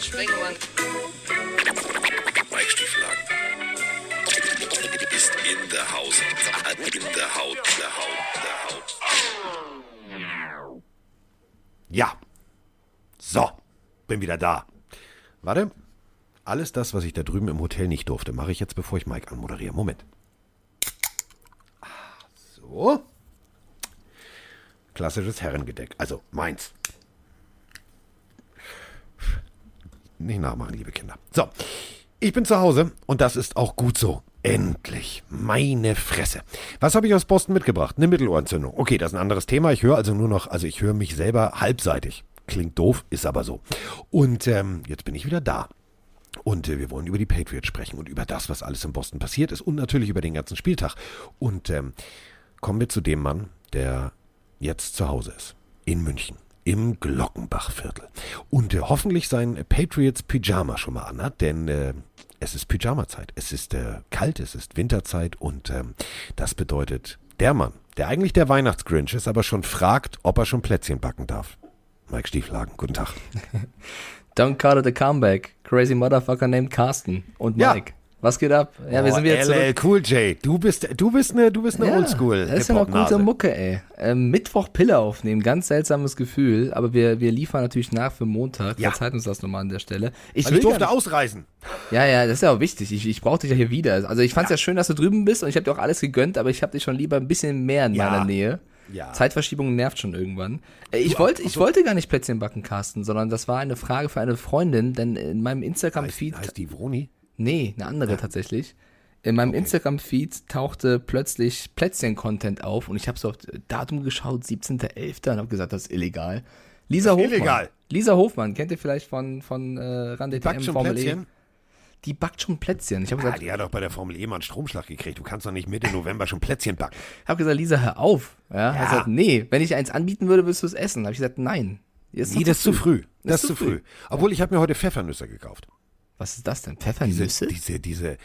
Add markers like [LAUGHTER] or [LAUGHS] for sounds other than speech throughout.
Sprengelmann. Mike Stieflagen. Ist in der Haus. In der Haut. Der Haut. Der Haut. Ja. So, bin wieder da. Warte. Alles das, was ich da drüben im Hotel nicht durfte, mache ich jetzt, bevor ich Mike anmoderiere. Moment. Ah, So. Klassisches Herrengedeck. Also meins. Nicht nachmachen, liebe Kinder. So. Ich bin zu Hause und das ist auch gut so. Endlich. Meine Fresse. Was habe ich aus Boston mitgebracht? Eine Mittelohrentzündung. Okay, das ist ein anderes Thema. Ich höre also nur noch, also ich höre mich selber halbseitig. Klingt doof, ist aber so. Und ähm, jetzt bin ich wieder da. Und äh, wir wollen über die Patriots sprechen und über das, was alles in Boston passiert ist und natürlich über den ganzen Spieltag. Und ähm, kommen wir zu dem Mann, der jetzt zu Hause ist. In München. Im Glockenbachviertel. Und äh, hoffentlich sein Patriots Pyjama schon mal anhat, denn äh, es ist Pyjama-Zeit. Es ist äh, kalt, es ist Winterzeit und ähm, das bedeutet, der Mann, der eigentlich der Weihnachtsgrinch ist, aber schon fragt, ob er schon Plätzchen backen darf. Mike Stieflagen, guten Tag. [LAUGHS] Don't call it a comeback. Crazy Motherfucker named Carsten und Ja. Was geht ab? Ja, wir Oh, sind wieder LL zurück. Cool J, du bist, du bist eine, du bist eine Oldschool. Das ist ja noch gute. Mucke, ey. Ähm, Mittwoch Pille aufnehmen, ganz seltsames Gefühl, aber wir, wir liefern natürlich nach für Montag. Ja. Verzeiht uns das nochmal an der Stelle. Ich Weil ich durfte nicht- ausreisen. Ja, ja, das ist ja auch wichtig. Ich, ich brauche dich ja hier wieder. Also ich fand's ja. schön, dass du drüben bist und ich habe dir auch alles gegönnt, aber ich habe dich schon lieber ein bisschen mehr in Ja. meiner Nähe. Ja. Zeitverschiebung nervt schon irgendwann. Äh, Ich wollte, ich so. wollte gar nicht Plätzchen backen, Carsten, sondern das war eine Frage für eine Freundin, denn in meinem Heißt, Instagram-Feed, heißt die Vroni? Nee, eine andere tatsächlich. In meinem Instagram-Feed tauchte plötzlich Plätzchen-Content auf und ich habe so auf Datum geschaut, 17.11. und habe gesagt, das ist illegal. Lisa ist Hofmann. illegal. Lisa Hofmann, kennt ihr vielleicht von, von äh, Rande schon Formel Plätzchen? E? Die backt schon Plätzchen. Ich Ah, gesagt, die hat doch bei der Formel E mal einen Stromschlag gekriegt. Du kannst doch nicht Mitte November schon Plätzchen backen. habe gesagt, Lisa, hör auf. Ja, Er sagt, nee, wenn ich eins anbieten würde, würdest du es essen. Habe ich gesagt, nein. Ist Nee, das ist zu früh. Das ist zu zu früh. Obwohl, ich habe mir heute Pfeffernüsse gekauft. Was ist das denn? Diese, Pfeffernüsse? diese, diese,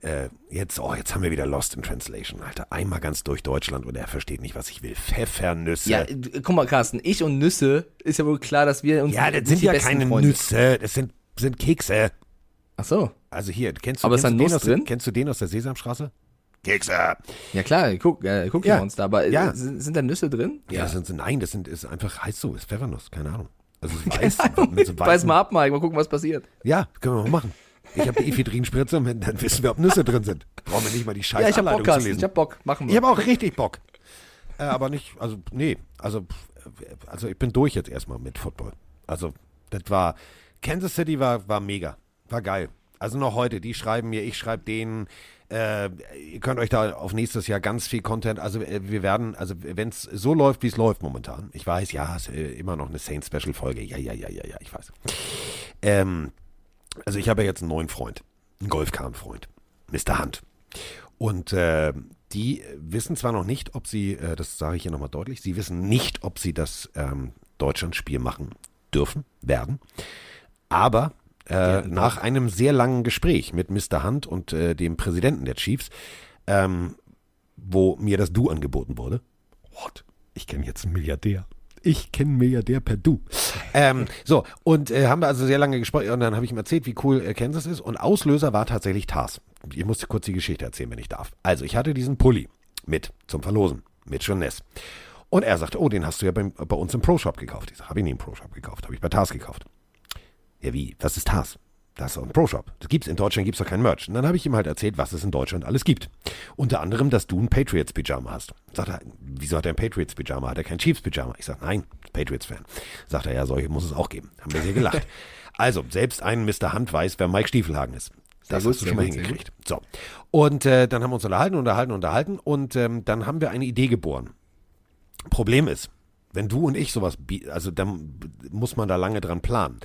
äh, jetzt, oh, jetzt haben wir wieder Lost in Translation, Alter. Einmal ganz durch Deutschland und er versteht nicht, was ich will. Pfeffernüsse. ja, guck mal, Carsten, ich und Nüsse, ist ja wohl klar, dass wir uns Ja, das sind ja keine Freunde- Nüsse. Das sind, sind Kekse. Ach so. Also hier, kennst du, Aber ist kennst da du den Nuss aus, drin? Kennst du den aus der Sesamstraße? Kekse. Ja klar, guck, äh, guck Ja. ja. Monster, aber äh, Ja. sind, sind da Nüsse drin? Ja, das sind, nein, das sind, ist einfach, heißt so, ist Pfeffernuss, keine Ahnung. Also [LAUGHS] ist weiß, mit so Beiß weißen- mal ab, Mike, mal gucken, was passiert. Ja, können wir mal machen. Ich habe die Ephedrinspritze und dann wissen wir, ob Nüsse drin sind. Brauchen wir nicht mal die scheiße Ja, ich hab Bock, Anleitung zu Carsten, lesen. ich hab Bock, machen wir. Ich habe auch richtig Bock. Äh, aber nicht, also, nee, also, also ich bin durch jetzt erstmal mit Football. Also, das war, Kansas City war, war mega, war geil. Also noch heute, die schreiben mir, ich schreibe denen, äh, ihr könnt euch da auf nächstes Jahr ganz viel Content, also äh, wir werden, also wenn es so läuft, wie es läuft momentan, ich weiß, ja, es ist äh, immer noch eine Saints-Special-Folge, ja, ja, ja, ja, ja, ich weiß. Ähm, also ich habe ja jetzt einen neuen Freund, einen Golfkran-Freund, Mr. Hunt. Und äh, die wissen zwar noch nicht, ob sie, äh, das sage ich hier nochmal deutlich, sie wissen nicht, ob sie das ähm, Deutschlandspiel machen dürfen, werden. Aber äh, nach einem sehr langen Gespräch mit Mr. Hunt und äh, dem Präsidenten der Chiefs, ähm, wo mir das Du angeboten wurde. What? Ich kenne jetzt einen Milliardär. Ich kenne einen Milliardär per Du. ähm, so, und äh, haben wir also sehr lange gesprochen und dann habe ich ihm erzählt, wie cool äh, Kansas ist und Auslöser war tatsächlich Tars. Ich musste kurz die Geschichte erzählen, wenn ich darf. Also, ich hatte diesen Pulli mit zum Verlosen, mit Jeunesse. Und er sagte, oh, den hast du ja bei, bei uns im Pro-Shop gekauft. Ich sage, habe ich nie im Pro-Shop gekauft, habe ich bei Tars gekauft. Ja, wie? Was ist Tars? Das ist doch ein Pro-Shop. Das gibt's in Deutschland gibt's doch kein Merch. Und dann habe ich ihm halt erzählt, was es in Deutschland alles gibt. Unter anderem, dass du ein Patriots-Pyjama hast. Sagt er, wieso hat er ein Patriots-Pyjama? Hat er kein Chiefs-Pyjama? Ich sage, nein, Patriots-Fan. Sagt er, ja, solche muss es auch geben. Haben wir sehr gelacht. [LAUGHS] also, selbst ein Mr. Hand weiß, wer Mike Stiefelhagen ist. Das hast du schon mal hingekriegt. So. Und äh, dann haben wir uns unterhalten, unterhalten, unterhalten und ähm, dann haben wir eine Idee geboren. Problem ist, wenn du und ich sowas, also dann muss man da lange dran planen.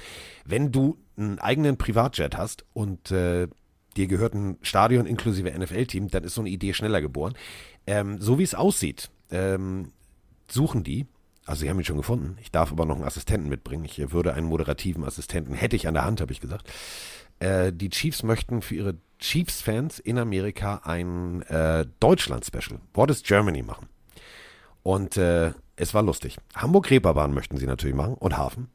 Wenn du einen eigenen Privatjet hast und äh, dir gehört ein Stadion inklusive NFL-Team, dann ist so eine Idee schneller geboren. Ähm, so wie es aussieht, ähm, suchen die, also sie haben ihn schon gefunden, ich darf aber noch einen Assistenten mitbringen. Ich äh, würde einen moderativen Assistenten, hätte ich an der Hand, habe ich gesagt. Äh, die Chiefs möchten für ihre Chiefs-Fans in Amerika ein äh, Deutschland-Special, What is Germany machen. Und äh, es war lustig. Hamburg-Reeperbahn möchten sie natürlich machen und Hafen.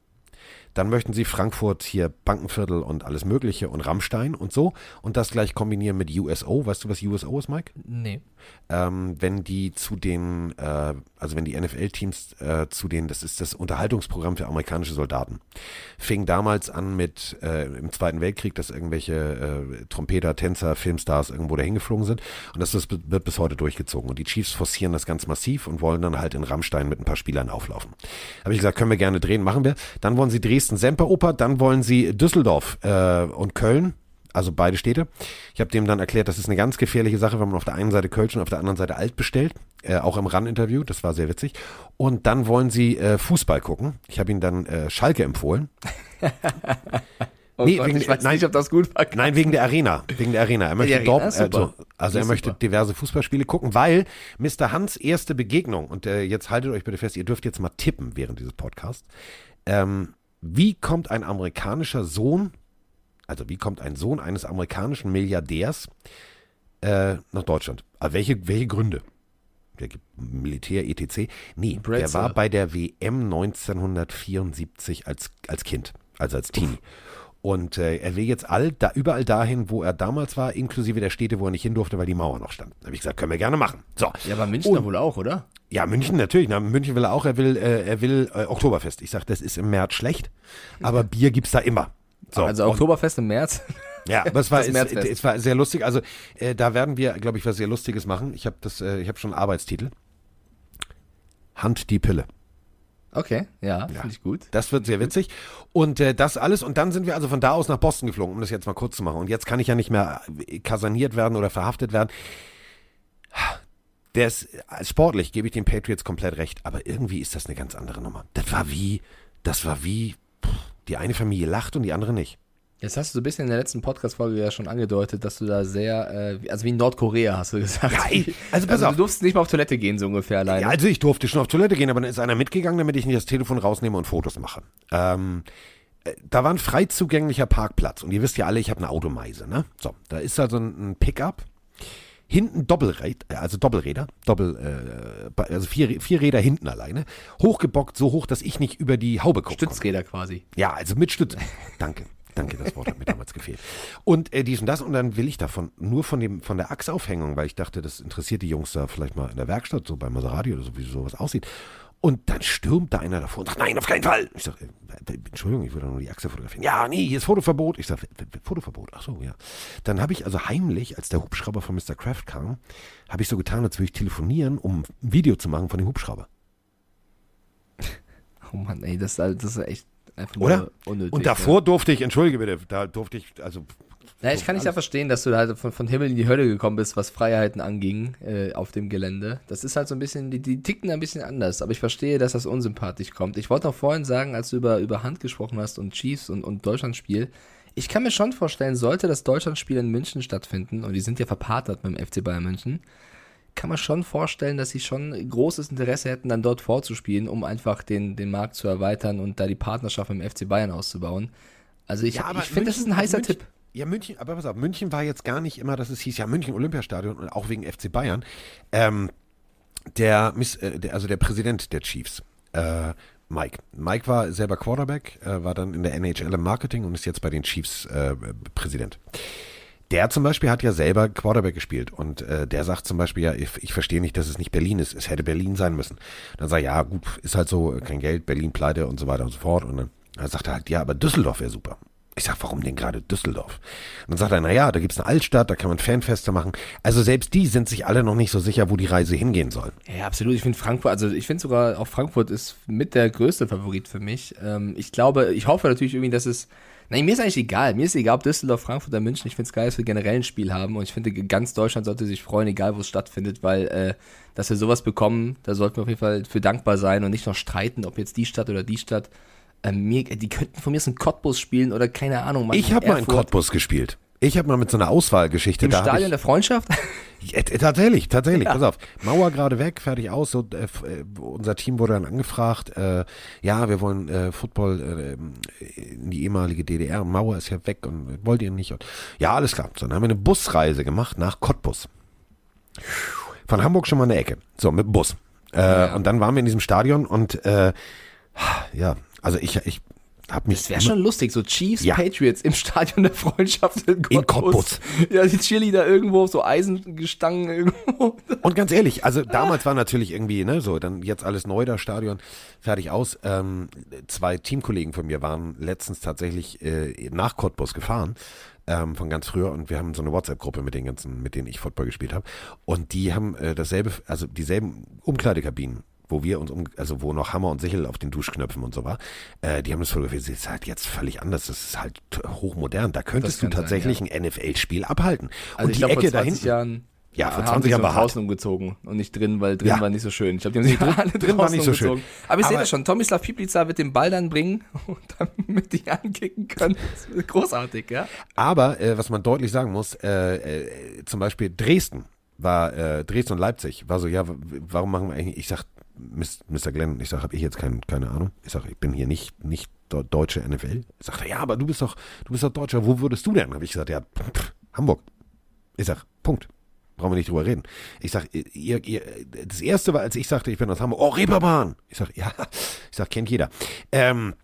Dann möchten sie Frankfurt hier Bankenviertel und alles Mögliche und Rammstein und so. Und das gleich kombinieren mit USO. Weißt du, was USO ist, Mike? Nee. Ähm, wenn die zu den, äh, also wenn die NFL-Teams äh, zu den, das ist das Unterhaltungsprogramm für amerikanische Soldaten, fing damals an mit äh, im Zweiten Weltkrieg, dass irgendwelche äh, Trompeter, Tänzer, Filmstars irgendwo dahin geflogen sind und das, das wird bis heute durchgezogen und die Chiefs forcieren das ganz massiv und wollen dann halt in Rammstein mit ein paar Spielern auflaufen. Habe ich gesagt, können wir gerne drehen, machen wir. Dann wollen sie Dresden-Semperoper, dann wollen sie Düsseldorf äh, und Köln also beide Städte. Ich habe dem dann erklärt, das ist eine ganz gefährliche Sache, wenn man auf der einen Seite Kölsch und auf der anderen Seite Alt bestellt. Äh, auch im RAN-Interview, das war sehr witzig. Und dann wollen sie äh, Fußball gucken. Ich habe ihnen dann äh, Schalke empfohlen. [LAUGHS] Oh Nee, Gott, wegen- ich weiß nein. nicht, ob das gut war. Nein, wegen der Arena. Wegen der Arena. Er möchte Arena also, also er möchte super. diverse Fußballspiele gucken, weil Mr. Hans erste Begegnung, und äh, jetzt haltet euch bitte fest, ihr dürft jetzt mal tippen während dieses Podcasts. Ähm, wie kommt ein amerikanischer Sohn, also wie kommt ein Sohn eines amerikanischen Milliardärs äh, nach Deutschland? Aber welche, welche Gründe? Der gibt Militär, etc. Nee, der Bretzel. war bei der WM 1974 als, als Kind, also als Teenie. Und äh, er will jetzt all, da, überall dahin, wo er damals war, inklusive der Städte, wo er nicht hin durfte, weil die Mauer noch stand. Da habe ich gesagt, können wir gerne machen. So. Ja, aber Münchner Und- wohl auch, oder? Ja, München natürlich. Na, München will er auch. Er will, äh, er will äh, Oktoberfest. Ich sage, das ist im März schlecht, aber [LAUGHS] Bier gibt's da immer. So, also Oktoberfest im März. [LAUGHS] ja, aber es war, Das es, es war sehr lustig. Also äh, da werden wir, glaube ich, was sehr Lustiges machen. Ich habe das, äh, ich habe schon einen Arbeitstitel. Hand die Pille. Okay, ja, finde ich gut. Das wird sehr witzig. Und äh, das alles. Und dann sind wir also von da aus nach Boston geflogen, um das jetzt mal kurz zu machen. Und jetzt kann ich ja nicht mehr äh, kasaniert werden oder verhaftet werden. Ist, äh, sportlich gebe ich den Patriots komplett recht, aber irgendwie ist das eine ganz andere Nummer. Das war wie, das war wie, die eine Familie lacht und die andere nicht. Jetzt hast du so ein bisschen in der letzten Podcast-Folge ja schon angedeutet, dass du da sehr, äh, also wie in Nordkorea hast du gesagt. Ja, ey, also pass also auf. du durfst nicht mal auf Toilette gehen, so ungefähr alleine. Ja, also ich durfte schon auf Toilette gehen, aber dann ist einer mitgegangen, damit ich nicht das Telefon rausnehme und Fotos mache. Ähm, äh, da war ein frei zugänglicher Parkplatz und ihr wisst ja alle, ich habe eine Automeise, ne? So, da ist also ein, ein Pickup, hinten Doppelräd, äh, also Doppelräder, Doppel, äh, also vier, vier Räder hinten alleine, hochgebockt, so hoch, dass ich nicht über die Haube gucken konnte. Stützräder quasi. Ja, also mit Stütze. Danke. Danke, das Wort hat mir damals gefehlt. Und äh, dies und das, und dann will ich davon, nur von dem, von der Achsaufhängung, weil ich dachte, das interessiert die Jungs da vielleicht mal in der Werkstatt, so bei Maserati oder so, wie sowas aussieht. Und dann stürmt da einer davor und sagt, nein, auf keinen Fall. Ich sage, äh, Entschuldigung, ich würde nur die Achse fotografieren. Ja, nee, hier ist Fotoverbot. Ich sage, Fotoverbot, ach so, ja. Dann habe ich also heimlich, als der Hubschrauber von Mr. Kraft kam, habe ich so getan, als würde ich telefonieren, um ein Video zu machen von dem Hubschrauber. [LAUGHS] Oh Mann, ey, das, ist halt- das ist echt einfach Oder? nur unnötig. Und davor durfte ich, entschuldige bitte, da durfte ich, also Ja, ich kann nicht ja verstehen, dass du da halt von, von Himmel in die Hölle gekommen bist, was Freiheiten anging äh, auf dem Gelände. Das ist halt so ein bisschen, die, die ticken ein bisschen anders, aber ich verstehe, dass das unsympathisch kommt. Ich wollte auch vorhin sagen, als du über, über Hand gesprochen hast und Chiefs und, und Deutschlandspiel, ich kann mir schon vorstellen, sollte das Deutschlandspiel in München stattfinden, und die sind ja verpartnert mit dem FC Bayern München, kann man schon vorstellen, dass sie schon großes Interesse hätten, dann dort vorzuspielen, um einfach den, den Markt zu erweitern und da die Partnerschaft mit dem FC Bayern auszubauen. Also ich, Ja, ich finde, das ist ein heißer München- Tipp. Ja, München, aber pass auf, München war jetzt gar nicht immer, dass es hieß, ja, München Olympiastadion und auch wegen FC Bayern. Ähm, der, äh, der, also der Präsident der Chiefs, äh, Mike. Mike war selber Quarterback, äh, war dann in der NHL im Marketing und ist jetzt bei den Chiefs äh, Präsident. Der zum Beispiel hat ja selber Quarterback gespielt und äh, der sagt zum Beispiel, ja, ich, ich verstehe nicht, dass es nicht Berlin ist. Es hätte Berlin sein müssen. Dann sagt er, ja, gut, ist halt so, kein Geld, Berlin pleite und so weiter und so fort. Und dann, dann sagt er halt, ja, aber Düsseldorf wäre super. Ich sag, warum denn gerade Düsseldorf? Und dann sagt er, na ja, da gibt's eine Altstadt, da kann man Fanfeste machen. Also selbst die sind sich alle noch nicht so sicher, wo die Reise hingehen soll. Ja, absolut. Ich finde Frankfurt, also ich finde sogar auch Frankfurt ist mit der größte Favorit für mich. Ähm, ich glaube, ich hoffe natürlich irgendwie, dass es. Nein, mir ist eigentlich egal. Mir ist egal, ob Düsseldorf, Frankfurt oder München. Ich finde es geil, dass wir generell ein Spiel haben. Und ich finde, ganz Deutschland sollte sich freuen, egal wo es stattfindet, weil, äh, dass wir sowas bekommen, da sollten wir auf jeden Fall für dankbar sein und nicht noch streiten, ob jetzt die Stadt oder die Stadt. Ähm, mir, die könnten von mir so einen Cottbus spielen oder keine Ahnung. Mann, Ich habe mal in Erfurt. Cottbus gespielt. Ich habe mal mit so einer Auswahlgeschichte Im da Stadion ich, der Freundschaft? [LAUGHS] Ja, tatsächlich, tatsächlich. Pass auf. Mauer gerade weg, fertig aus. So, äh, äh, unser Team wurde dann angefragt. Äh, ja, wir wollen äh, Football äh, in die ehemalige DDR. Mauer ist ja weg und wollt ihr nicht. Und, ja, alles klar. So, dann haben wir eine Busreise gemacht nach Cottbus. Von Hamburg schon mal eine Ecke. So, mit dem Bus. Äh, Und dann waren wir in diesem Stadion und äh, ja, also ich, ich Hab mich Das wäre schon lustig, so Chiefs, Ja. Patriots im Stadion der Freundschaft in Cottbus. Cottbus. Ja, die Cheerleader irgendwo, so Eisengestangen irgendwo. [LAUGHS] Und ganz ehrlich, also damals war natürlich irgendwie, ne, so, dann jetzt alles neu, das Stadion, fertig aus. Ähm, zwei Teamkollegen von mir waren letztens tatsächlich äh, nach Cottbus gefahren, ähm, von ganz früher, und wir haben so eine WhatsApp-Gruppe mit den ganzen, mit denen ich Football gespielt habe. Und die haben äh, dasselbe, also dieselben Umkleidekabinen. Wo wir uns um, also wo noch Hammer und Sichel auf den Duschknöpfen und so war, äh, die haben das fotografiert. Das ist halt jetzt völlig anders. Das ist halt hochmodern. Da könntest du kann sein, tatsächlich ein NFL-Spiel abhalten. Also und ich die glaube, vor Ecke 20 dahinten. Jahren Ja, vor haben 20 die Jahren war draußen umgezogen und nicht drin, weil drin Ja. war nicht so schön. Ich glaube, die haben sich alle [LAUGHS] drin war nicht so schön. umgezogen. Aber ich sehe das schon, Tomislav Piplica wird den Ball dann bringen [LAUGHS] und damit die ankicken können. Großartig, ja? Aber äh, was man deutlich sagen muss, äh, äh, zum Beispiel Dresden war, äh, Dresden und Leipzig war so, ja, warum machen wir eigentlich, ich sag, Mr. Glenn, ich sag, habe ich jetzt kein, keine Ahnung. Ich sag, ich bin hier nicht, nicht deutsche NFL. Sagt er, ja, aber du bist doch, du bist doch Deutscher, wo würdest du denn? Habe ich gesagt, ja, pff, Hamburg. Ich sag, Punkt. Brauchen wir nicht drüber reden. Ich sag, ihr, ihr, das erste war, als ich sagte, ich bin aus Hamburg, oh, Reeperbahn. Ich sag, ja, [LAUGHS] ich sag, kennt jeder. Ähm,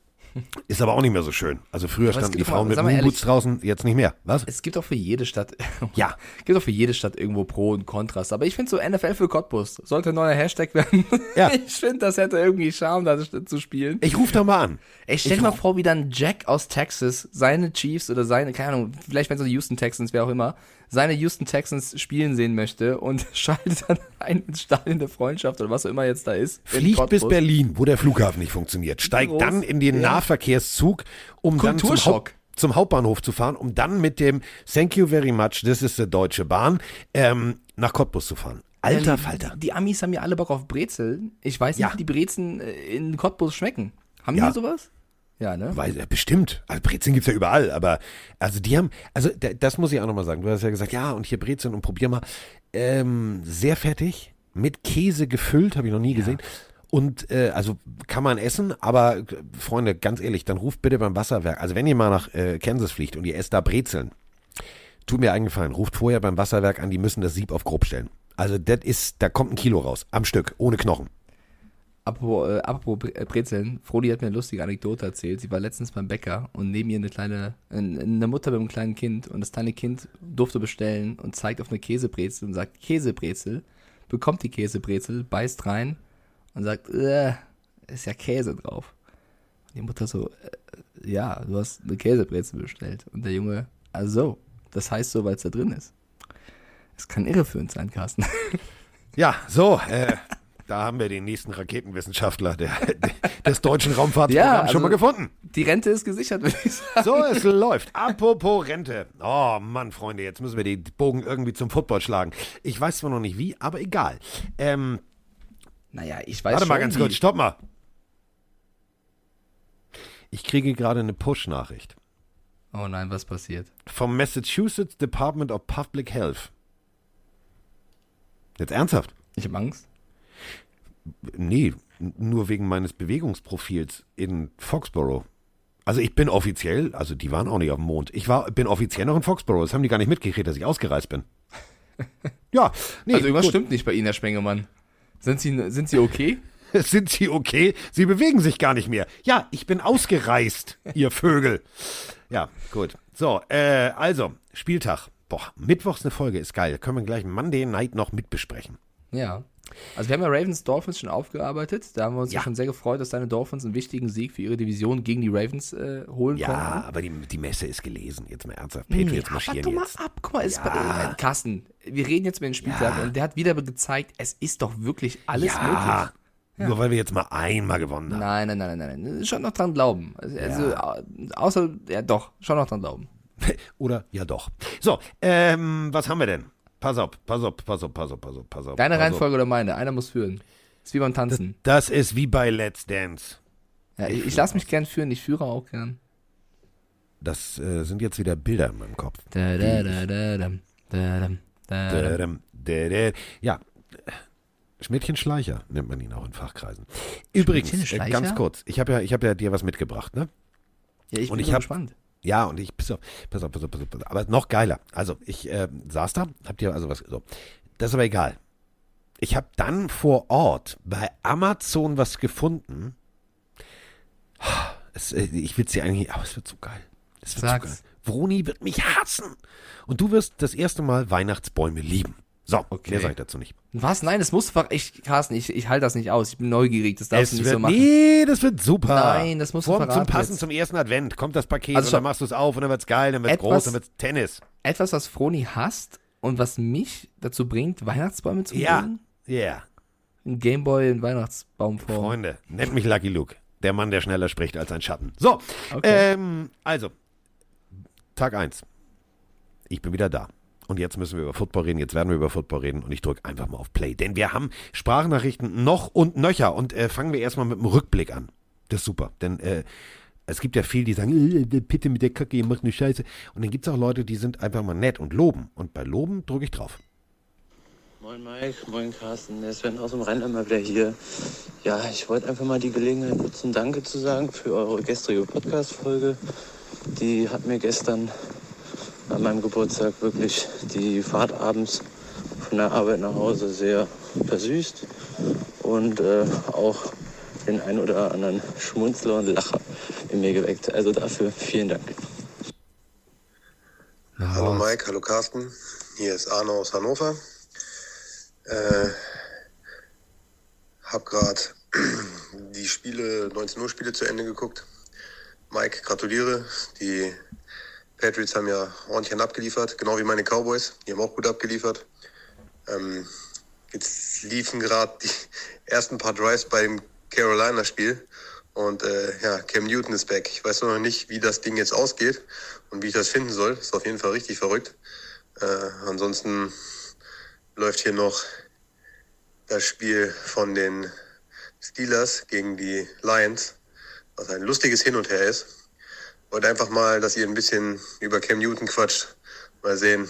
ist aber auch nicht mehr so schön. Also früher Aber es standen die Frauen mit sag mal Moonboots draußen, jetzt nicht mehr. Was? Es gibt auch für jede Stadt, [LAUGHS] Ja. gibt auch für jede Stadt irgendwo Pro und Kontrast. Aber ich finde so NFL für Cottbus sollte ein neuer Hashtag werden. [LAUGHS] Ja. Ich finde, das hätte irgendwie Charme, da zu spielen. Ich rufe da mal an. Ey, stell dir mal vor, wie dann Jack aus Texas seine Chiefs oder seine, keine Ahnung, vielleicht wenn es die Houston Texans, wer auch immer, seine Houston Texans spielen sehen möchte und [LAUGHS] schaltet dann ein ins Stadion der Freundschaft oder was auch immer jetzt da ist. in Fliegt bis. Berlin, wo der Flughafen nicht funktioniert. Steigt Groß. dann in den Ja. Nahverkehrszug, um dann zum. Haupt, zum Hauptbahnhof zu fahren, um dann mit dem Thank you very much, this is the Deutsche Bahn, ähm, nach Cottbus zu fahren. Alter Falter. Die Amis haben ja alle Bock auf Brezeln. Ich weiß nicht, Ja. wie die Brezen äh, in Cottbus schmecken. Haben Ja. die sowas? Ja, ne? Weil, ja, bestimmt. Also Brezeln gibt's ja überall, aber also die haben, also da- das muss ich auch nochmal sagen. Du hast ja gesagt, ja, und hier Brezeln und probier mal. Ähm, sehr fettig, mit Käse gefüllt, habe ich noch nie gesehen. Und äh, also kann man essen, aber äh, Freunde, ganz ehrlich, dann ruft bitte beim Wasserwerk. Also wenn ihr mal nach äh, Kansas fliegt und ihr esst da Brezeln, tut mir eingefallen, ruft vorher beim Wasserwerk an, die müssen das Sieb auf grob stellen. Also das ist, da kommt ein Kilo raus, am Stück, ohne Knochen. Apropos, äh, apropos äh, Brezeln, Frodi hat mir eine lustige Anekdote erzählt. Sie war letztens beim Bäcker und neben ihr eine kleine, eine Mutter mit einem kleinen Kind und das kleine Kind durfte bestellen und zeigt auf eine Käsebrezel und sagt Käsebrezel, bekommt die Käsebrezel, beißt rein und sagt, äh, ist ja Käse drauf. Und die Mutter so, äh, ja, du hast eine Käsebrezel bestellt. Und der Junge, also, das heißt so, weil es da drin ist. Es kann irreführend sein, Carsten. Ja, so, äh, [LAUGHS] da haben wir den nächsten Raketenwissenschaftler der, des deutschen Raumfahrtprogramms Ja, schon mal also- gefunden. Die Rente ist gesichert, würde ich sagen. So, es läuft. Apropos Rente. Oh Mann, Freunde, jetzt müssen wir den Bogen irgendwie zum Football schlagen. Ich weiß zwar noch nicht wie, aber egal. Ähm, Naja, ich weiß warte mal ganz kurz, stopp mal. Ich kriege gerade eine Push-Nachricht Oh nein, was passiert? vom Massachusetts Department of Public Health. Jetzt ernsthaft? Ich habe Angst. Nee, nur wegen meines Bewegungsprofils in Foxborough. Also ich bin offiziell, also die waren auch nicht auf dem Mond. Ich war, bin offiziell noch in Foxborough. Das haben die gar nicht mitgekriegt, dass ich ausgereist bin. [LAUGHS] Ja, nee, also irgendwas gut. stimmt nicht bei Ihnen, Herr Spengemann. Sind Sie, sind Sie okay? [LAUGHS] Sind Sie okay? Sie bewegen sich gar nicht mehr. Ja, ich bin ausgereist, [LAUGHS] ihr Vögel. Ja, gut. So, äh, also, Spieltag. Boah, Mittwochs eine Folge ist geil. Können wir gleich Monday Night noch mitbesprechen. Ja. Also wir haben ja Ravens Dolphins schon aufgearbeitet. Da haben wir uns ja. Ja. schon sehr gefreut, dass deine Dolphins einen wichtigen Sieg für ihre Division gegen die Ravens äh, holen Ja, konnten. aber die, die Messe ist gelesen. Jetzt mal ernsthaft. Patriots Ja, marschieren warte mal jetzt. ab. Guck mal, ist Ja. bei, äh, Carsten, wir reden jetzt über den Spieltag Ja. und der hat wieder gezeigt, es ist doch wirklich alles ja, möglich. Nur weil wir jetzt mal einmal gewonnen haben. Nein, nein, nein, nein, nein. Schon noch dran glauben. Also, also au- außer, ja doch, schon noch dran glauben. [LAUGHS] Oder ja doch. So, ähm, was haben wir denn? Pass auf, pass auf, pass auf, pass auf, pass auf, pass auf. Deine pass auf. Reihenfolge oder meine? Einer muss führen. Ist wie beim Tanzen. Das ist wie bei Let's Dance. Ja, ich ich lasse mich gern führen, ich führe auch gern. Das äh, sind jetzt wieder Bilder in meinem Kopf. Da, da, da, da, dam, da, dam, da, dam. Dädäm, dädä. Ja, Schmidtchen-Schleicher nennt man ihn auch in Fachkreisen. Übrigens, äh, ganz kurz, ich habe ja, ich hab ja dir was mitgebracht, ne? Ja, ich Und bin ich so hab- gespannt. Ja, und ich, pass auf, pass auf, pass auf, pass auf, pass auf. aber noch geiler. Also, ich äh, saß da, hab dir also was, so. Das ist aber egal. Ich habe dann vor Ort bei Amazon was gefunden. Es, äh, ich will es dir eigentlich, aber es wird so geil. Es wird Sag's. so geil. Vroni wird mich hassen. Und du wirst das erste Mal Weihnachtsbäume lieben. So, Okay. mehr sage ich dazu nicht. Was? Nein, das muss ich, Carsten, ich, ich halte das nicht aus. Ich bin neugierig. Das darfst du nicht wird, so machen. Nee, das wird super. Nein, das du Vor, Zum verraten Passen jetzt. zum ersten Advent kommt das Paket Also und dann machst du es auf und dann wird's geil, dann wird's Etwas- groß, dann wird's Tennis. Etwas, was Froni hasst und was mich dazu bringt, Weihnachtsbäume zu Ja, bringen. ja. Ein Gameboy in Weihnachtsbaumform. Freunde, nennt mich Lucky Luke. Der Mann, der schneller spricht als ein Schatten. So, Okay. ähm, also, Tag 1. Ich bin wieder da. Und jetzt müssen wir über Football reden, jetzt werden wir über Football reden und ich drücke einfach mal auf Play. Denn wir haben Sprachnachrichten noch und nöcher und äh, fangen wir erstmal mit dem Rückblick an. Das ist super, denn äh, es gibt ja viele, die sagen, äh, bitte mit der Kacke, ihr macht eine Scheiße. Und dann gibt es auch Leute, die sind einfach mal nett und loben. Und bei Loben drücke ich drauf. Moin Mike, moin Carsten, der Sven aus dem Rheinland mal wieder hier. Ja, ich wollte einfach mal die Gelegenheit nutzen, Danke zu sagen für eure gestrige Podcast-Folge. Die hat mir gestern an meinem Geburtstag wirklich die Fahrt abends von der Arbeit nach Hause sehr versüßt und äh, auch den ein oder anderen Schmunzler und Lacher in mir geweckt. Also dafür vielen Dank. Hallo Mike, hallo Carsten. Hier ist Arno aus Hannover. Äh, hab gerade [CLEARS THROAT] die Spiele, 19 Uhr Spiele zu Ende geguckt. Mike, gratuliere. Die Patriots haben ja ordentlich abgeliefert, genau wie meine Cowboys. Die haben auch gut abgeliefert. Ähm, jetzt liefen gerade die [LAUGHS] ersten paar Drives beim Carolina-Spiel. Und äh, ja, Cam Newton ist back. Ich weiß noch nicht, wie das Ding jetzt ausgeht und wie ich das finden soll. Ist auf jeden Fall richtig verrückt. Äh, ansonsten läuft hier noch das Spiel von den Steelers gegen die Lions, was ein lustiges Hin und Her ist. Wollte einfach mal, dass ihr ein bisschen über Cam Newton quatscht. Mal sehen,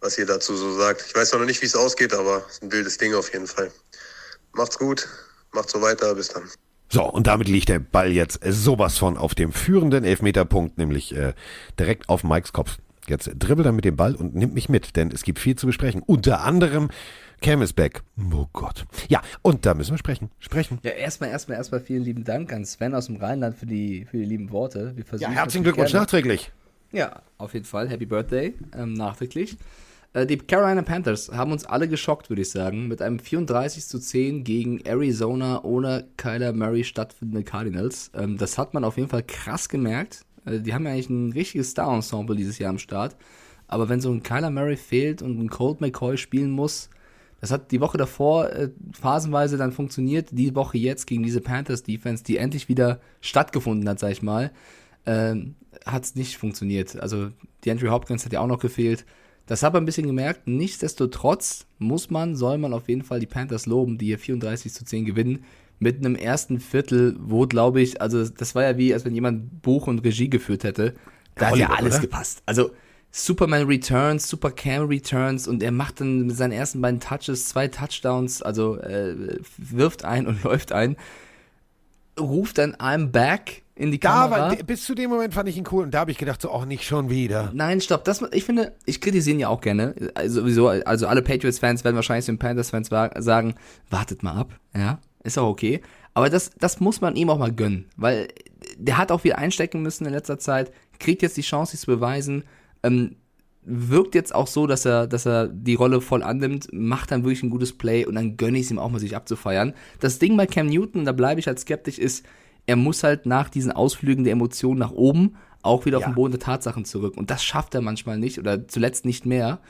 was ihr dazu so sagt. Ich weiß noch nicht, wie es ausgeht, aber es ist ein wildes Ding auf jeden Fall. Macht's gut, macht so weiter, bis dann. So, und damit liegt der Ball jetzt sowas von auf dem führenden Elfmeterpunkt, nämlich äh, direkt auf Mikes Kopf. Jetzt dribbelt er mit dem Ball und nimmt mich mit, denn es gibt viel zu besprechen. Unter anderem Cam is back. Oh Gott. Ja, und da müssen wir sprechen. Sprechen. Ja, erstmal, erstmal, erstmal vielen lieben Dank an Sven aus dem Rheinland für die, für die lieben Worte. Wir Ja, versuchen herzlichen natürlich Glückwunsch nachträglich. Ja, auf jeden Fall. Happy Birthday, ähm, nachträglich. Äh, die Carolina Panthers haben uns alle geschockt, würde ich sagen, mit einem 34 zu 10 gegen Arizona ohne Kyler Murray stattfindende Cardinals. Ähm, das hat man auf jeden Fall krass gemerkt. Äh, die haben ja eigentlich ein richtiges Star-Ensemble dieses Jahr am Start. Aber wenn so ein Kyler Murray fehlt und ein Colt McCoy spielen muss, das hat die Woche davor äh, phasenweise dann funktioniert. Die Woche jetzt gegen diese Panthers-Defense, die endlich wieder stattgefunden hat, sag ich mal, ähm, hat es nicht funktioniert. Also die Andrew Hopkins hat ja auch noch gefehlt. Das hat man ein bisschen gemerkt. Nichtsdestotrotz muss man, soll man auf jeden Fall die Panthers loben, die hier 34 zu 10 gewinnen. Mit einem ersten Viertel, wo glaube ich, also das war ja wie, als wenn jemand Buch und Regie geführt hätte. Da hat ja Hollywood, alles oder? gepasst. Also Superman Returns, Super Cam Returns und er macht dann mit seinen ersten beiden Touches zwei Touchdowns, also äh, wirft ein und [LAUGHS] läuft ein, ruft dann I'm back in die Da Kamera. war, bis zu dem Moment fand ich ihn cool und da habe ich gedacht, so, auch nicht schon wieder. Nein, stopp. Das, ich finde, ich kritisiere ihn ja auch gerne. Also, sowieso, also alle Patriots-Fans werden wahrscheinlich den Panthers-Fans sagen, wartet mal ab. Ja, ist auch okay. Aber das, das muss man ihm auch mal gönnen. Weil der hat auch wieder einstecken müssen in letzter Zeit, kriegt jetzt die Chance, sich zu beweisen. Ähm, wirkt jetzt auch so, dass er, dass er die Rolle voll annimmt, macht dann wirklich ein gutes Play und dann gönne ich es ihm auch mal, sich abzufeiern. Das Ding bei Cam Newton, da bleibe ich halt skeptisch, ist, er muss halt nach diesen Ausflügen der Emotionen nach oben auch wieder auf Ja. den Boden der Tatsachen zurück. Und das schafft er manchmal nicht oder zuletzt nicht mehr.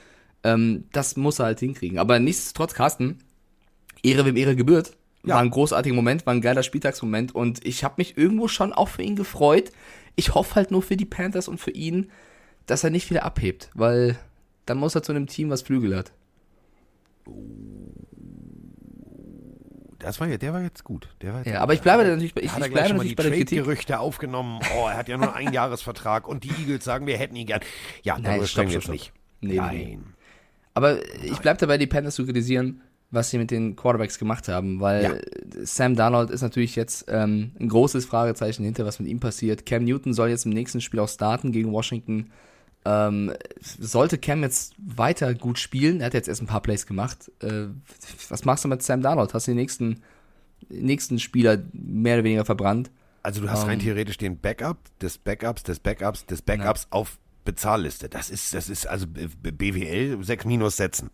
Ähm, das muss er halt hinkriegen. Aber nichtsdestotrotz, Carsten, Ehre wem Ehre gebührt. Ja. War ein großartiger Moment, war ein geiler Spieltagsmoment und ich habe mich irgendwo schon auch für ihn gefreut. Ich hoffe halt nur für die Panthers und für ihn, dass er nicht wieder abhebt, weil dann muss er zu einem Team, was Flügel hat. Das war ja, der war jetzt gut. Der war jetzt Ja, aber ich bleibe natürlich, bei- ich, hat ich bleibe schon mal die natürlich bei der Kritik. Trade-Gerüchte aufgenommen. Oh, er hat ja nur einen Einjahresvertrag und die Eagles sagen, wir hätten ihn gern. Ja, darüber stopp, sprechen wir jetzt nicht. Nee, nee, nee. Aber ich bleibe dabei, die Panthers zu kritisieren, was sie mit den Quarterbacks gemacht haben, weil Sam Darnold ist natürlich jetzt ähm, ein großes Fragezeichen hinter, was mit ihm passiert. Cam Newton soll jetzt im nächsten Spiel auch starten gegen Washington. Ähm, sollte Cam jetzt weiter gut spielen, er hat jetzt erst ein paar Plays gemacht. Äh, was machst du mit Sam Darnold? Hast du den nächsten, nächsten Spieler mehr oder weniger verbrannt? Also du hast rein Ähm. theoretisch den Backup des Backups, des Backups, des Backups auf Bezahlliste. Das ist, das ist also BWL 6 minus setzen.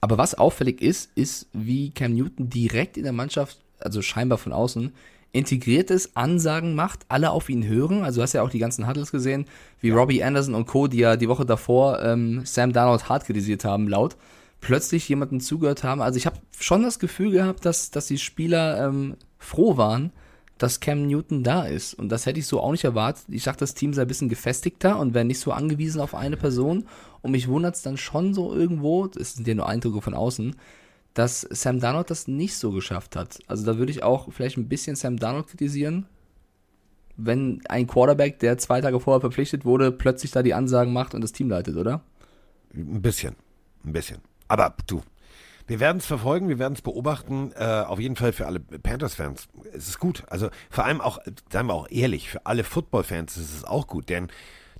Aber was auffällig ist, ist, wie Cam Newton direkt in der Mannschaft, also scheinbar von außen, integriert ist, Ansagen macht, alle auf ihn hören. Also du hast ja auch die ganzen Huddles gesehen, wie Robbie Anderson und Co., die ja die Woche davor ähm, Sam Darnold hart kritisiert haben, laut, plötzlich jemanden zugehört haben. Also ich habe schon das Gefühl gehabt, dass, dass die Spieler ähm, froh waren, dass Cam Newton da ist. Und das hätte ich so auch nicht erwartet. Ich dachte, das Team sei ein bisschen gefestigter und wäre nicht so angewiesen auf eine Person. Und mich wundert es dann schon so irgendwo, das sind ja nur Eindrücke von außen, dass Sam Darnold das nicht so geschafft hat. Also da würde ich auch vielleicht ein bisschen Sam Darnold kritisieren, wenn ein Quarterback, der zwei Tage vorher verpflichtet wurde, plötzlich da die Ansagen macht und das Team leitet, oder? Ein bisschen. Ein bisschen. Aber du, wir werden es verfolgen, wir werden es beobachten. Äh, auf jeden Fall für alle Panthers-Fans. Es ist gut. Also vor allem auch, seien wir auch ehrlich, für alle Football-Fans ist es auch gut, denn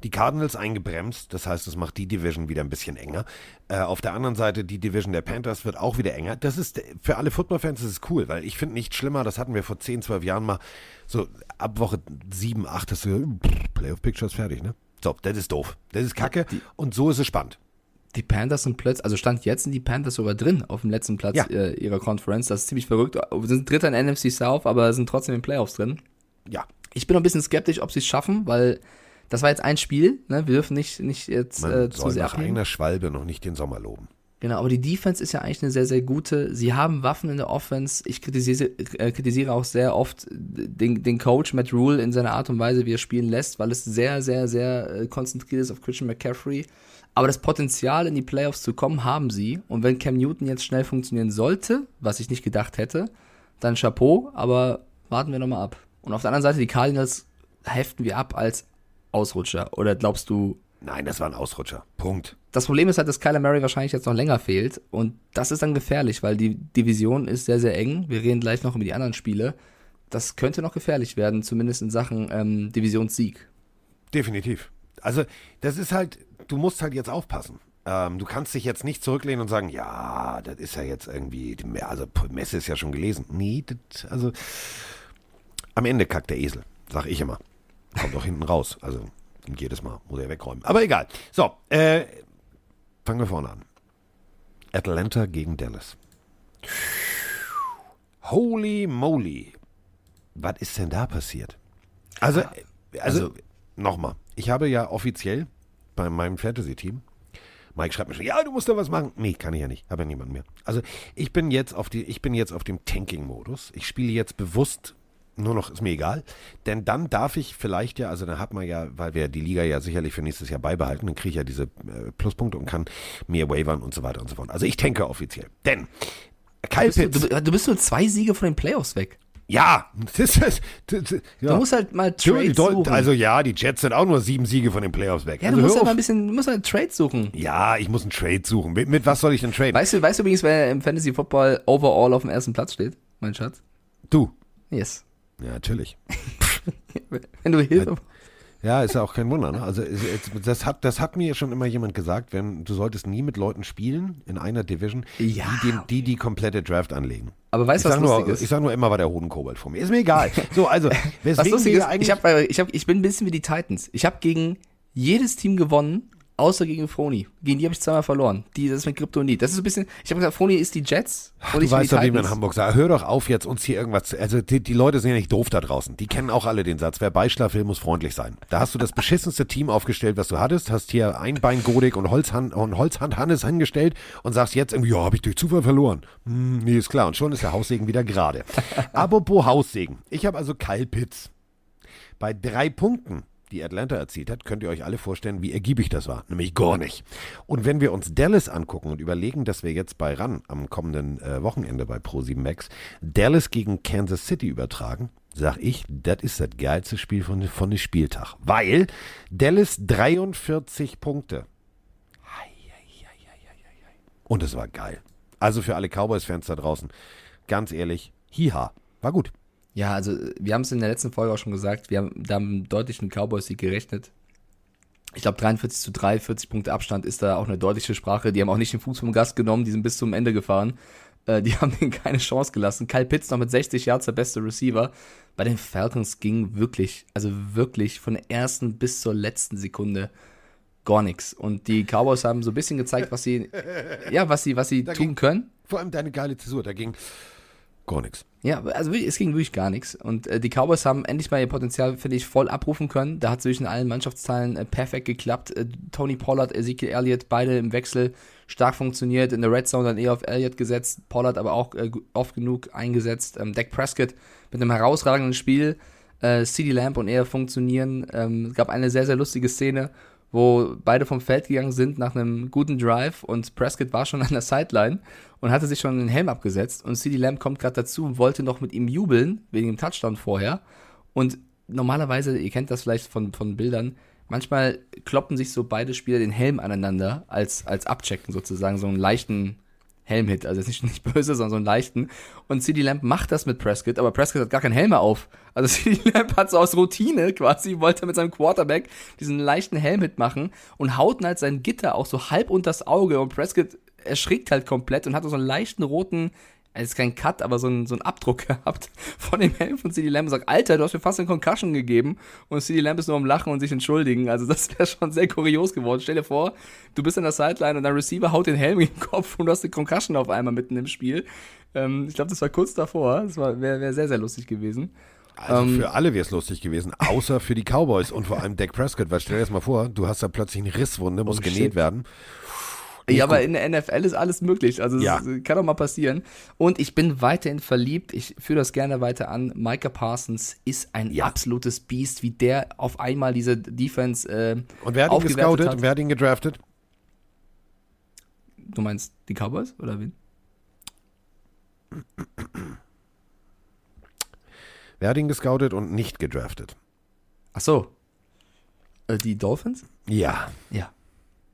die Cardinals eingebremst, das heißt, es macht die Division wieder ein bisschen enger. Äh, auf der anderen Seite, die Division der Panthers wird auch wieder enger. Das ist, für alle Football-Fans ist es cool, weil ich finde nicht schlimmer, das hatten wir vor 10, 12 Jahren mal, so ab Woche 7, 8 hast du, pff, Playoff-Pictures fertig, ne? So, das ist doof. Das ist kacke und so ist es spannend. Die Panthers sind plötzlich, also Stand jetzt sind die Panthers sogar drin auf dem letzten Platz Ja. äh, ihrer Conference. Das ist ziemlich verrückt. Wir sind Dritter in NFC South, aber sind trotzdem in den Playoffs drin. Ja, Ich bin noch ein bisschen skeptisch, ob sie es schaffen, weil das war jetzt ein Spiel. Ne? Wir dürfen nicht, nicht jetzt man äh, zu soll sehr nach abnehmen. einer Schwalbe noch nicht den Sommer loben. Genau, aber die Defense ist ja eigentlich eine sehr, sehr gute. Sie haben Waffen in der Offense. Ich kritisiere, äh, kritisiere auch sehr oft den, den Coach Matt Rule in seiner Art und Weise, wie er spielen lässt, weil es sehr, sehr, sehr äh, konzentriert ist auf Christian McCaffrey. Aber das Potenzial, in die Playoffs zu kommen, haben sie. Und wenn Cam Newton jetzt schnell funktionieren sollte, was ich nicht gedacht hätte, dann Chapeau, aber warten wir nochmal ab. Und auf der anderen Seite, die Cardinals heften wir ab als Ausrutscher. Oder glaubst du, Nein, das war ein Ausrutscher. Punkt. das Problem ist halt, dass Kyler Murray wahrscheinlich jetzt noch länger fehlt. Und das ist dann gefährlich, weil die Division ist sehr, sehr eng. Wir reden gleich noch über die anderen Spiele. Das könnte noch gefährlich werden, zumindest in Sachen ähm, Divisionssieg. Definitiv. Also, das ist halt, du musst halt jetzt aufpassen. Ähm, du kannst dich jetzt nicht zurücklehnen und sagen, ja, das ist ja jetzt irgendwie, also Messe ist ja schon gelesen. Nee, das, also am Ende kackt der Esel, sag ich immer. Kommt doch hinten raus. Also jedes Mal muss er wegräumen. Aber egal. So, äh, fangen wir vorne an. Atlanta gegen Dallas. Holy moly. Was ist denn da passiert? Also, äh, also, nochmal. Ich habe ja offiziell bei meinem Fantasy-Team, Mike schreibt mir schon, ja, du musst da was machen. Nee, kann ich ja nicht. Habe ja niemanden mehr. Also, ich bin jetzt auf die, ich bin jetzt auf dem Tanking-Modus. Ich spiele jetzt bewusst nur noch, ist mir egal. Denn dann darf ich vielleicht ja, also dann hat man ja, weil wir die Liga ja sicherlich für nächstes Jahr beibehalten, dann kriege ich ja diese äh, Pluspunkte und kann mehr wavern und so weiter und so fort. Also ich tanke offiziell. Denn Kyle Du, Pitts, du, du bist nur zwei Siege von den Playoffs weg. ja, das ist, das, das, ja. Du musst halt mal Trades suchen. Also ja, die Jets sind auch nur sieben Siege von den Playoffs weg. ja, also du musst halt mal ein bisschen, du musst halt Trades suchen. ja, ich muss einen Trade suchen. Mit, mit was soll ich denn traden? Weißt du, weißt du übrigens, wer im Fantasy Football overall auf dem ersten Platz steht? Mein Schatz? du. Yes. Ja, natürlich. [LAUGHS] Wenn du Hilfe. Ja, ist ja auch kein Wunder. Ne? Also das hat, das hat mir schon immer jemand gesagt, wenn du solltest nie mit Leuten spielen in einer Division, Ja, die, den, die die komplette Draft anlegen. Aber weißt du, was sag, nur, lustig ist? ich sag nur immer, war der Hodenkobold vor mir. Ist mir egal. So, also, [LAUGHS] Was lustig ist, eigentlich... ich, hab, bei- ich, hab, ich bin ein bisschen wie die Titans. Ich habe gegen jedes Team gewonnen, außer gegen Froni. Gegen die habe ich zweimal verloren. Die, das ist mit Kryptonit. Das ist so ein bisschen, ich habe gesagt, Froni ist die Jets. Und du ich bin weißt doch, wie man in. Hamburg sagt. Hör doch auf, jetzt uns hier irgendwas zu. Also, die, die Leute sind ja nicht doof da draußen. Die kennen auch alle den Satz: Wer Beischlaf will, muss freundlich sein. Da hast du das beschissenste Team aufgestellt, was du hattest. Hast hier Einbein Godik und Holzhand, und Holzhand Hannes hingestellt und sagst jetzt irgendwie: Ja, habe ich durch Zufall verloren. Hm, nee, ist klar. Und schon ist der Haussegen wieder gerade. [LAUGHS] Apropos Haussegen. Ich habe also Kyle Pitts. Bei drei Punkten, die Atlanta erzielt hat, könnt ihr euch alle vorstellen, wie ergiebig das war. Nämlich gar nicht. Und wenn wir uns Dallas angucken und überlegen, dass wir jetzt bei RAN am kommenden äh, Wochenende bei Pro7 Max Dallas gegen Kansas City übertragen, sag ich, das ist das geilste Spiel von, von dem Spieltag. Weil Dallas 43 Punkte. Und es war geil. Also für alle Cowboys-Fans da draußen, ganz ehrlich, hiha, war gut. Ja, also wir haben es in der letzten Folge auch schon gesagt, wir haben da einen Cowboys-Sieg gerechnet. Ich glaube 43 zu 3, 40 Punkte Abstand ist da auch eine deutliche Sprache. Die haben auch nicht den Fuß vom Gast genommen, die sind bis zum Ende gefahren. Äh, die [LAUGHS] haben denen keine Chance gelassen. Kyle Pitts noch mit 60 Yards der beste Receiver. Bei den Falcons ging wirklich, also wirklich von der ersten bis zur letzten Sekunde gar nichts. Und die Cowboys haben so ein bisschen gezeigt, was sie, ja, was sie, was sie Da tun ging- können. Vor allem deine geile Zäsur, da ging gar nichts. Ja, also es ging wirklich gar nichts. Und äh, die Cowboys haben endlich mal ihr Potenzial, finde ich, voll abrufen können. Da hat es zwischen allen Mannschaftsteilen äh, perfekt geklappt. Äh, Tony Pollard, Ezekiel Elliott, beide im Wechsel stark funktioniert. In der Red Zone dann eher auf Elliott gesetzt. Pollard aber auch äh, oft genug eingesetzt. Ähm, Dak Prescott mit einem herausragenden Spiel. Äh, CD Lamp und er funktionieren. Ähm, es gab eine sehr, sehr lustige Szene, wo beide vom Feld gegangen sind nach einem guten Drive und Prescott war schon an der Sideline und hatte sich schon den Helm abgesetzt und CD Lamb kommt gerade dazu und wollte noch mit ihm jubeln, wegen dem Touchdown vorher. Und normalerweise, ihr kennt das vielleicht von, von Bildern, manchmal kloppen sich so beide Spieler den Helm aneinander als, als Abchecken sozusagen, so einen leichten Helmhit, also jetzt nicht, [LAUGHS] nicht böse, sondern so einen leichten. Und CD Lamb macht das mit Prescott, aber Prescott hat gar keinen Helm mehr auf. Also [LAUGHS] CD Lamb hat so aus Routine quasi, wollte mit seinem Quarterback diesen leichten Helmhit machen und haut halt sein Gitter auch so halb unters Auge und Prescott erschrickt halt komplett und hat so einen leichten roten, es ist kein Cut, aber so einen, so einen Abdruck [LAUGHS] gehabt von dem Helm von CD Lamb und sagt, Alter, du hast mir fast eine Concussion gegeben und CD Lamb ist nur am Lachen und sich entschuldigen. Also das [LAUGHS] wäre schon sehr kurios geworden. Stell dir vor, du bist an der Sideline und dein Receiver haut den Helm in den Kopf und du hast eine Concussion auf einmal mitten im Spiel. Ähm, ich glaube, das war kurz davor. Das wäre wär sehr, sehr lustig gewesen. Also Ähm, für alle wäre es lustig gewesen, außer für die Cowboys und vor allem Dak Prescott, weil stell dir das mal vor, du hast da plötzlich eine Risswunde, muss Oh, genäht shit. werden. Ja, aber in der NFL ist alles möglich. Also Ja. es kann doch mal passieren. Und ich bin weiterhin verliebt. Ich führe das gerne weiter an. Micah Parsons ist ein Ja. absolutes Biest, wie der auf einmal diese Defense äh, Und wer hat ihn gescoutet? hat. Wer hat ihn gedraftet? Du meinst die Cowboys oder wen? Wer hat ihn gescoutet und nicht gedraftet? Ach so. Äh, die Dolphins? Ja. Ja.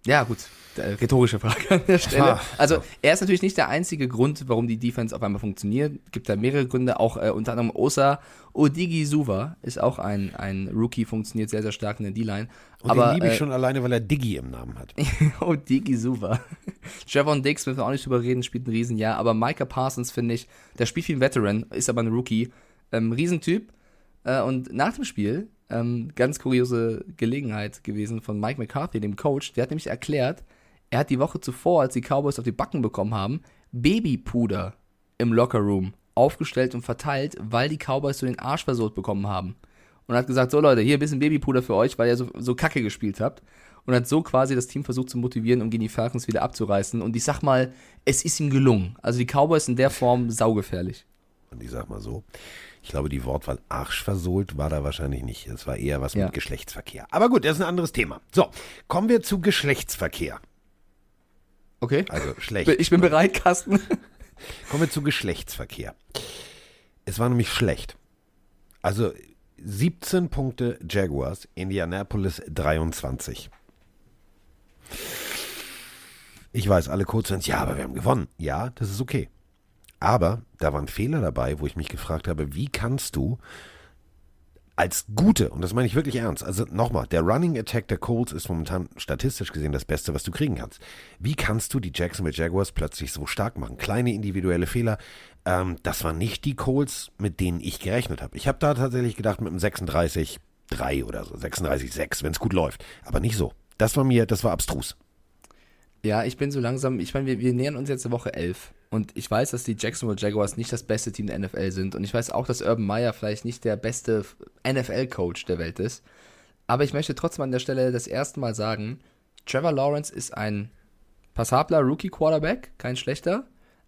Ja, gut. Äh, Rhetorische Frage an der Stelle. Also, er ist natürlich nicht der einzige Grund, warum die Defense auf einmal funktioniert. Gibt da mehrere Gründe. Auch äh, unter anderem Osa Odigisuva ist auch ein, ein Rookie, funktioniert sehr, sehr stark in der D-Line. Und Aber den liebe ich äh, schon alleine, weil er Diggy im Namen hat. [LAUGHS] Odigisuva. Javon Diggs, müssen wir auch nicht drüber reden, spielt ein Riesenjahr. Aber Micah Parsons, finde ich, der spielt wie ein Veteran, ist aber ein Rookie. Ähm, Riesentyp. Äh, und nach dem Spiel, ähm, ganz kuriose Gelegenheit gewesen von Mike McCarthy, dem Coach, der hat nämlich erklärt, er hat die Woche zuvor, als die Cowboys auf die Backen bekommen haben, Babypuder im Lockerroom aufgestellt und verteilt, weil die Cowboys so den Arsch versohlt bekommen haben. Und hat gesagt, so Leute, hier ein bisschen Babypuder für euch, weil ihr so, so kacke gespielt habt. Und hat so quasi das Team versucht zu motivieren, um gegen die Falcons wieder abzureißen. Und ich sag mal, es ist ihm gelungen. Also die Cowboys in der Form saugefährlich. Und ich sag mal so, ich glaube, die Wortwahl arschversohlt war da wahrscheinlich nicht. Es war eher was Ja. mit Geschlechtsverkehr. Aber gut, das ist ein anderes Thema. So, kommen wir zu Geschlechtsverkehr. Okay? Also schlecht. Ich bin bereit, Carsten. Kommen wir zu Geschlechtsverkehr. Es war nämlich schlecht. Also 17 Punkte Jaguars, Indianapolis 23. Ich weiß, alle kurz sind, ja, aber wir haben gewonnen. Ja, das ist okay. Aber da waren Fehler dabei, wo ich mich gefragt habe, wie kannst du als gute, und das meine ich wirklich ernst, also nochmal, der Running Attack der Colts ist momentan statistisch gesehen das Beste, was du kriegen kannst. Wie kannst du die Jacksonville Jaguars plötzlich so stark machen? Kleine individuelle Fehler, ähm, das waren nicht die Colts, mit denen ich gerechnet habe. Ich habe da tatsächlich gedacht mit einem 36-3 oder so, 36-6, wenn es gut läuft. Aber nicht so. Das war mir, das war abstrus. Ja, ich bin so langsam, ich meine, wir, wir nähern uns jetzt Woche 11 und ich weiß, dass die Jacksonville Jaguars nicht das beste Team der NFL sind. Und ich weiß auch, dass Urban Meyer vielleicht nicht der beste NFL-Coach der Welt ist, aber ich möchte trotzdem an der Stelle das erste Mal sagen, Trevor Lawrence ist ein passabler Rookie-Quarterback, kein schlechter,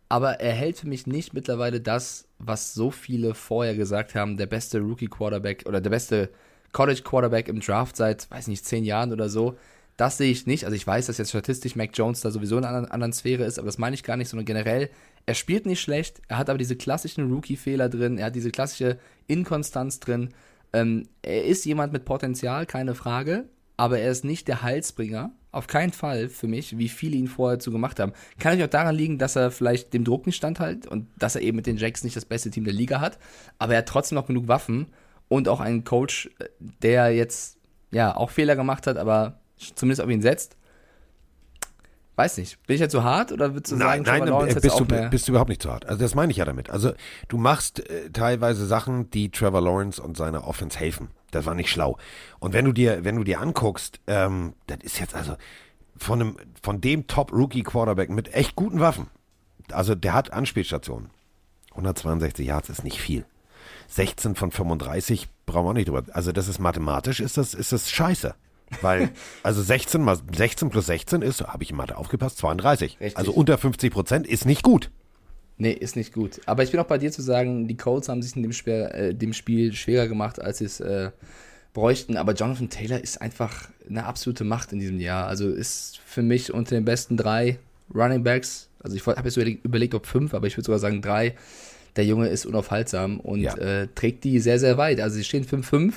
aber er hält für mich nicht mittlerweile das, was so viele vorher gesagt haben, der beste Rookie-Quarterback oder der beste College-Quarterback im Draft seit, weiß nicht, zehn Jahren oder so. Das sehe ich nicht. Also ich weiß, dass jetzt statistisch Mac Jones da sowieso in einer anderen, Sphäre ist, aber das meine ich gar nicht, sondern generell, er spielt nicht schlecht, er hat aber diese klassischen Rookie-Fehler drin, er hat diese klassische Inkonstanz drin. Ähm, er ist jemand mit Potenzial, keine Frage, aber er ist nicht der Heilsbringer. Auf keinen Fall für mich, wie viele ihn vorher zu gemacht haben. Kann natürlich auch daran liegen, dass er vielleicht dem Druck nicht standhält und dass er eben mit den Jacks nicht das beste Team der Liga hat. Aber er hat trotzdem noch genug Waffen und auch einen Coach, äh, der jetzt ja auch Fehler gemacht hat, aber zumindest auf ihn setzt. Weiß nicht. Bin ich jetzt zu hart oder würdest du sagen, Nein, nein, Trevor Lawrence äh, jetzt bist du, bist du überhaupt nicht zu hart. Also das meine ich ja damit. Also du machst äh, teilweise Sachen, die Trevor Lawrence und seiner Offense helfen. Das war nicht schlau. Und wenn du dir, wenn du dir anguckst, ähm, das ist jetzt also von einem, von dem Top-Rookie-Quarterback mit echt guten Waffen. Also der hat Anspielstationen. 162 Yards ist nicht viel. 16 von 35 brauchen wir auch nicht drüber. Also das ist mathematisch, ist das, ist das scheiße. Weil, also 16 mal 16 plus 16 ist, habe ich in Mathe aufgepasst, 32. Richtig. Also unter 50 Prozent ist nicht gut. Nee, ist nicht gut. Aber ich bin auch bei dir zu sagen, die Colts haben sich in dem Spiel, äh, dem Spiel schwerer gemacht, als sie es äh, bräuchten. Aber Jonathan Taylor ist einfach eine absolute Macht in diesem Jahr. Also ist für mich unter den besten drei Running Backs. Also ich habe jetzt überlegt, überlegt, ob fünf, aber ich würde sogar sagen drei. Der Junge ist unaufhaltsam und Ja. äh, trägt die sehr, sehr weit. Also sie stehen 5-5,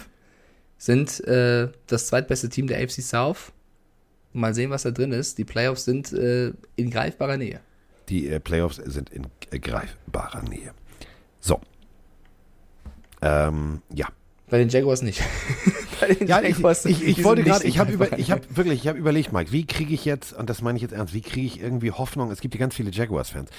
sind äh, das zweitbeste Team der AFC South. Mal sehen, was da drin ist. Die Playoffs sind äh, in greifbarer Nähe. Die äh, Playoffs sind in greifbarer Nähe. So. Ähm, ja. Bei den Jaguars nicht. [LAUGHS] Bei den Ja, ich, ich, ich wollte nicht gerade, ich habe über, ich habe wirklich, ich habe überlegt, Mike, wie kriege ich jetzt, und das meine ich jetzt ernst, wie kriege ich irgendwie Hoffnung? Es gibt ja ganz viele Jaguars-Fans.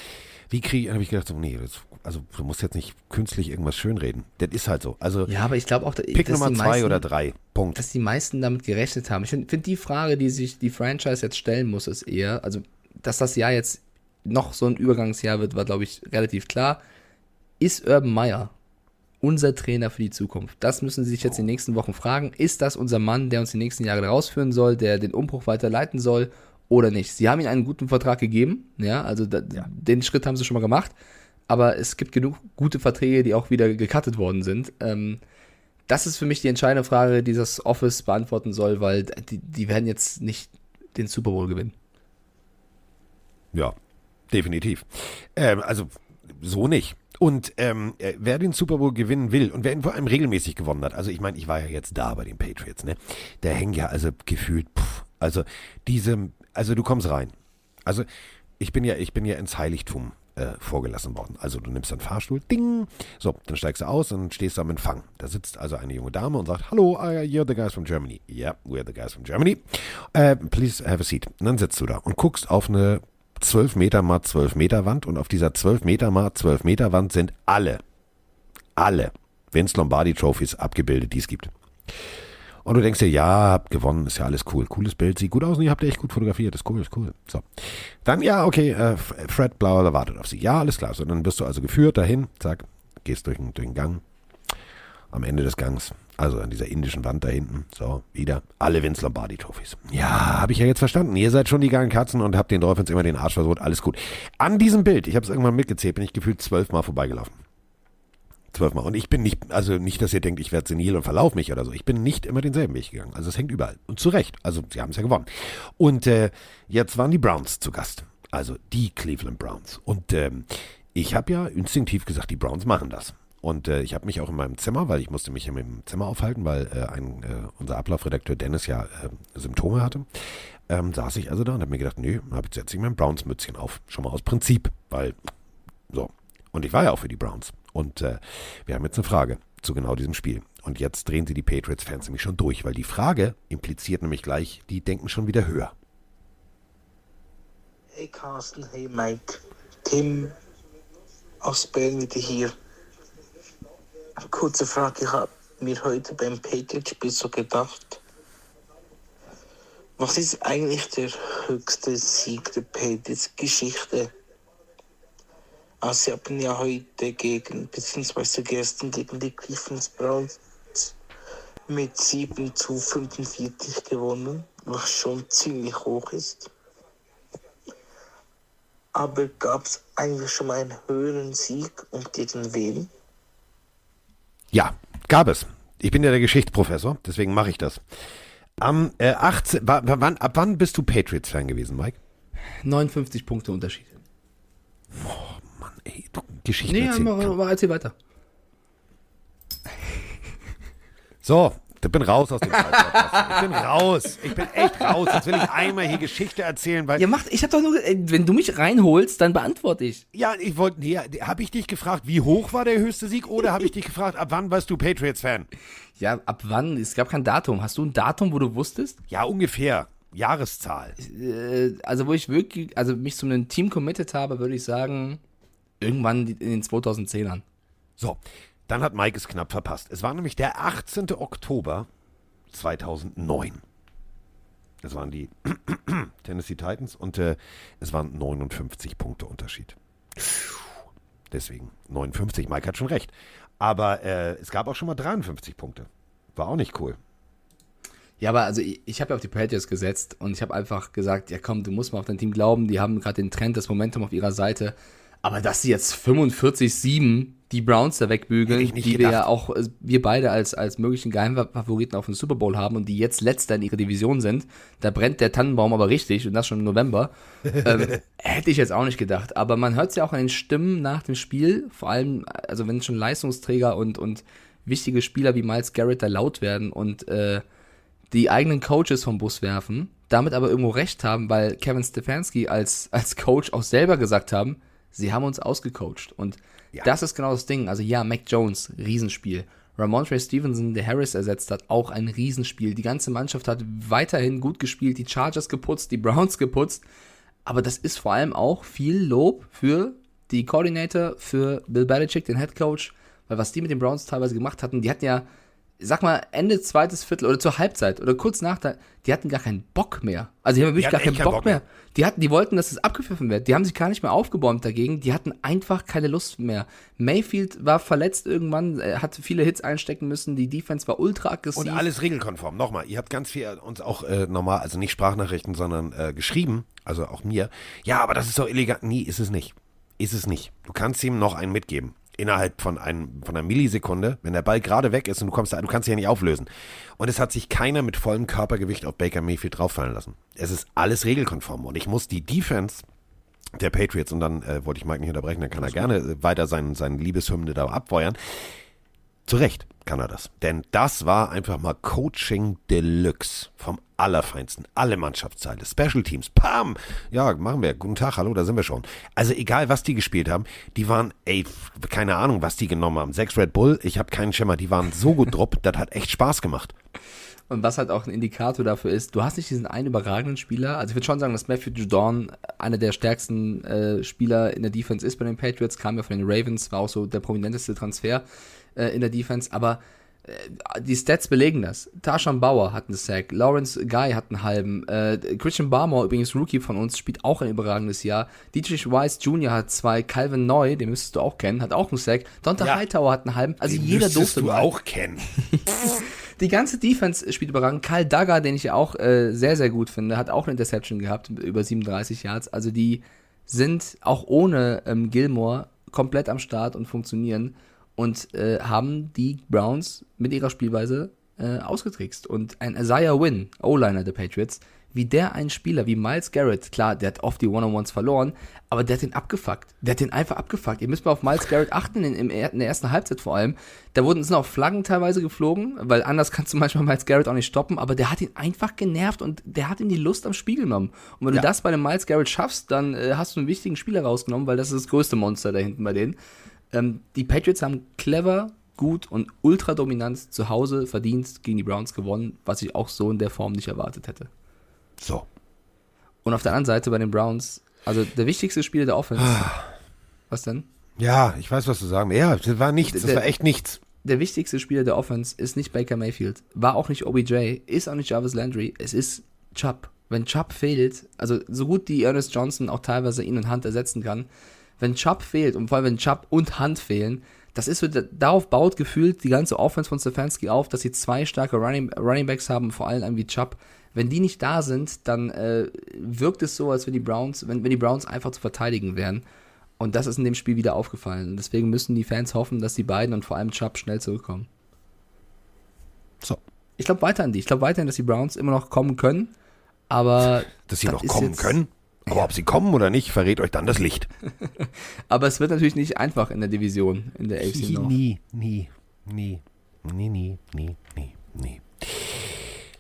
Wie kriege ich, habe ich gedacht, so, nee, das, also du musst jetzt nicht künstlich irgendwas schönreden. Das ist halt so. Also Ja, aber ich glaube auch, Pick dass Nummer die zwei meisten, oder drei. Punkt. dass die meisten damit gerechnet haben. Ich finde find die Frage, die sich die Franchise jetzt stellen muss, ist eher, also, dass das Jahr jetzt noch so ein Übergangsjahr wird, war, glaube ich, relativ klar. Ist Urban Meyer unser Trainer für die Zukunft? Das müssen sie sich jetzt in den nächsten Wochen fragen. Ist das unser Mann, der uns die nächsten Jahre rausführen soll, der den Umbruch weiter leiten soll oder nicht? Sie haben ihm einen guten Vertrag gegeben, ja, also da, den Schritt haben sie schon mal gemacht. Aber es gibt genug gute Verträge, die auch wieder gecuttet worden sind. Ähm, das ist für mich die entscheidende Frage, die das Office beantworten soll, weil die, die werden jetzt nicht den Super Bowl gewinnen. Ja, definitiv. Ähm, also so nicht. Und ähm, äh, wer den Super Bowl gewinnen will und wer ihn vor allem regelmäßig gewonnen hat, also ich meine, ich war ja jetzt da bei den Patriots, ne? Da hängen ja also gefühlt, pff, also diese, also du kommst rein. Also ich bin ja, ich bin ja ins Heiligtum äh, vorgelassen worden. Also du nimmst einen Fahrstuhl, ding, so, dann steigst du aus und stehst am Empfang. Da sitzt also eine junge Dame und sagt, hallo, uh, you're the guys from Germany. Yeah, we're the guys from Germany. Uh, please have a seat. Und dann sitzt du da und guckst auf eine 12 Meter mal 12 Meter Wand und auf dieser 12 Meter mal 12 Meter Wand sind alle, alle Vince Lombardi Trophies abgebildet, die es gibt. Und du denkst dir, ja, habt gewonnen, ist ja alles cool. Cooles Bild, sieht gut aus und ihr habt echt gut fotografiert, ist cool, ist cool. So. Dann, ja, okay, äh, Fred Blauer wartet auf sie. Ja, alles klar. So, dann wirst du also geführt dahin, zack, gehst durch, den- durch den Gang. Am Ende des Gangs, also an dieser indischen Wand da hinten, so, wieder, alle Vince Lombardi Trophies. Ja, habe ich ja jetzt verstanden. Ihr seid schon die geilen Katzen und habt den Dolphins immer den Arsch versucht, alles gut. An diesem Bild, ich habe es irgendwann mitgezählt, bin ich gefühlt zwölfmal vorbeigelaufen. Zwölfmal. Und ich bin nicht, also nicht, dass ihr denkt, ich werde senil und verlauf mich oder so. Ich bin nicht immer denselben Weg gegangen. Also es hängt überall. Und zu Recht. Also sie haben es ja gewonnen. Und äh, jetzt waren die Browns zu Gast. Also die Cleveland Browns. Und ähm, ich habe ja instinktiv gesagt, die Browns machen das. Und äh, ich habe mich auch in meinem Zimmer, weil ich musste mich in meinem Zimmer aufhalten, weil äh, ein, äh, unser Ablaufredakteur Dennis ja äh, Symptome hatte, ähm, saß ich also da und habe mir gedacht, nö, hab jetzt setze ich mein Browns-Mützchen auf. Schon mal aus Prinzip, weil so. Und ich war ja auch für die Browns. Und äh, wir haben jetzt eine Frage zu genau diesem Spiel. Und jetzt drehen sie die Patriots-Fans nämlich schon durch, weil die Frage impliziert nämlich gleich, die denken schon wieder höher. Hey Carsten, hey Mike, Tim aus Bern wieder hier. Kurze Frage, ich habe mir heute beim Patriot-Spiel so gedacht, was ist eigentlich der höchste Sieg der Patriots-Geschichte? Also sie haben ja heute gegen, beziehungsweise gestern gegen die Cleveland Browns mit 7 zu 45 gewonnen, was schon ziemlich hoch ist. Aber gab es eigentlich schon mal einen höheren Sieg und gegen wen? Ja, gab es. Ich bin ja der Geschichtsprofessor, deswegen mache ich das. Am äh, 18, wa- wa- wann, ab wann bist du Patriots-Fan gewesen, Mike? 59 Punkte Unterschied. Mann, ey, du Geschichte Nee, erzählen. aber, aber erzähl weiter. So, ich bin raus aus dem Scheiß-Podcast. Ich bin raus. Ich bin echt raus. Jetzt will ich einmal hier Geschichte erzählen, weil Ja, macht, ich hab doch nur, äh, wenn du mich reinholst, dann beantworte ich. Ja, ich wollte, nee, habe ich dich gefragt, wie hoch war der höchste Sieg oder habe ich dich gefragt, ab wann warst du Patriots-Fan? Ja, ab wann? Es gab kein Datum. Hast du ein Datum, wo du wusstest? Ja, ungefähr. Jahreszahl. Äh, also wo ich wirklich, also mich zu einem Team committed habe, würde ich sagen, irgendwann in den 2010ern. So, dann hat Mike es knapp verpasst. Es war nämlich der 18. Oktober 2009. Es waren die [CLEARS THROAT] Tennessee Titans und äh, es waren 59 Punkte Unterschied. Deswegen 59. Mike hat schon recht. Aber äh, es gab auch schon mal 53 Punkte. War auch nicht cool. Ja, aber also ich, ich habe ja auf die Patriots gesetzt und ich habe einfach gesagt, ja komm, du musst mal auf dein Team glauben, die haben gerade den Trend, das Momentum auf ihrer Seite. Aber dass sie jetzt 45-7 die Browns da wegbügeln, die wir gedacht. ja auch, äh, wir beide als, als möglichen Geheimfavoriten auf den Super Bowl haben und die jetzt letzter in ihrer Division sind, da brennt der Tannenbaum aber richtig und das schon im November. [LAUGHS] ähm, hätte ich jetzt auch nicht gedacht. Aber man hört es ja auch an den Stimmen nach dem Spiel, vor allem, also wenn schon Leistungsträger und, und wichtige Spieler wie Miles Garrett da laut werden und äh, die eigenen Coaches vom Bus werfen, damit aber irgendwo recht haben, weil Kevin Stefanski als, als Coach auch selber gesagt haben, sie haben uns ausgecoacht. Und Ja. das ist genau das Ding. Also ja, Mac Jones, Riesenspiel. Ramondre Stevenson, der Harris ersetzt hat, auch ein Riesenspiel. Die ganze Mannschaft hat weiterhin gut gespielt, die Chargers geputzt, die Browns geputzt. Aber das ist vor allem auch viel Lob für die Coordinator, für Bill Belichick, den Head Coach, weil was die mit den Browns teilweise gemacht hatten, die hatten ja, sag mal, Ende zweites Viertel oder zur Halbzeit oder kurz nach der, die hatten gar keinen Bock mehr. Also die haben wirklich hatten gar keinen Bock, Bock mehr. mehr. Die hatten, die wollten, dass es abgepfiffen wird. Die haben sich gar nicht mehr aufgebäumt dagegen. Die hatten einfach keine Lust mehr. Mayfield war verletzt irgendwann, er hat viele Hits einstecken müssen. Die Defense war ultra aggressiv. Und alles regelkonform. Nochmal, ihr habt ganz viel uns auch äh, normal, also nicht Sprachnachrichten, sondern äh, geschrieben, also auch mir. Ja, aber das ist doch illegal. Nee, ist es nicht. Ist es nicht. Du kannst ihm noch einen mitgeben. Innerhalb von, einem, von einer Millisekunde, wenn der Ball gerade weg ist und du kommst da, du kannst ihn ja nicht auflösen. Und es hat sich keiner mit vollem Körpergewicht auf Baker Mayfield drauffallen lassen. Es ist alles regelkonform. Und ich muss die Defense der Patriots, und dann äh, wollte ich Mike nicht unterbrechen, dann kann er gerne äh, weiter seinen, seinen Liebeshymne da abfeuern. Zu Recht kann er das. Denn das war einfach mal Coaching Deluxe vom Allerfeinsten. Alle Mannschaftsteile, Special Teams, pam! Ja, machen wir. Guten Tag, hallo, da sind wir schon. Also egal, was die gespielt haben, die waren, ey, keine Ahnung, was die genommen haben. Sechs Red Bull, ich habe keinen Schimmer, die waren so gut drupp, das hat echt Spaß gemacht. Und was halt auch ein Indikator dafür ist, du hast nicht diesen einen überragenden Spieler. Also ich würde schon sagen, dass Matthew Judon einer der stärksten äh, Spieler in der Defense ist bei den Patriots, kam ja von den Ravens, war auch so der prominenteste Transfer äh, in der Defense. Aber äh, die Stats belegen das. Tarshan Bauer hat einen Sack, Lawrence Guy hat einen halben, äh, Christian Barmore, übrigens Rookie von uns, spielt auch ein überragendes Jahr. Dietrich Weiss Jr. hat zwei, Calvin Neu, den müsstest du auch kennen, hat auch einen Sack. Donta Ja. Hightower hat einen halben. Also Den jeder müsstest durfte du mal. auch kennen. [LAUGHS] Die ganze Defense spielt überragend. Kyle Dagger, den ich ja auch äh, sehr, sehr gut finde, hat auch eine Interception gehabt, über 37 Yards. Also die sind auch ohne ähm, Gilmore komplett am Start und funktionieren und äh, haben die Browns mit ihrer Spielweise äh, ausgetrickst. Und ein Isaiah Wynn, O-Liner der Patriots, wie der einen Spieler wie Miles Garrett, klar, der hat oft die One-on-Ones verloren, aber der hat den abgefuckt. Der hat den einfach abgefuckt. Ihr müsst mal auf Miles Garrett achten, in, in der ersten Halbzeit vor allem. Da wurden sind auch Flaggen teilweise geflogen, weil anders kannst du manchmal Miles Garrett auch nicht stoppen, aber der hat ihn einfach genervt und der hat ihm die Lust am Spiel genommen. Und wenn Ja. du das bei dem Miles Garrett schaffst, dann äh, hast du einen wichtigen Spieler rausgenommen, weil das ist das größte Monster da hinten bei denen. Ähm, die Patriots haben clever, gut und ultra dominant zu Hause verdient gegen die Browns gewonnen, was ich auch so in der Form nicht erwartet hätte. So. Und auf der anderen Seite bei den Browns, also der wichtigste Spieler der Offense. was denn? Ja, ich weiß, was du sagen. Ja, das war nichts, das Der- war echt nichts. Der wichtigste Spieler der Offense ist nicht Baker Mayfield, war auch nicht OBJ, ist auch nicht Jarvis Landry, es ist Chubb. Wenn Chubb fehlt, also so gut die Ernest Johnson auch teilweise ihn und Hunt ersetzen kann, wenn Chubb fehlt und vor allem wenn Chubb und Hunt fehlen, das ist so, darauf baut gefühlt die ganze Offense von Stefanski auf, dass sie zwei starke Running, Running Backs haben, vor allem einen wie Chubb. Wenn die nicht da sind, dann äh, wirkt es so, als wenn die Browns, wenn, wenn die Browns einfach zu verteidigen wären. Und das ist in dem Spiel wieder aufgefallen. Und deswegen müssen die Fans hoffen, dass die beiden und vor allem Chubb schnell zurückkommen. So. Ich glaube weiter an die. Ich glaube weiterhin, dass die Browns immer noch kommen können. Aber. Dass sie noch kommen jetzt- können. Aber ob sie kommen oder nicht, verrät euch dann das Licht. [LAUGHS] Aber es wird natürlich nicht einfach in der Division, in der AFC North. Nie, nie, nie, nie, nie, nie, nie, nie.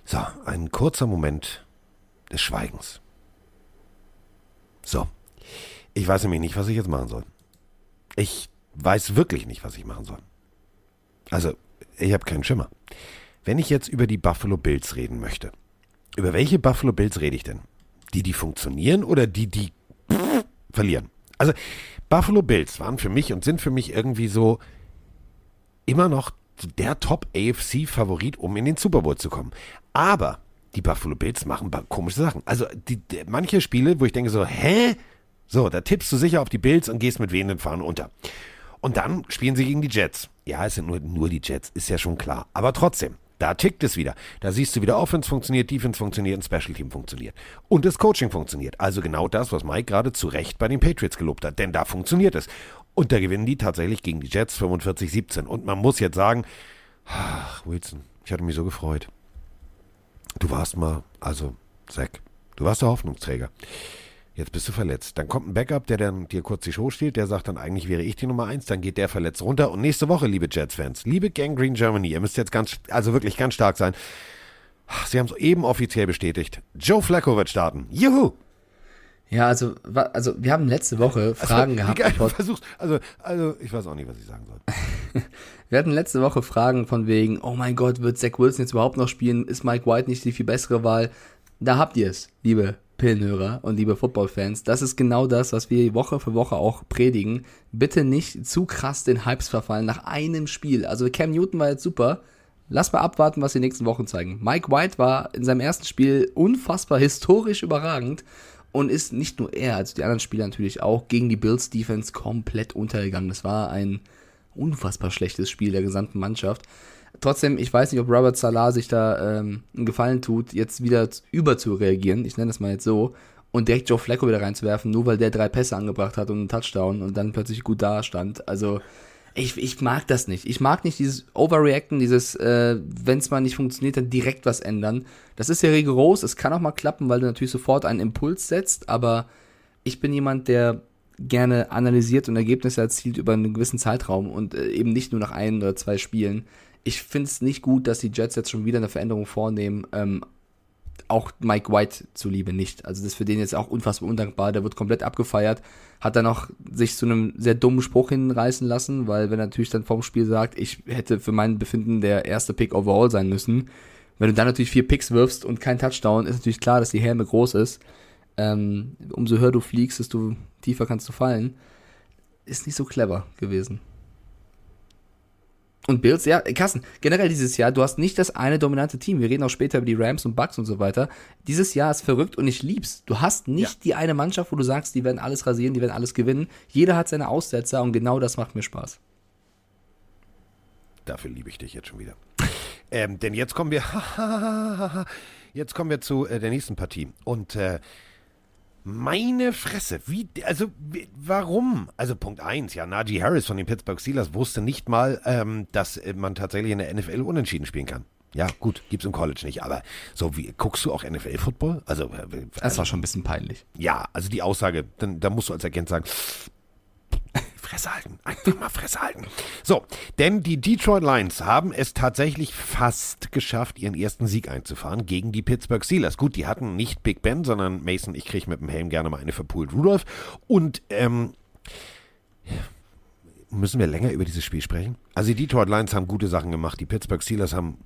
So, ein kurzer Moment des Schweigens. So, ich weiß nämlich nicht, was ich jetzt machen soll. Ich weiß wirklich nicht, was ich machen soll. Also, ich habe keinen Schimmer. Wenn ich jetzt über die Buffalo Bills reden möchte, über welche Buffalo Bills rede ich denn? Die, die funktionieren oder die, die pff, verlieren? Also, Buffalo Bills waren für mich und sind für mich irgendwie so immer noch der Top-AFC-Favorit, um in den Super Bowl zu kommen. Aber die Buffalo Bills machen komische Sachen. Also, die, die, manche Spiele, wo ich denke so, hä? So, da tippst du sicher auf die Bills und gehst mit wehenden Fahnen unter. Und dann spielen sie gegen die Jets. Ja, es sind nur, nur die Jets, ist ja schon klar. Aber trotzdem, da tickt es wieder. Da siehst du wieder, Offense funktioniert, Defense funktioniert und Special Team funktioniert. Und das Coaching funktioniert. Also genau das, was Mike gerade zu Recht bei den Patriots gelobt hat. Denn da funktioniert es. Und da gewinnen die tatsächlich gegen die Jets 45-17. Und man muss jetzt sagen, ach, Wilson, ich hatte mich so gefreut. Du warst mal, also, Zack, du warst der Hoffnungsträger. Jetzt bist du verletzt. Dann kommt ein Backup, der dann dir kurz die Show steht, der sagt dann, eigentlich wäre ich die Nummer eins, dann geht der verletzt runter. Und nächste Woche, liebe Jets-Fans, liebe Gang Green Germany, ihr müsst jetzt ganz, also wirklich ganz stark sein. Sie haben es eben offiziell bestätigt. Joe Flacco wird starten. Juhu! Ja, also, also wir haben letzte Woche Fragen Wie gehabt. Pod- versuchst, also, also, ich weiß auch nicht, was ich sagen soll. [LAUGHS] Wir hatten letzte Woche Fragen von wegen, oh mein Gott, wird Zach Wilson jetzt überhaupt noch spielen? Ist Mike White nicht die viel bessere Wahl? Da habt ihr es, liebe Pillenhörer und liebe Footballfans. Das ist genau das, was wir Woche für Woche auch predigen. Bitte nicht zu krass den Hypes verfallen nach einem Spiel. Also Cam Newton war jetzt super. Lass mal abwarten, was die nächsten Wochen zeigen. Mike White war in seinem ersten Spiel unfassbar historisch überragend und ist nicht nur er, also die anderen Spieler natürlich auch, gegen die Bills Defense komplett untergegangen. Das war ein unfassbar schlechtes Spiel der gesamten Mannschaft. Trotzdem, ich weiß nicht, ob Robert Salah sich da ähm, einen Gefallen tut, jetzt wieder über zu reagieren. Ich nenne das mal jetzt so. Und direkt Joe Flacco wieder reinzuwerfen, nur weil der drei Pässe angebracht hat und einen Touchdown und dann plötzlich gut dastand. Also, ich, ich mag das nicht. Ich mag nicht dieses Overreacten, dieses, äh, wenn es mal nicht funktioniert, dann direkt was ändern. Das ist ja rigoros, es kann auch mal klappen, weil du natürlich sofort einen Impuls setzt, aber ich bin jemand, der gerne analysiert und Ergebnisse erzielt über einen gewissen Zeitraum und äh, eben nicht nur nach ein oder zwei Spielen. Ich finde es nicht gut, dass die Jets jetzt schon wieder eine Veränderung vornehmen. Ähm, auch Mike White zuliebe nicht. Also das ist für den jetzt auch unfassbar undankbar. Der wird komplett abgefeiert. Hat dann auch sich zu einem sehr dummen Spruch hinreißen lassen, weil wenn er natürlich dann vorm Spiel sagt, ich hätte für mein Befinden der erste Pick overall sein müssen. Wenn du dann natürlich vier Picks wirfst und kein Touchdown, ist natürlich klar, dass die Helme groß ist. Ähm, umso höher du fliegst, desto tiefer kannst du fallen. Ist nicht so clever gewesen. Und Bills, ja, Carsten, generell dieses Jahr, du hast nicht das eine dominante Team. Wir reden auch später über die Rams und Bucks und so weiter. Dieses Jahr ist verrückt und ich lieb's. Du hast nicht die eine Mannschaft, wo du sagst, die werden alles rasieren, die werden alles gewinnen. Jeder hat seine Aussetzer und genau das macht mir Spaß. Dafür liebe ich dich jetzt schon wieder. Ähm, denn jetzt kommen wir, [LAUGHS] jetzt kommen wir zu äh, der nächsten Partie. Und äh, meine Fresse, wie, also warum? Also Punkt eins, ja, Najee Harris von den Pittsburgh Steelers wusste nicht mal, ähm, dass äh, man tatsächlich in der NFL unentschieden spielen kann. Ja, gut, gibt's im College nicht, aber so wie guckst du auch NFL-Football? Also, äh, Das war schon ein bisschen peinlich. ja, also die Aussage, dann, da musst du als Agent sagen, Fresse halten, einfach mal Fresse halten. So, denn die Detroit Lions haben es tatsächlich fast geschafft, ihren ersten Sieg einzufahren gegen die Pittsburgh Steelers. Gut, die hatten nicht Big Ben, sondern Mason, ich kriege mit dem Helm gerne mal eine verpult Rudolph. Und ähm, müssen wir länger über dieses Spiel sprechen? Also die Detroit Lions haben gute Sachen gemacht, die Pittsburgh Steelers haben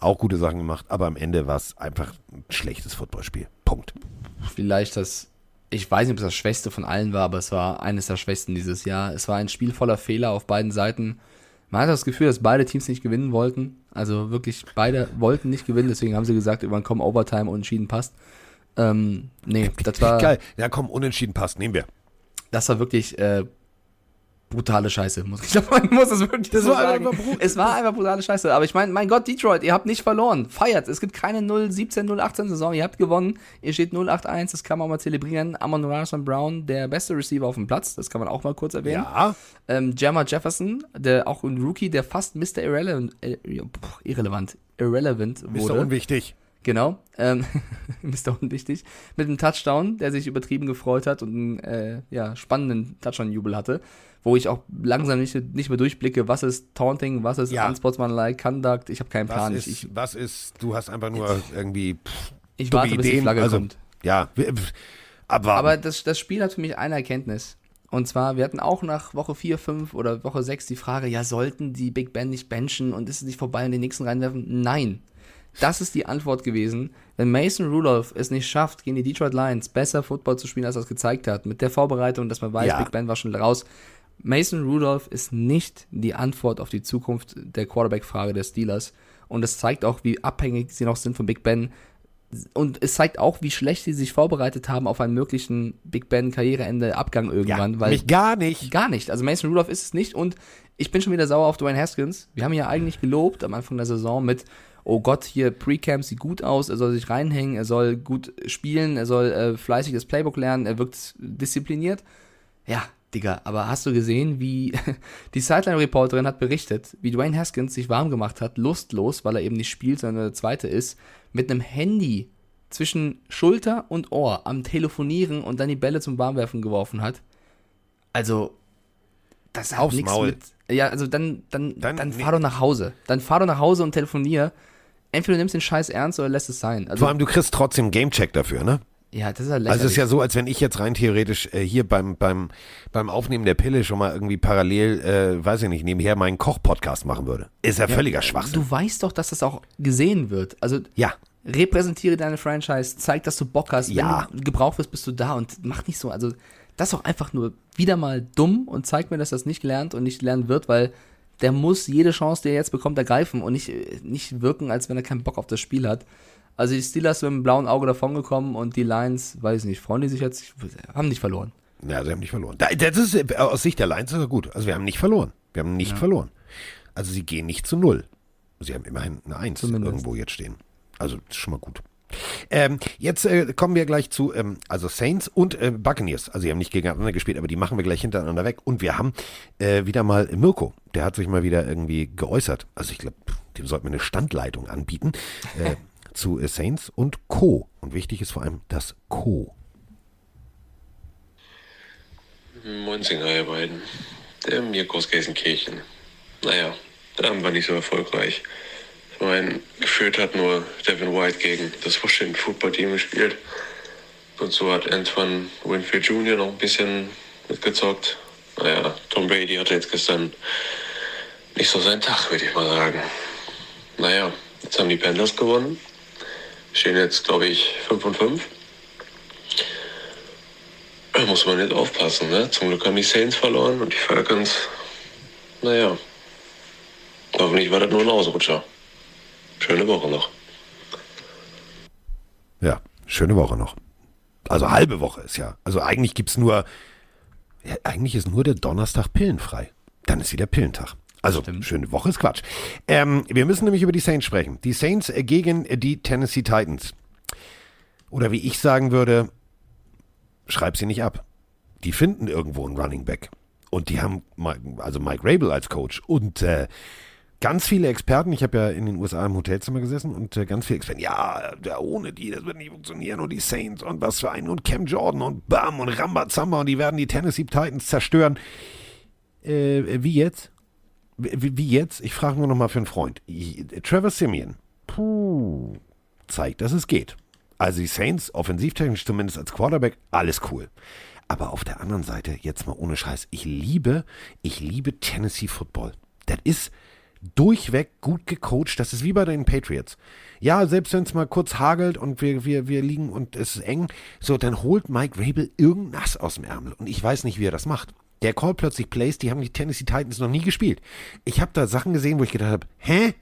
auch gute Sachen gemacht, aber am Ende war es einfach ein schlechtes Footballspiel. Punkt. Vielleicht das, ich weiß nicht, ob es das Schwächste von allen war, aber es war eines der Schwächsten dieses Jahr. Es war ein Spiel voller Fehler auf beiden Seiten. Man hat das Gefühl, dass beide Teams nicht gewinnen wollten. Also wirklich, beide wollten nicht gewinnen, deswegen haben sie gesagt, irgendwann kommen Overtime, unentschieden passt. Ähm, nee, das war, Geil. Ja, komm, unentschieden passt, nehmen wir. das war wirklich äh, brutale Scheiße, muss ich sagen. Man muss es wirklich Das so war sagen. einfach es war einfach brutale Scheiße. Aber ich meine, mein Gott, Detroit, ihr habt nicht verloren. Feiert. Es gibt keine 0-17, 0-18 Saison. Ihr habt gewonnen. Ihr steht 0-8-1. Das kann man auch mal zelebrieren. Amon Russell Brown, der beste Receiver auf dem Platz. Das kann man auch mal kurz erwähnen. Ja, Ähm, Jammer Jefferson, der auch ein Rookie, der fast Mr. Irrelevant, äh, irrelevant, irrelevant Mr. wurde. Unwichtig. Genau, ähm, [LAUGHS] Mr. Unwichtig, mit einem Touchdown, der sich übertrieben gefreut hat und einen äh, ja, spannenden Touchdown-Jubel hatte, wo ich auch langsam nicht, nicht mehr durchblicke, was ist Taunting, was ist Ja. Unsportsmanlike, Conduct, ich habe keinen Was Plan. ist, ich, ich, was ist, du hast einfach nur irgendwie pff, ich warte, bis die Ideen. Flagge also, kommt. Ja, abwarten. Aber das, das Spiel hat für mich eine Erkenntnis. Und zwar, wir hatten auch nach Woche 4, 5 oder Woche 6 die Frage, ja, sollten die Big Ben nicht benchen und ist es nicht vorbei und den nächsten reinwerfen? Nein. Das ist die Antwort gewesen. Wenn Mason Rudolph es nicht schafft, gegen die Detroit Lions besser Football zu spielen, als er es gezeigt hat, mit der Vorbereitung, dass man weiß, Ja. Big Ben war schon raus. Mason Rudolph ist nicht die Antwort auf die Zukunft der Quarterback-Frage der Steelers. Und es zeigt auch, wie abhängig sie noch sind von Big Ben. Und es zeigt auch, wie schlecht sie sich vorbereitet haben auf einen möglichen Big Ben-Karriereende, Abgang irgendwann. weil mich gar nicht. Gar nicht. Also Mason Rudolph ist es nicht und ich bin schon wieder sauer auf Dwayne Haskins. Wir haben ihn ja eigentlich gelobt am Anfang der Saison mit, oh Gott, hier Pre-Camp sieht gut aus, er soll sich reinhängen, er soll gut spielen, er soll äh, fleißig das Playbook lernen, er wirkt diszipliniert. Ja, Digga, aber hast du gesehen, wie [LAUGHS] die Sideline-Reporterin hat berichtet, wie Dwayne Haskins sich warm gemacht hat, lustlos, weil er eben nicht spielt, sondern der Zweite ist, mit einem Handy zwischen Schulter und Ohr am Telefonieren und dann die Bälle zum Warmwerfen geworfen hat. Also, das hat nichts mit. Ja, also dann, dann, Dann- dann, fahr doch nach Hause. Dann fahr doch nach Hause und telefonier. Entweder du nimmst den Scheiß ernst oder lässt es sein. Also, Vor allem, du kriegst trotzdem Gamecheck dafür, ne? ja, das ist halt Also lächerlich. es ist ja so, als wenn ich jetzt rein theoretisch äh, hier beim, beim, beim Aufnehmen der Pille schon mal irgendwie parallel, äh, weiß ich nicht, nebenher meinen Koch-Podcast machen würde. Ist ja, völliger Schwachsinn. du weißt doch, dass das auch gesehen wird. Also, Ja, repräsentiere deine Franchise, zeig, dass du Bock hast. Ja. Wenn du gebraucht wirst, bist du da und mach nicht so. Also, das ist doch einfach nur wieder mal dumm und zeig mir, dass das nicht lernt und nicht lernen wird, weil der muss jede Chance, die er jetzt bekommt, ergreifen und nicht, nicht wirken, als wenn er keinen Bock auf das Spiel hat. Also die Steelers sind mit einem blauen Auge davongekommen und die Lions, weiß ich nicht, freuen die sich jetzt, haben nicht verloren. ja, sie haben nicht verloren. Da- Das ist, äh, aus Sicht der Lions ist gut. Also wir haben nicht verloren. Wir haben nicht verloren. Also sie gehen nicht zu null. Sie haben immerhin eine Eins Zumindest. irgendwo jetzt stehen. Also das ist schon mal gut. Ähm, jetzt äh, kommen wir gleich zu, ähm, also Saints und äh, Buccaneers. Also sie haben nicht gegeneinander gespielt, aber die machen wir gleich hintereinander weg. Und wir haben äh, wieder mal Mirko. Der hat sich mal wieder irgendwie geäußert. Also ich glaube, dem sollten wir eine Standleitung anbieten äh, [LAUGHS] zu äh, Saints und Co. Und wichtig ist vor allem das Co. Moinsinger, ihr beiden. Der Mirko aus Gelsenkirchen. Naja, da haben wir nicht so erfolgreich. Meine, geführt hat nur Devin White gegen das Washington Football Team gespielt. Und so hat Antoine Winfield Jr. noch ein bisschen mitgezockt. Naja, Tom Brady hatte jetzt gestern nicht so seinen Tag, würde ich mal sagen. Naja, jetzt haben die Panthers gewonnen. Stehen jetzt, glaube ich, 5 und 5. Da muss man jetzt aufpassen, ne? Zum Glück haben die Saints verloren und die Falcons, naja. Hoffentlich war das nur ein Ausrutscher. Schöne Woche noch. Ja, schöne Woche noch. Also halbe Woche ist ja. Also eigentlich gibt's nur, ja, eigentlich ist nur der Donnerstag pillenfrei. Dann ist wieder Pillentag. Also schöne Woche ist Quatsch. Ähm, wir müssen nämlich über die Saints sprechen. Die Saints äh, gegen äh, die Tennessee Titans. Oder wie ich sagen würde, schreib sie nicht ab. Die finden irgendwo einen Running Back. Und die haben also Mike Rabel als Coach und äh, ganz viele Experten, ich habe ja in den USA im Hotelzimmer gesessen und äh, ganz viele Experten, ja, ohne die, das wird nicht funktionieren und die Saints und was für einen und Cam Jordan und Bam und Rambazamba und die werden die Tennessee Titans zerstören. Äh, wie jetzt? Wie, wie jetzt? Ich frage nur noch mal für einen Freund. Trevor Simeon, puh, zeigt, dass es geht. Also die Saints, offensivtechnisch zumindest als Quarterback, alles cool. Aber auf der anderen Seite, jetzt mal ohne Scheiß, ich liebe, ich liebe Tennessee Football. Das ist durchweg gut gecoacht. Das ist wie bei den Patriots. Ja, selbst wenn es mal kurz hagelt und wir, wir, wir liegen und es ist eng, so, dann holt Mike Rabel irgendein Nass aus dem Ärmel. Und ich weiß nicht, wie er das macht. Der callt plötzlich Plays, die haben die Tennessee Titans noch nie gespielt. Ich habe da Sachen gesehen, wo ich gedacht habe, hä?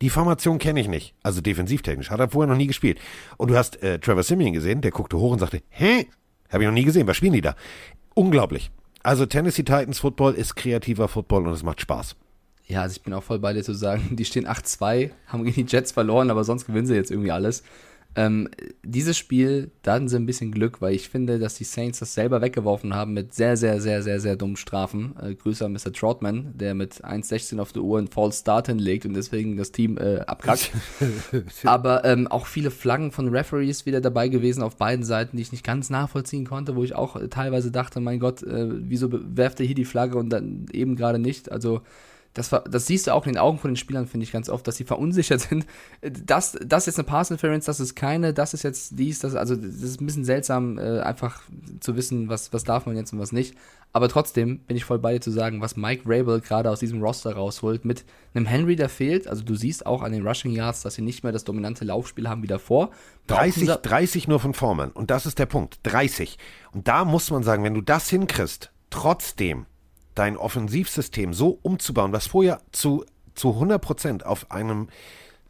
Die Formation kenne ich nicht. Also defensivtechnisch. Hat er vorher noch nie gespielt. Und du hast äh, Trevor Simeon gesehen, der guckte hoch und sagte, hä? Habe ich noch nie gesehen. Was spielen die da? Unglaublich. Also Tennessee Titans Football ist kreativer Football und es macht Spaß. Ja, also ich bin auch voll bei dir zu sagen, [LAUGHS] die stehen 8-2, haben gegen die Jets verloren, aber sonst gewinnen sie jetzt irgendwie alles. Ähm, dieses Spiel, da hatten sie ein bisschen Glück, weil ich finde, dass die Saints das selber weggeworfen haben mit sehr, sehr, sehr, sehr, sehr dummen Strafen. Äh, Grüße an Mr. Troutman, der mit 1,16 auf der Uhr einen False Start hinlegt und deswegen das Team äh, abkackt. [LAUGHS] Aber ähm, auch viele Flaggen von Referees wieder dabei gewesen auf beiden Seiten, die ich nicht ganz nachvollziehen konnte, wo ich auch äh, teilweise dachte, mein Gott, äh, wieso werft er hier die Flagge und dann eben gerade nicht? Also das, das siehst du auch in den Augen von den Spielern, finde ich ganz oft, dass sie verunsichert [LAUGHS] sind. Das, das ist eine Pass Interference, das ist keine, das ist jetzt dies, das, also das ist ein bisschen seltsam, äh, einfach zu wissen, was, was darf man jetzt und was nicht. Aber trotzdem bin ich voll bei dir zu sagen, was Mike Rabel gerade aus diesem Roster rausholt, mit einem Henry, der fehlt. Also du siehst auch an den Rushing Yards, dass sie nicht mehr das dominante Laufspiel haben wie davor. 30, 30 nur von Foreman. Und das ist der Punkt. 30. Und da muss man sagen, wenn du das hinkriegst, trotzdem dein Offensivsystem so umzubauen, was vorher zu, zu 100% auf einem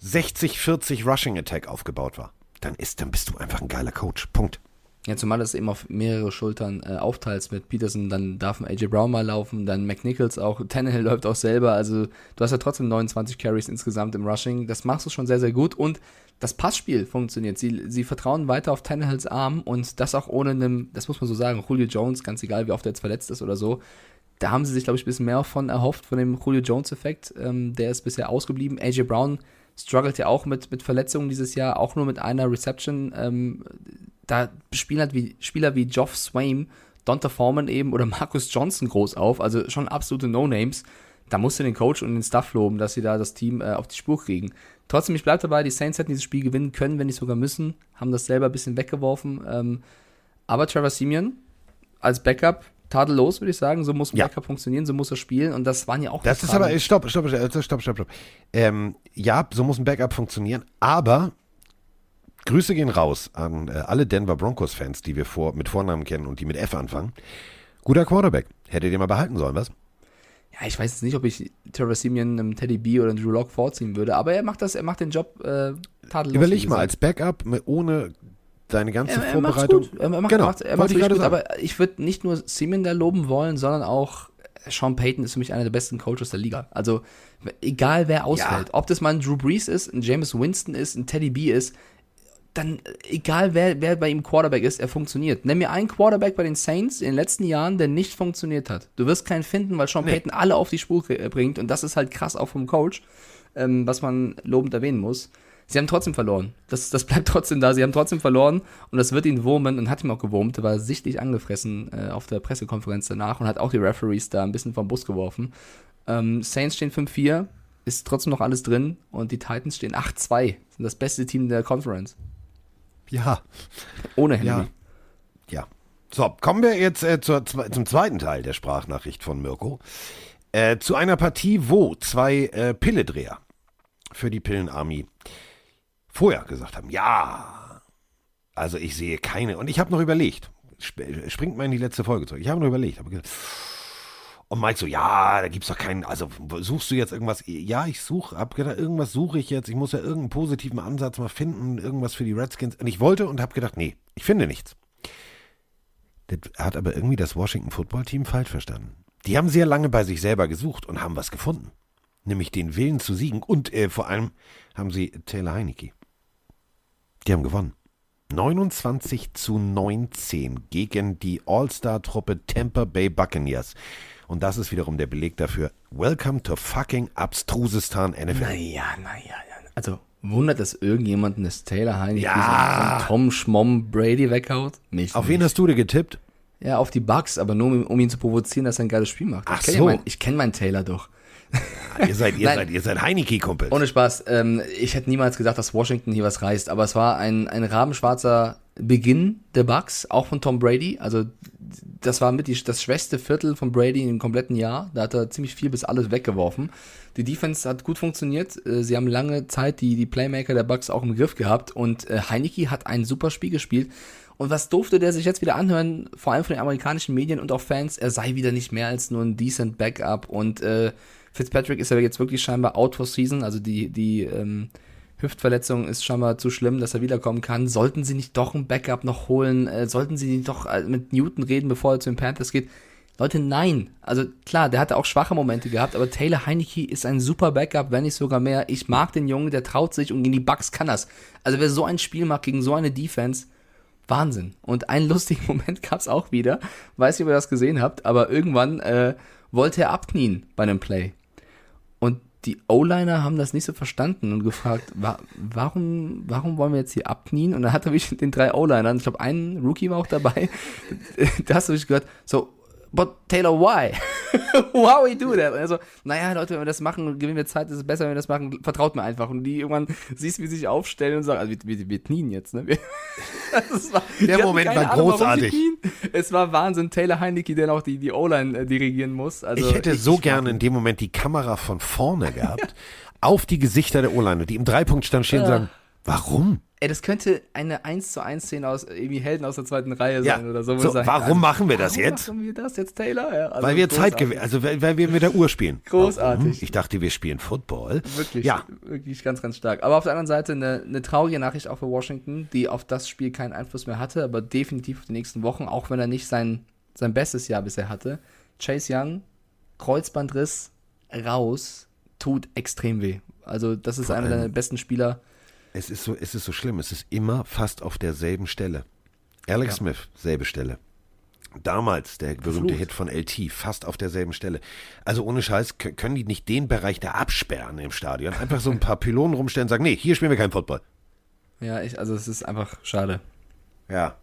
60-40 Rushing Attack aufgebaut war, dann, ist, dann bist du einfach ein geiler Coach. Punkt. Ja, zumal das eben auf mehrere Schultern äh, aufteilst mit Peterson, dann darf ein AJ Brown mal laufen, dann McNichols auch, [LAUGHS] Tannehill läuft auch selber, also du hast ja trotzdem 29 Carries insgesamt im Rushing, das machst du schon sehr, sehr gut und das Passspiel funktioniert. Sie, sie vertrauen weiter auf Tannehills Arm und das auch ohne einem, das muss man so sagen, Julio Jones, ganz egal wie oft er jetzt verletzt ist oder so, da haben sie sich, glaube ich, ein bisschen mehr von erhofft, von dem Julio Jones-Effekt. Ähm, der ist bisher ausgeblieben. AJ Brown struggelt ja auch mit, mit Verletzungen dieses Jahr, auch nur mit einer Reception. Ähm, da spielen halt wie, Spieler wie Geoff Swaim, Donta Foreman eben oder [LAUGHS] Marcus Johnson groß auf, also schon absolute No-Names. Da musst du den Coach und den Staff loben, dass sie da das Team äh, auf die Spur kriegen. Trotzdem, ich bleibe dabei, die Saints hätten dieses Spiel gewinnen können, wenn nicht sogar müssen, haben das selber ein bisschen weggeworfen. Ähm, aber Trevor Simeon als Backup tadellos, würde ich sagen. So muss ein Ja. Backup funktionieren, so muss er spielen. Und das waren ja auch Das die ist Fragen. aber, stopp, stopp, stopp, stopp, stopp, stopp. Ähm, ja, so muss ein Backup funktionieren, aber Grüße gehen raus an äh, alle Denver Broncos-Fans, die wir vor, mit Vornamen kennen und die mit F anfangen. Guter Quarterback. Hättet ihr mal behalten sollen, was? Ja, ich weiß jetzt nicht, ob ich Trevor Simeon einem Teddy B oder einem Drew Lock vorziehen würde, aber er macht das, er macht den Job äh, tadellos. Überleg mal, als Backup ohne deine ganze er, er Vorbereitung. gut. Er macht, genau, macht, er gerade gut, aber ich würde nicht nur da loben wollen, sondern auch Sean Payton ist für mich einer der besten Coaches der Liga. Also egal wer ausfällt, ob das mal ein Drew Brees ist, ein James Winston ist, ein Teddy B ist, dann egal wer, wer bei ihm Quarterback ist, er funktioniert. Nenn mir einen Quarterback bei den Saints in den letzten Jahren, der nicht funktioniert hat. Du wirst keinen finden, weil Sean Payton alle auf die Spur bringt und das ist halt krass auch vom Coach, ähm, was man lobend erwähnen muss. Sie haben trotzdem verloren. Das, das bleibt trotzdem da. Sie haben trotzdem verloren und das wird ihn wurmen und hat ihm auch gewurmt. Er war sichtlich angefressen äh, auf der Pressekonferenz danach und hat auch die Referees da ein bisschen vom Bus geworfen. Ähm, Saints stehen 5-4, ist trotzdem noch alles drin und die Titans stehen 8-2. Sind das beste Team der Conference. Ja, Ohne Henry. Ja. ja. So, kommen wir jetzt äh, zur, zum zweiten Teil der Sprachnachricht von Mirko. Äh, zu einer Partie, wo zwei äh, Pilledreher für die Pillenarmee vorher gesagt haben, ja, also ich sehe keine. Und ich habe noch überlegt, sp springt mal in die letzte Folge zurück. Ich habe noch überlegt, habe gesagt, und Mike so, ja, da gibt's doch keinen, also suchst du jetzt irgendwas? Ja, ich suche, hab gedacht, irgendwas suche ich jetzt. Ich muss ja irgendeinen positiven Ansatz mal finden, irgendwas für die Redskins. Und ich wollte und habe gedacht, nee, ich finde nichts. Das hat aber irgendwie das Washington Football Team falsch verstanden. Die haben sehr lange bei sich selber gesucht und haben was gefunden. Nämlich den Willen zu siegen. Und äh, vor allem haben sie Taylor Heinecke. Die haben gewonnen. 29 zu 19 gegen die All-Star-Truppe Tampa Bay Buccaneers. Und das ist wiederum der Beleg dafür. Welcome to fucking Abstrusistan NFL. Naja, naja, ja. Also wundert es irgendjemanden, dass Taylor Heineke Ja. Tom Schmomm Brady weghaut? Mich Auf nicht. wen hast du dir getippt? Ja, auf die Bugs, aber nur um, um ihn zu provozieren, dass er ein geiles Spiel macht. Ach ich kenne so. ja mein, ich kenn meinen Taylor doch. Ihr seid, ihr Nein. seid, ihr seid Heineke-Kumpels. Ohne Spaß. Ähm, ich hätte niemals gedacht, dass Washington hier was reißt, aber es war ein, ein rabenschwarzer Beginn der Bucks, auch von Tom Brady. Also das war mit die, das schwächste Viertel von Brady im kompletten Jahr. Da hat er ziemlich viel bis alles weggeworfen. Die Defense hat gut funktioniert. Äh, Sie haben lange Zeit die, die Playmaker der Bucks auch im Griff gehabt und äh, Heineke hat ein super Spiel gespielt. Und was durfte der sich jetzt wieder anhören, vor allem von den amerikanischen Medien und auch Fans, er sei wieder nicht mehr als nur ein decent Backup und äh, Fitzpatrick ist ja jetzt wirklich scheinbar out for season, also die, die ähm, Hüftverletzung ist scheinbar zu schlimm, dass er wiederkommen kann. Sollten sie nicht doch ein Backup noch holen? Äh, sollten sie nicht doch äh, mit Newton reden, bevor er zu den Panthers geht? Leute, nein. Also klar, der hatte auch schwache Momente gehabt, aber Taylor Heineke ist ein super Backup, wenn nicht sogar mehr. Ich mag den Jungen, der traut sich und gegen die Bucks kann das. Also wer so ein Spiel macht gegen so eine Defense, Wahnsinn. Und einen lustigen [LAUGHS] Moment gab es auch wieder. Weiß nicht, ob ihr das gesehen habt, aber irgendwann äh, wollte er abknien bei einem Play. Die O-Liner haben das nicht so verstanden und gefragt, wa warum, warum wollen wir jetzt hier abknien? Und dann hat er mich den drei O-Linern, ich glaube, ein Rookie war auch dabei, [LAUGHS] da hast du mich gehört, so, but Taylor, why? [LAUGHS] why we do that? Also, naja, Leute, wenn wir das machen, gewinnen wir Zeit, ist es besser, wenn wir das machen, vertraut mir einfach. Und die irgendwann siehst, wie sie sich aufstellen und sagen, also wir, wir, wir knien jetzt, ne? Wir, [LAUGHS] das war, Der Moment war Ahnung, großartig. Es war Wahnsinn. Taylor Heinecke, der noch die, die O-Line äh, dirigieren muss. Also, ich hätte so gerne in dem Moment die Kamera von vorne gehabt, [LAUGHS] auf die Gesichter der O-Line, die im Dreipunktstand stehen und sagen, warum? Ey, das könnte eine 1 zu 1 Szene aus irgendwie Helden aus der zweiten Reihe Ja, sein oder so. so, sagen, warum machen wir das warum jetzt? Machen wir das jetzt, Taylor? Ja, also Weil wir Zeit großartig. gewinnen, also weil, weil wir mit der Uhr spielen. Großartig. Warum? Ich dachte, wir spielen Football. Wirklich, Ja, wirklich ganz, ganz stark. Aber auf der anderen Seite eine, eine traurige Nachricht auch für Washington, die auf das Spiel keinen Einfluss mehr hatte, aber definitiv auf die nächsten Wochen, auch wenn er nicht sein, sein bestes Jahr bisher hatte. Chase Young, Kreuzbandriss, raus, tut extrem weh. Also das ist einer der besten Spieler. Es ist so, es ist so schlimm. Es ist immer fast auf derselben Stelle. Alex Smith, selbe Stelle. Damals der berühmte. Hit von LT, fast auf derselben Stelle. Also ohne Scheiß können die nicht den Bereich da absperren im Stadion. Einfach so ein paar Pylonen rumstellen und sagen, nee, hier spielen wir keinen Football. Ja, ich, also es ist einfach schade. Ja.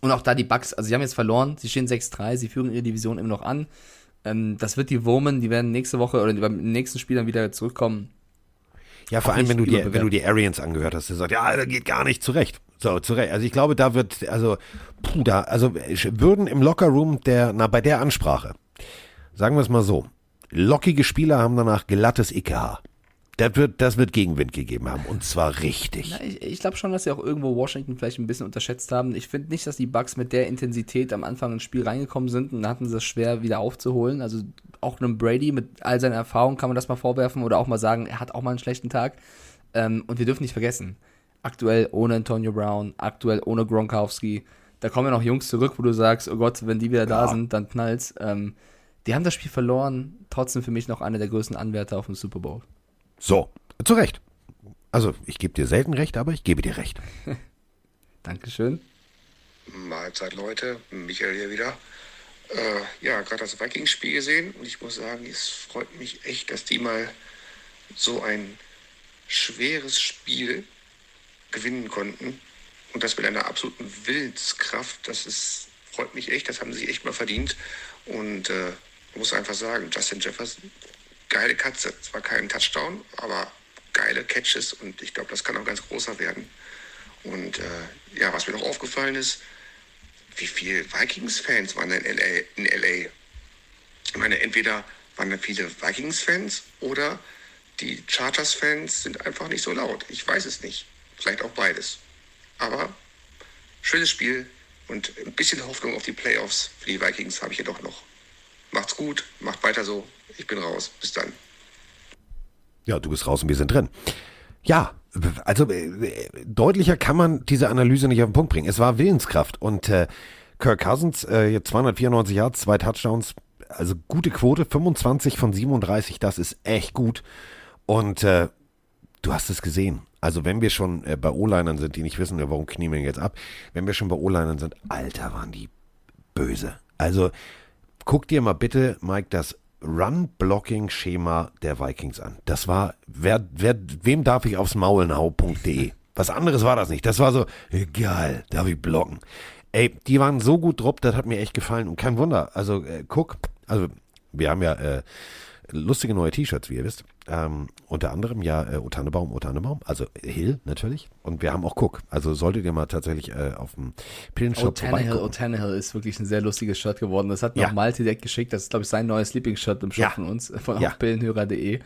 Und auch da die Bucks, also sie haben jetzt verloren, sie stehen 6-3, sie führen ihre Division immer noch an. Ähm, das wird die Wurmen, die werden nächste Woche oder beim nächsten Spiel dann wieder zurückkommen. Ja, vor allem, wenn du, dir, wenn du die Arians angehört hast, der sagt, ja, da geht gar nicht zurecht. So, zurecht. Also ich glaube, da wird, also, puh, da, also würden im Lockerroom der, na, bei der Ansprache, sagen wir es mal so, lockige Spieler haben danach glattes IKH. Das wird, das wird Gegenwind gegeben haben. Und zwar richtig. Ja, ich ich glaube schon, dass sie auch irgendwo Washington vielleicht ein bisschen unterschätzt haben. Ich finde nicht, dass die Bucks mit der Intensität am Anfang ins Spiel reingekommen sind und dann hatten sie es schwer wieder aufzuholen. Also auch einem Brady mit all seiner Erfahrung kann man das mal vorwerfen oder auch mal sagen, er hat auch mal einen schlechten Tag. Ähm, und wir dürfen nicht vergessen, aktuell ohne Antonio Brown, aktuell ohne Gronkowski, da kommen ja noch Jungs zurück, wo du sagst, oh Gott, wenn die wieder da sind, dann knallt's. Ähm, die haben das Spiel verloren, trotzdem für mich noch einer der größten Anwärter auf dem Super Bowl. So, zu Recht. Also, ich gebe dir selten recht, aber ich gebe dir recht. [LAUGHS] Dankeschön. Mahlzeit, Leute. Michael hier wieder. Äh, ja, gerade das Vikings-Spiel gesehen und ich muss sagen, es freut mich echt, dass die mal so ein schweres Spiel gewinnen konnten und das mit einer absoluten Willenskraft. Das ist, freut mich echt, das haben sie echt mal verdient. Und äh, ich muss einfach sagen, Justin Jefferson, geile Katze. Zwar kein Touchdown, aber geile Catches und ich glaube, das kann auch ganz großer werden. Und äh, ja, was mir noch aufgefallen ist, wie viele Vikings-Fans waren in LA, in LA? Ich meine, entweder waren da viele Vikings-Fans oder die Chargers-Fans sind einfach nicht so laut. Ich weiß es nicht. Vielleicht auch beides. Aber schönes Spiel und ein bisschen Hoffnung auf die Playoffs für die Vikings habe ich jedoch noch. Macht's gut, macht weiter so. Ich bin raus. Bis dann. Ja, du bist raus und wir sind drin. Ja, also äh, deutlicher kann man diese Analyse nicht auf den Punkt bringen. Es war Willenskraft und äh, Kirk Cousins, äh, jetzt 294 Yards, zwei Touchdowns, also gute Quote, 25 von 37, das ist echt gut. Und äh, du hast es gesehen. Also wenn wir schon äh, bei O-Linern sind, die nicht wissen, warum knien wir jetzt ab, wenn wir schon bei O-Linern sind, Alter, waren die böse. Also guck dir mal bitte, Mike, das Run-Blocking-Schema der Vikings an. Das war, wer, wer, wem darf ich aufs Maul hau.de. Was anderes war das nicht. Das war so, egal, darf ich blocken. Ey, die waren so gut drauf, das hat mir echt gefallen. Und kein Wunder. Also, äh, guck, also, wir haben ja äh, lustige neue T-Shirts, wie ihr wisst. Ähm, unter anderem ja äh, Otanebaum, Otanebaum, also Hill natürlich. Und wir haben auch Cook. Also solltet ihr mal tatsächlich äh, auf dem Pillenshop O'Tannehill. O'Tannehill ist wirklich ein sehr lustiges Shirt geworden. Das hat mir Ja. auch Malte direkt geschickt. Das ist, glaube ich, sein neues Lieblingsshirt im Shop Ja. von uns, von ja. pillenhörer.de.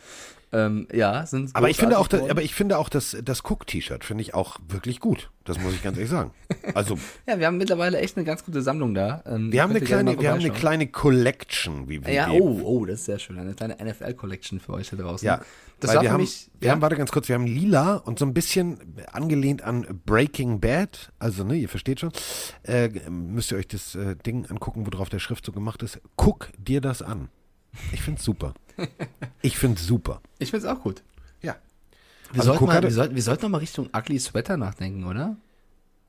Ähm, ja, sind Aber ich finde auch, das, aber ich finde auch das, das Cook-T-Shirt finde ich auch wirklich gut. Das muss ich ganz ehrlich sagen. [LAUGHS] Also Ja, wir haben mittlerweile echt eine ganz gute Sammlung da. Ähm, wir haben eine kleine, wir haben eine kleine Collection, wie wir Ja, oh, oh, das ist sehr schön. Eine kleine NFL-Collection für euch da draußen. Ja, das war wir für haben, mich. wir ja, haben, warte ganz kurz, wir haben lila und so ein bisschen angelehnt an Breaking Bad, also ne, ihr versteht schon, äh, müsst ihr euch das äh, Ding angucken, worauf der Schrift so gemacht ist. Guck dir das an. Ich find's super. Ich find's super. ich finde es auch gut. Ja. Wir, Also sollten Cook mal, hatte- wir, sollten, wir sollten noch mal Richtung Ugly Sweater nachdenken, oder?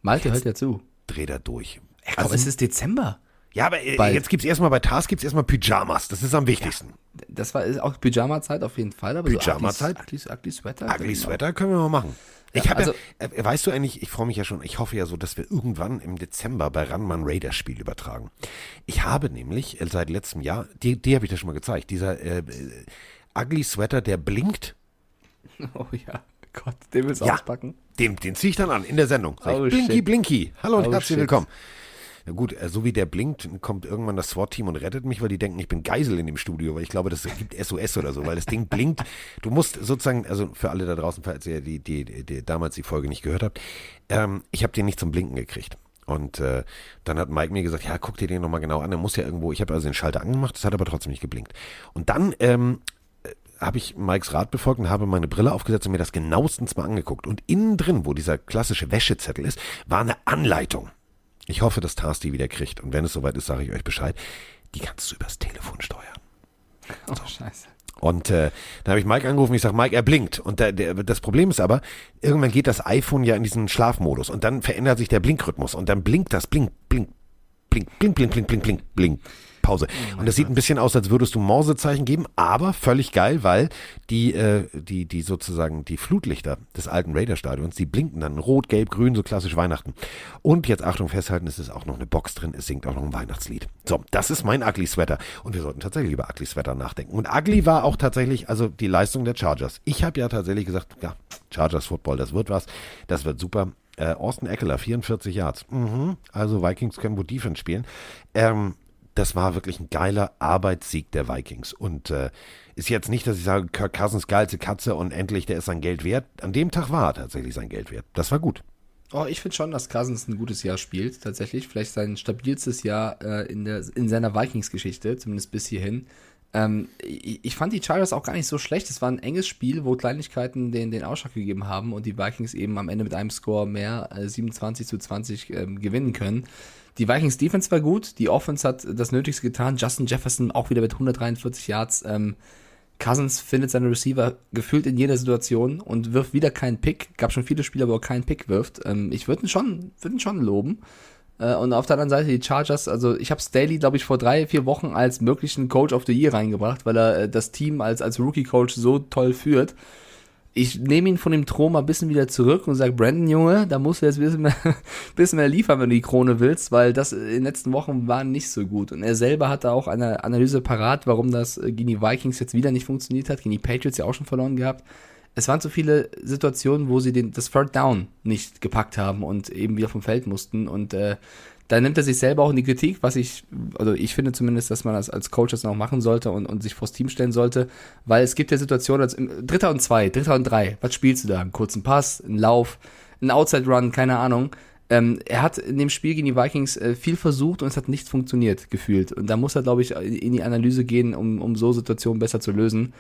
Malte hört ja zu. Dreh da durch. Ey, komm, Also- es ist Dezember. Ja, aber äh, Bald. jetzt gibt's erstmal bei Tars gibt's erstmal Pyjamas. Das ist am wichtigsten. Das war ist auch Pyjama-Zeit auf jeden Fall. Aber Pyjama-Zeit? So Ugly, Ugly, Ugly Sweater. Ugly genau. Sweater können wir mal machen. Ich habe also- ja, äh, weißt du eigentlich, ich freue mich ja schon, ich hoffe ja so, dass wir irgendwann im Dezember bei Ranman Raiders Spiel übertragen. Ich habe nämlich äh, seit letztem Jahr, die, die habe ich dir schon mal gezeigt, dieser äh, äh, Ugly Sweater, der blinkt, [LAUGHS] Oh ja, Gott, den willst du Ja. auspacken? den, den ziehe ich dann an in der Sendung. Oh, Blinky, shit. Blinky, hallo und Oh, herzlich shit. willkommen. Ja gut, äh, so wie der blinkt, kommt irgendwann das SWAT-Team und rettet mich, weil die denken, ich bin Geisel in dem Studio, weil ich glaube, das gibt SOS oder so, weil das Ding blinkt. Du musst sozusagen, also für alle da draußen, falls ihr die, die, die, damals die Folge nicht gehört habt, ähm, ich habe den nicht zum Blinken gekriegt. Und äh, dann hat Mike mir gesagt, ja, guck dir den nochmal genau an, der muss ja irgendwo, ich habe also den Schalter angemacht, das hat aber trotzdem nicht geblinkt. Und dann ähm, habe ich Mikes Rat befolgt und habe meine Brille aufgesetzt und mir das genauestens mal angeguckt. Und innen drin, wo dieser klassische Wäschezettel ist, war eine Anleitung. Ich hoffe, dass Tars die wieder kriegt. Und wenn es soweit ist, sage ich euch Bescheid. Die kannst du übers Telefon steuern. Oh, scheiße. Und äh, dann habe ich Mike angerufen, ich sage, Mike, er blinkt. Und der, der, das Problem ist aber, irgendwann geht das iPhone ja in diesen Schlafmodus und dann verändert sich der Blinkrhythmus und dann blinkt das, blink, blink, blink, blink, blink, blink, blink, blink, blink. Pause. Und das sieht ein bisschen aus, als würdest du Morsezeichen geben, aber völlig geil, weil die, äh, die, die sozusagen die Flutlichter des alten Raider-Stadions, die blinken dann rot, gelb, grün, so klassisch Weihnachten. Und jetzt Achtung festhalten, es ist auch noch eine Box drin, es singt auch noch ein Weihnachtslied. So, das ist mein Ugly Sweater. Und wir sollten tatsächlich über Ugly Sweater nachdenken. Und Ugly war auch tatsächlich, also die Leistung der Chargers. Ich habe ja tatsächlich gesagt, ja, Chargers Football, das wird was, das wird super. Äh, Austin Eckler, 44 Yards. Mhm. Also Vikings können wohl Defense spielen. Ähm, das war wirklich ein geiler Arbeitssieg der Vikings. Und äh, ist jetzt nicht, dass ich sage, Kirk Cousins geilste Katze und endlich, der ist sein Geld wert. An dem Tag war er tatsächlich sein Geld wert. Das war gut. Oh, ich finde schon, dass Cousins ein gutes Jahr spielt, tatsächlich. Vielleicht sein stabilstes Jahr äh, in, der, in seiner Vikings-Geschichte, zumindest bis hierhin. Ähm, ich, ich fand die Chargers auch gar nicht so schlecht. Es war ein enges Spiel, wo Kleinigkeiten den, den Ausschlag gegeben haben und die Vikings eben am Ende mit einem Score mehr, äh, 27 zu 20, ähm, gewinnen können. Die Vikings Defense war gut, die Offense hat das Nötigste getan. Justin Jefferson auch wieder mit 143 Yards. Ähm, Cousins findet seine Receiver gefühlt in jeder Situation und wirft wieder keinen Pick. Gab schon viele Spiele, wo er keinen Pick wirft. Ähm, ich würde ihn schon, würde ihn schon loben. Äh, und auf der anderen Seite die Chargers, also ich habe Staley, glaube ich, vor drei, vier Wochen als möglichen Coach of the Year reingebracht, weil er äh, das Team als, als Rookie-Coach so toll führt. Ich nehme ihn von dem Thron mal ein bisschen wieder zurück und sage, Brandon, Junge, da musst du jetzt ein bisschen mehr, [LAUGHS] bisschen mehr liefern, wenn du die Krone willst, weil das in den letzten Wochen war nicht so gut. Und er selber hatte auch eine Analyse parat, warum das äh, gegen die Vikings jetzt wieder nicht funktioniert hat, gegen die Patriots ja auch schon verloren gehabt. Es waren zu viele Situationen, wo sie den, das Third Down nicht gepackt haben und eben wieder vom Feld mussten. Und äh, da nimmt er sich selber auch in die Kritik, was ich, also ich finde zumindest, dass man das als Coach das noch machen sollte und, und sich vors Team stellen sollte, weil es gibt ja Situationen, als Dritter und zwei, Dritter und drei, was spielst du da? Einen kurzen Pass, einen Lauf, einen Outside Run, keine Ahnung. Ähm, er hat in dem Spiel gegen die Vikings äh, viel versucht und es hat nicht funktioniert, gefühlt. Und da muss er, glaube ich, in die Analyse gehen, um, um so Situationen besser zu lösen.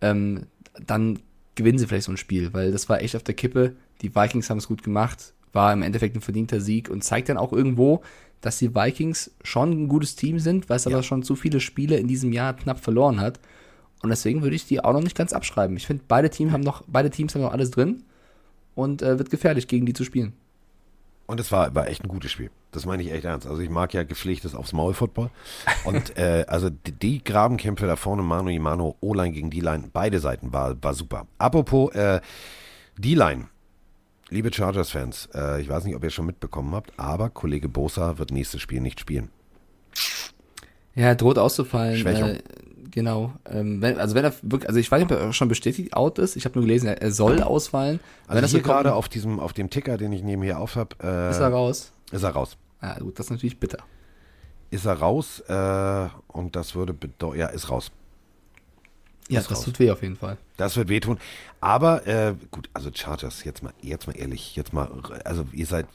Ähm, dann gewinnen sie vielleicht so ein Spiel, weil das war echt auf der Kippe. Die Vikings haben es gut gemacht, war im Endeffekt ein verdienter Sieg und zeigt dann auch irgendwo, dass die Vikings schon ein gutes Team sind, weil es aber schon zu viele Spiele in diesem Jahr knapp verloren hat. Und deswegen würde ich die auch noch nicht ganz abschreiben. Ich finde, beide, Team haben noch, beide Teams haben noch alles drin und äh, wird gefährlich, gegen die zu spielen. Und es war, war echt ein gutes Spiel. Das meine ich echt ernst. Also ich mag ja gepflegtes aufs Maul Football. Und [LAUGHS] äh, also die, die Grabenkämpfe da vorne, Mano Imano, O-Line gegen D-Line, beide Seiten war, war super. Apropos äh, D-Line. Liebe Chargers-Fans, äh, ich weiß nicht, ob ihr es schon mitbekommen habt, aber Kollege Bosa wird nächstes Spiel nicht spielen. Ja, er droht auszufallen. Schwächung. Äh, genau. Ähm, wenn, also wenn er wirklich, also ich weiß nicht, ob er schon bestätigt out ist. Ich habe nur gelesen, er, soll ausfallen. Also wenn das hier gerade auf diesem, auf dem Ticker, den ich neben hier auf habe, äh, ist er raus. ist er raus. Ja, gut, das ist natürlich bitter. Ist er raus äh, und das würde bedeuten, ja, ist raus. Ja, das raus. tut weh auf jeden Fall. Das wird wehtun. Aber äh, gut, also Chargers, jetzt mal, jetzt mal ehrlich, jetzt mal, also ihr seid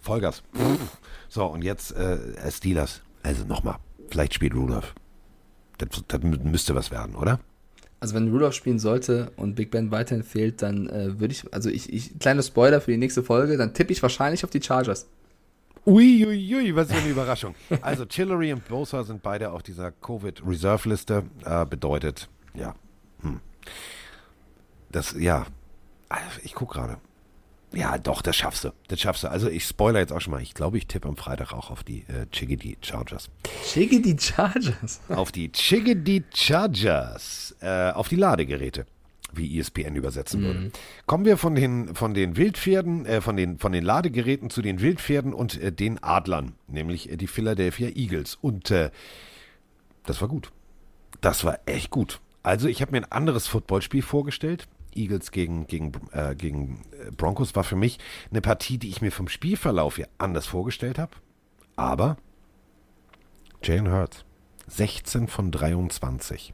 Vollgas. So, und jetzt äh, Steelers. Also nochmal, vielleicht spielt Rudolph. Das, das mü- müsste was werden, oder? Also wenn Rudolph spielen sollte und Big Ben weiterhin fehlt, dann äh, würde ich, also ich, ich, kleiner Spoiler für die nächste Folge, dann tippe ich wahrscheinlich auf die Chargers. Uiuiui, ui, was für eine Überraschung. Also Chillery und Bosa sind beide auf dieser Covid-Reserve-Liste. Äh, bedeutet, ja, hm. das, ja, Also, ich gucke gerade. Ja, doch, das schaffst du. Das schaffst du. Also ich spoiler jetzt auch schon mal. Ich glaube, ich tippe am Freitag auch auf die äh, Chickadee Chargers. Schicke die Chargers. [LAUGHS] auf die Chickadee Chargers. Äh, auf die Ladegeräte. wie ESPN übersetzen würde. Kommen wir von den, von den Wildpferden, äh, von, den, von den Ladegeräten zu den Wildpferden und äh, den Adlern, nämlich äh, die Philadelphia Eagles. Und äh, das war gut. Das war echt gut. Also ich habe mir ein anderes Footballspiel vorgestellt. Eagles gegen, gegen, äh, gegen äh, Broncos war für mich eine Partie, die ich mir vom Spielverlauf hier anders vorgestellt habe. Aber Jalen Hurts, 16 von 23.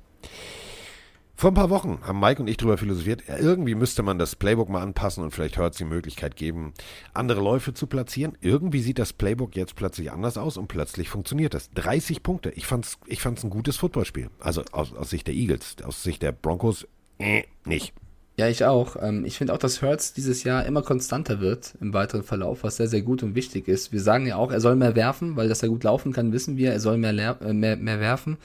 Vor ein paar Wochen haben Mike und ich darüber philosophiert, irgendwie müsste man das Playbook mal anpassen und vielleicht Hurts die Möglichkeit geben, andere Läufe zu platzieren. Irgendwie sieht das Playbook jetzt plötzlich anders aus und plötzlich funktioniert das. 30 Punkte. Ich fand's, ich fand's ein gutes Footballspiel. Also aus, aus Sicht der Eagles, aus Sicht der Broncos, äh, nicht. Ja, ich auch. Ähm, ich finde auch, dass Hurts dieses Jahr immer konstanter wird im weiteren Verlauf, was sehr, sehr gut und wichtig ist. Wir sagen ja auch, er soll mehr werfen, weil dass er gut laufen kann, wissen wir. Er soll mehr, äh, mehr, mehr werfen.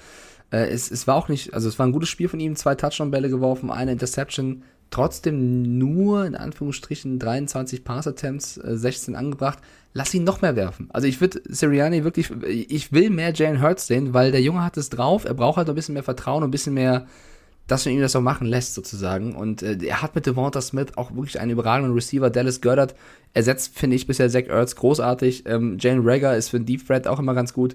Äh, es, es war auch nicht, also es war ein gutes Spiel von ihm, zwei Touchdown-Bälle geworfen, eine Interception, trotzdem nur in Anführungsstrichen 23 Pass-Attempts, äh, 16 angebracht. Lass ihn noch mehr werfen. Also ich würde Sirianni wirklich, ich will mehr Jalen Hurts sehen, weil der Junge hat es drauf, er braucht halt ein bisschen mehr Vertrauen und ein bisschen mehr dass man ihm das auch machen lässt, sozusagen. Und äh, er hat mit Devonta Smith auch wirklich einen überragenden Receiver. Dallas Goddard ersetzt, finde ich, bisher Zach Ertz großartig. Ähm, Jane Rager ist für den Deep Threat auch immer ganz gut.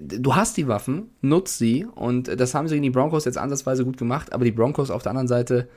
Du hast die Waffen, nutz sie. Und das haben sie gegen die Broncos jetzt ansatzweise gut gemacht. Aber die Broncos auf der anderen Seite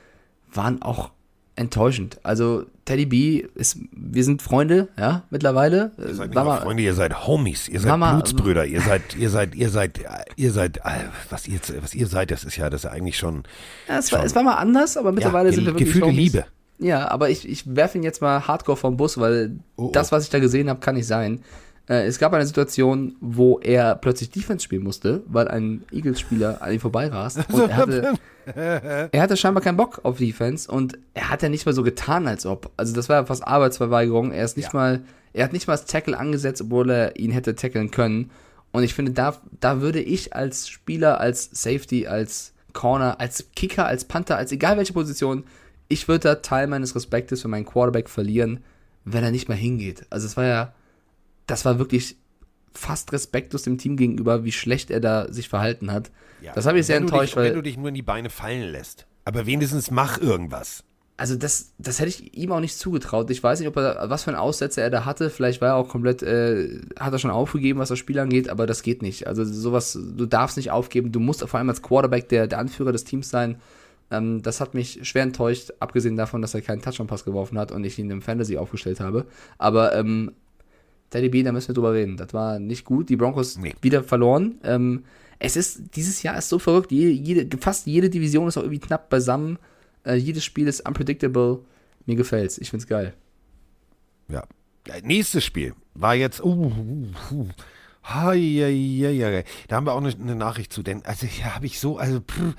waren auch enttäuschend. Also Teddy B ist, wir sind Freunde, ja, mittlerweile. Ihr seid War mal- Freunde, ihr seid Homies, ihr seid Mama- Blutsbrüder, ihr seid, ihr seid, ihr seid, ihr seid, äh, was ihr, was ihr seid, das ist ja, das ist ja eigentlich schon, Ja, es, war, schon- es war mal anders, aber mittlerweile ja, sind wir wirklich gefühlte Homies. Liebe. Ja, aber ich, ich werfe ihn jetzt mal hardcore vom Bus, weil Oh, oh. das, was ich da gesehen habe, kann nicht sein. Äh, es gab eine Situation, wo er plötzlich Defense spielen musste, weil ein Eagles-Spieler an ihm vorbeirast. [LAUGHS] Und er hatte, [LAUGHS] er hatte scheinbar keinen Bock auf Defense und er hat ja nicht mal so getan, als ob. Also das war ja fast Arbeitsverweigerung. Er ist nicht Ja. mal, er hat nicht mal das Tackle angesetzt, obwohl er ihn hätte tackeln können. Und ich finde, da, da würde ich als Spieler, als Safety, als Corner, als Kicker, als Panther, als egal welche Position, ich würde da Teil meines Respektes für meinen Quarterback verlieren, wenn er nicht mal hingeht. Also es war ja, das war wirklich fast respektlos dem Team gegenüber, wie schlecht er da sich verhalten hat. Ja, das habe ich sehr enttäuscht, dich, weil Wenn du dich nur in die Beine fallen lässt. Aber wenigstens mach irgendwas. also das, das hätte ich ihm auch nicht zugetraut. Ich weiß nicht, ob er, was für einen Aussetzer er da hatte. Vielleicht war er auch komplett, äh, hat er schon aufgegeben, was das Spiel angeht, aber das geht nicht. Also sowas, du darfst nicht aufgeben. Du musst vor allem als Quarterback der, der Anführer des Teams sein. Ähm, das hat mich schwer enttäuscht, abgesehen davon, dass er keinen Touchdown-Pass geworfen hat und ich ihn im Fantasy aufgestellt habe. Aber ähm, Teddy B, da müssen wir drüber reden. Das war nicht gut. Die Broncos Nee. wieder verloren. Ähm, es ist, dieses Jahr ist so verrückt. Jede, jede, fast jede Division ist auch irgendwie knapp beisammen. Äh, jedes Spiel ist unpredictable. Mir gefällt's. Ich find's geil. Ja. Nächstes Spiel war jetzt. Uh, uh, uh. Hei, hei, hei, hei. Da haben wir auch eine, eine Nachricht zu, denn also ja, habe ich so, also pff,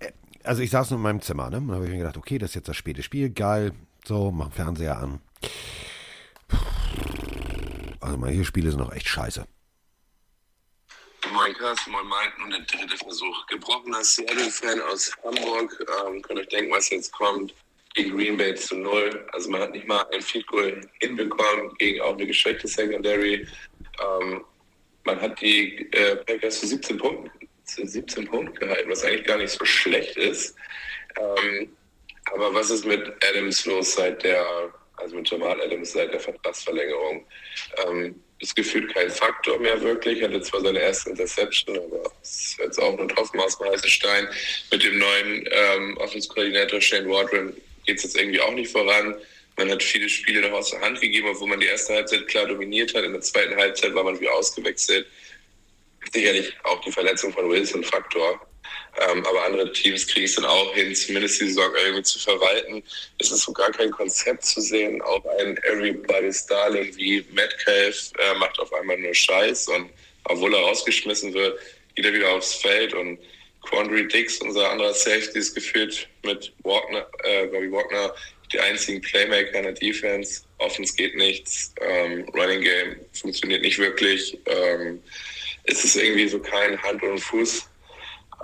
äh, also ich saß nur in meinem Zimmer, ne? Und habe ich mir gedacht, okay, das ist jetzt das späte Spiel, geil, so, mach Fernseher an. Also manche Spiele sind noch echt scheiße. Moin Carsten, moin Mike, nun der dritte Versuch. Gebrochener Seattle-Fan aus Hamburg. Ähm, könnt euch denken, was jetzt kommt. Gegen Green Bay zu null. Also man hat nicht mal ein Field Goal hinbekommen gegen auch eine geschwächte Secondary. Ähm, man hat die äh, Packers zu 17 Punkten, zu 17 Punkten gehalten, was eigentlich gar nicht so schlecht ist. Ähm, aber was ist mit Adams los seit der, also mit Jamal Adams seit der Vertragsverlängerung? Ähm, ist gefühlt kein Faktor mehr wirklich. Hatte zwar seine erste Interception, aber ist jetzt auch nur dem heißen Stein. Mit dem neuen ähm, Offense-Koordinator Shane Waldron geht es jetzt irgendwie auch nicht voran. Man hat viele Spiele noch aus der Hand gegeben, obwohl man die erste Halbzeit klar dominiert hat. In der zweiten Halbzeit war man wie ausgewechselt. Sicherlich auch die Verletzung von Wilson Faktor. Ähm, aber andere Teams kriegen es dann auch hin, zumindest die Saison irgendwie zu verwalten. Es ist so gar kein Konzept zu sehen. Auch ein Everybody's Darling wie Metcalf äh, macht auf einmal nur Scheiß und obwohl er rausgeschmissen wird, geht er wieder aufs Feld und Quandry Dix, unser anderer Safety, ist gefühlt mit Walkner, äh, Bobby Walkner die einzigen Playmaker in der Defense. Offense geht nichts, ähm, Running Game funktioniert nicht wirklich. Ähm, es ist irgendwie so kein Hand und Fuß.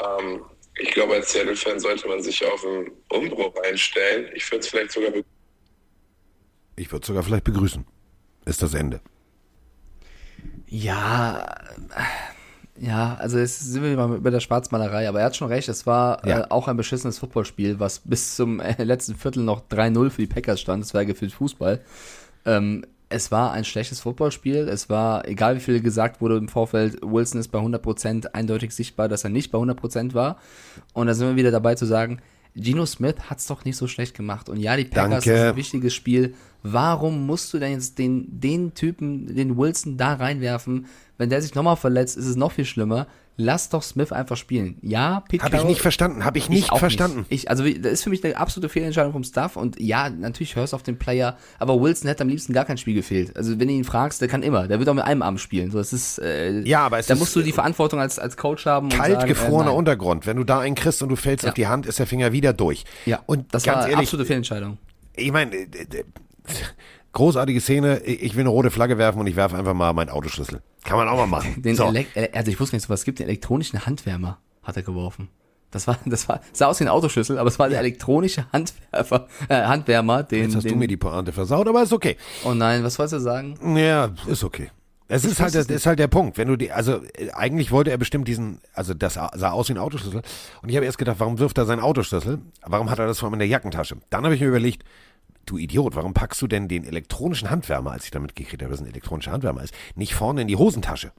Ähm, ich glaube, als Seattle-Fan sollte man sich auf einen Umbruch einstellen. Ich würde es vielleicht sogar be- Ich würde sogar vielleicht begrüßen. Ist das Ende. Ja, Ja, also jetzt sind wir mal bei der Schwarzmalerei, aber er hat schon recht, es war Ja. äh, auch ein beschissenes Footballspiel, was bis zum äh, letzten Viertel noch 3-0 für die Packers stand. Das war ja gefühlt Fußball. Ähm, es war ein schlechtes Footballspiel. Es war, egal wie viel gesagt wurde im Vorfeld, Wilson ist bei 100% eindeutig sichtbar, dass er nicht bei 100% war. Und da sind wir wieder dabei zu sagen, Geno Smith hat es doch nicht so schlecht gemacht. Und ja, die Packers Danke. ist ein wichtiges Spiel. Warum musst du denn jetzt den, den Typen, den Wilson, da reinwerfen? Wenn der sich nochmal verletzt, ist es noch viel schlimmer. Lass doch Smith einfach spielen. Ja, Pete Habe ich nicht verstanden, habe ich nicht auch verstanden. Ich, also, das ist für mich eine absolute Fehlentscheidung vom Staff. Und ja, natürlich hörst du auf den Player, aber Wilson hätte am liebsten gar kein Spiel gefehlt. Also, wenn du ihn fragst, der kann immer. Der wird auch mit einem Arm spielen. So, das ist, äh, Ja, aber es da ist, musst du die äh, Verantwortung als, als Coach haben. Kalt sagen, gefrorener äh. Untergrund. Wenn du da einen kriegst und du fällst Ja. auf die Hand, ist der Finger wieder durch. Ja, und das war ehrlich, absolute Fehlentscheidung. ich meine, äh, äh, großartige Szene. Ich will eine rote Flagge werfen und ich werfe einfach mal meinen Autoschlüssel. Kann man auch mal machen. Den so. Äh, also ich wusste gar nicht, so was gibt. Den elektronischen Handwärmer hat er geworfen. Das war, das war, sah aus wie ein Autoschlüssel, aber es war der elektronische Handwerfer, äh, Handwärmer, den, Jetzt hast den du mir die Pointe versaut, aber ist okay. Oh nein, was wolltest du sagen? Ja, ist okay. Es ist halt, es das ist halt der Punkt. Wenn du die, also äh, eigentlich wollte er bestimmt diesen, also das sah aus wie ein Autoschlüssel. Und ich habe erst gedacht, warum wirft er seinen Autoschlüssel? Warum hat er das vor allem in der Jackentasche? Dann habe ich mir überlegt, du Idiot, warum packst du denn den elektronischen Handwärmer, als ich damit gekriegt habe, dass es ein elektronischer Handwärmer ist, nicht vorne in die Hosentasche?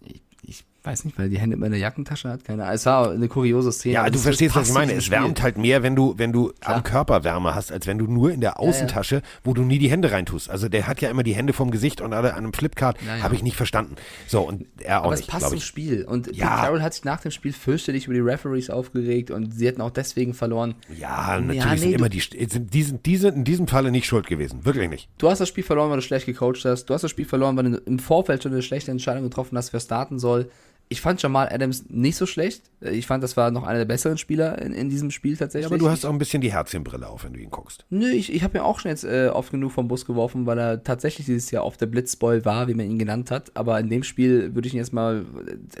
Ich, ich weiß nicht, weil die Hände immer in der Jackentasche hat. Keine Ahnung. Es war eine kuriose Szene. Ja, aber du verstehst, was passt ich meine. Es wärmt halt mehr, wenn du, wenn du am Körper Wärme hast, als wenn du nur in der Außentasche, wo du nie die Hände reintust. Also der hat ja immer die Hände vom Gesicht und alle an einem Flipkart. Ja, ja. Habe ich nicht verstanden. So, und er auch Aber es nicht, passt glaube zum. Spiel. Und Ja. Carroll hat sich nach dem Spiel fürchterlich über die Referees aufgeregt und sie hätten auch deswegen verloren. Ja, natürlich nee, sind immer die, sind, die sind diese, in diesem Falle nicht schuld gewesen. Wirklich nicht. Du hast das Spiel verloren, weil du schlecht gecoacht hast. Du hast das Spiel verloren, weil du im Vorfeld schon eine schlechte Entscheidung getroffen hast, wer starten soll. Ich fand Jamal Adams nicht so schlecht. Ich fand, das war noch einer der besseren Spieler in, in diesem Spiel tatsächlich. Ja, aber du hast auch ein bisschen die Herzchenbrille auf, wenn du ihn guckst. Nö, ich, ich habe mir auch schon jetzt äh, oft genug vom Bus geworfen, weil er tatsächlich dieses Jahr auf der Blitzboy war, wie man ihn genannt hat. Aber in dem Spiel würde ich ihn jetzt mal,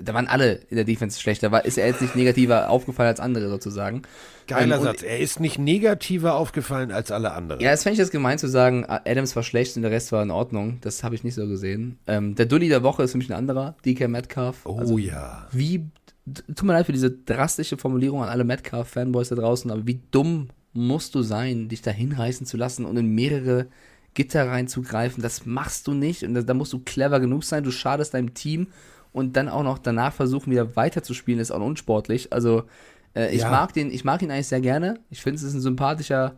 da waren alle in der Defense schlechter. War, ist er jetzt nicht negativer aufgefallen als andere sozusagen. Geiler Ähm, Satz. Er ist nicht negativer aufgefallen als alle anderen. Ja, das fände ich jetzt gemein zu sagen, Adams war schlecht und der Rest war in Ordnung. Das habe ich nicht so gesehen. Ähm, der Dulli der Woche ist für mich ein anderer, DK Metcalf. oh Also, ja. wie, tut mir leid für diese drastische Formulierung an alle Metcalf-Fanboys da draußen, aber wie dumm musst du sein, dich da hinreißen zu lassen und in mehrere Gitter reinzugreifen? Das machst du nicht und da, da musst du clever genug sein. Du schadest deinem Team und dann auch noch danach versuchen, wieder weiterzuspielen, ist auch unsportlich. Also, äh, ich Ja. mag den, ich mag ihn eigentlich sehr gerne. Ich finde, es ist ein sympathischer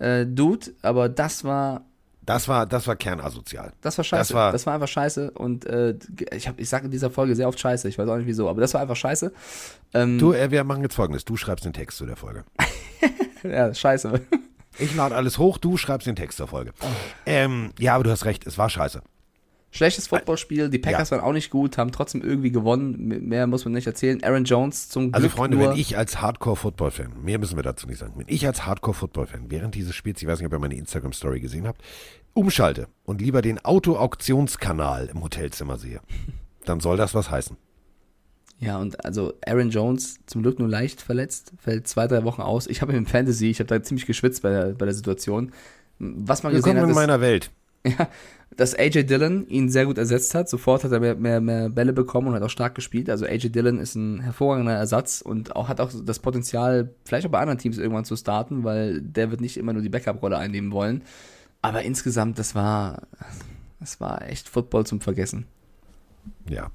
äh, Dude, aber das war Das war, das war kernasozial. das war scheiße. Das Das war- war, einfach scheiße. Und äh, ich, hab, ich sage in dieser Folge sehr oft scheiße. Ich weiß auch nicht wieso, aber das war einfach scheiße. Ähm, Du, äh, wir machen jetzt folgendes. Du schreibst den Text zu der Folge. [LAUGHS] ja, scheiße. Ich lade alles hoch, du schreibst den Text zur Folge. Oh. Ähm, ja, aber du hast recht, es war scheiße. Schlechtes Footballspiel. Die Packers waren auch nicht gut, haben trotzdem irgendwie gewonnen. Mehr muss man nicht erzählen. Aaron Jones zum Glück Also Freunde, wenn ich als Hardcore-Football-Fan, mehr müssen wir dazu nicht sagen, wenn ich als Hardcore-Football-Fan während dieses Spiels, ich weiß nicht, ob ihr meine Instagram-Story gesehen habt, umschalte und lieber den Auto-Auktionskanal im Hotelzimmer sehe, [LAUGHS] dann soll das was heißen. Ja, und also Aaron Jones zum Glück nur leicht verletzt, fällt zwei, drei Wochen aus. Ich habe ihn im Fantasy, ich habe da ziemlich geschwitzt bei der, bei der Situation. Was man gesehen Willkommen hat, in ist, meiner Welt. [LAUGHS] Ja, dass AJ Dillon ihn sehr gut ersetzt hat. Sofort hat er mehr, mehr, mehr Bälle bekommen und hat auch stark gespielt. Also AJ Dillon ist ein hervorragender Ersatz und auch hat auch das Potenzial, vielleicht auch bei anderen Teams irgendwann zu starten, weil der wird nicht immer nur die Backup-Rolle einnehmen wollen. Aber insgesamt, das war, das war echt Football zum Vergessen. Ja.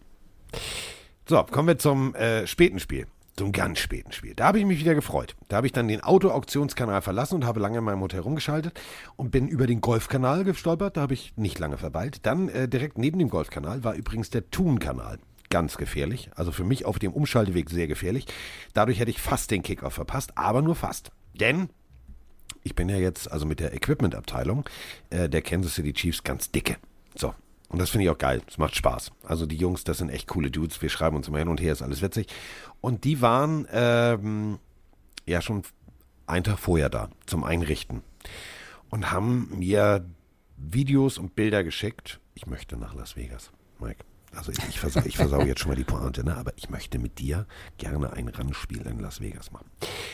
So, kommen wir zum äh, späten Spiel. Zum ganz späten Spiel. Da habe ich mich wieder gefreut. Da habe ich dann den Auto-Auktionskanal verlassen und habe lange in meinem Hotel rumgeschaltet und bin über den Golfkanal gestolpert. Da habe ich nicht lange verweilt. Dann äh, direkt neben dem Golfkanal war übrigens der Thun-Kanal. Ganz gefährlich. Also für mich auf dem Umschalteweg sehr gefährlich. Dadurch hätte ich fast den Kickoff verpasst, aber nur fast. Denn ich bin ja jetzt also mit der Equipment-Abteilung äh, der Kansas City Chiefs ganz dicke. So. Und das finde ich auch geil. Es macht Spaß. Also die Jungs, das sind echt coole Dudes. Wir schreiben uns immer hin und her, ist alles witzig. Und die waren ähm, ja schon einen Tag vorher da zum Einrichten und haben mir Videos und Bilder geschickt. Ich möchte nach Las Vegas, Mike. Also ich, ich, versau, ich versau jetzt schon mal die Pointe, ne? aber ich möchte mit dir gerne ein Randspiel in Las Vegas machen.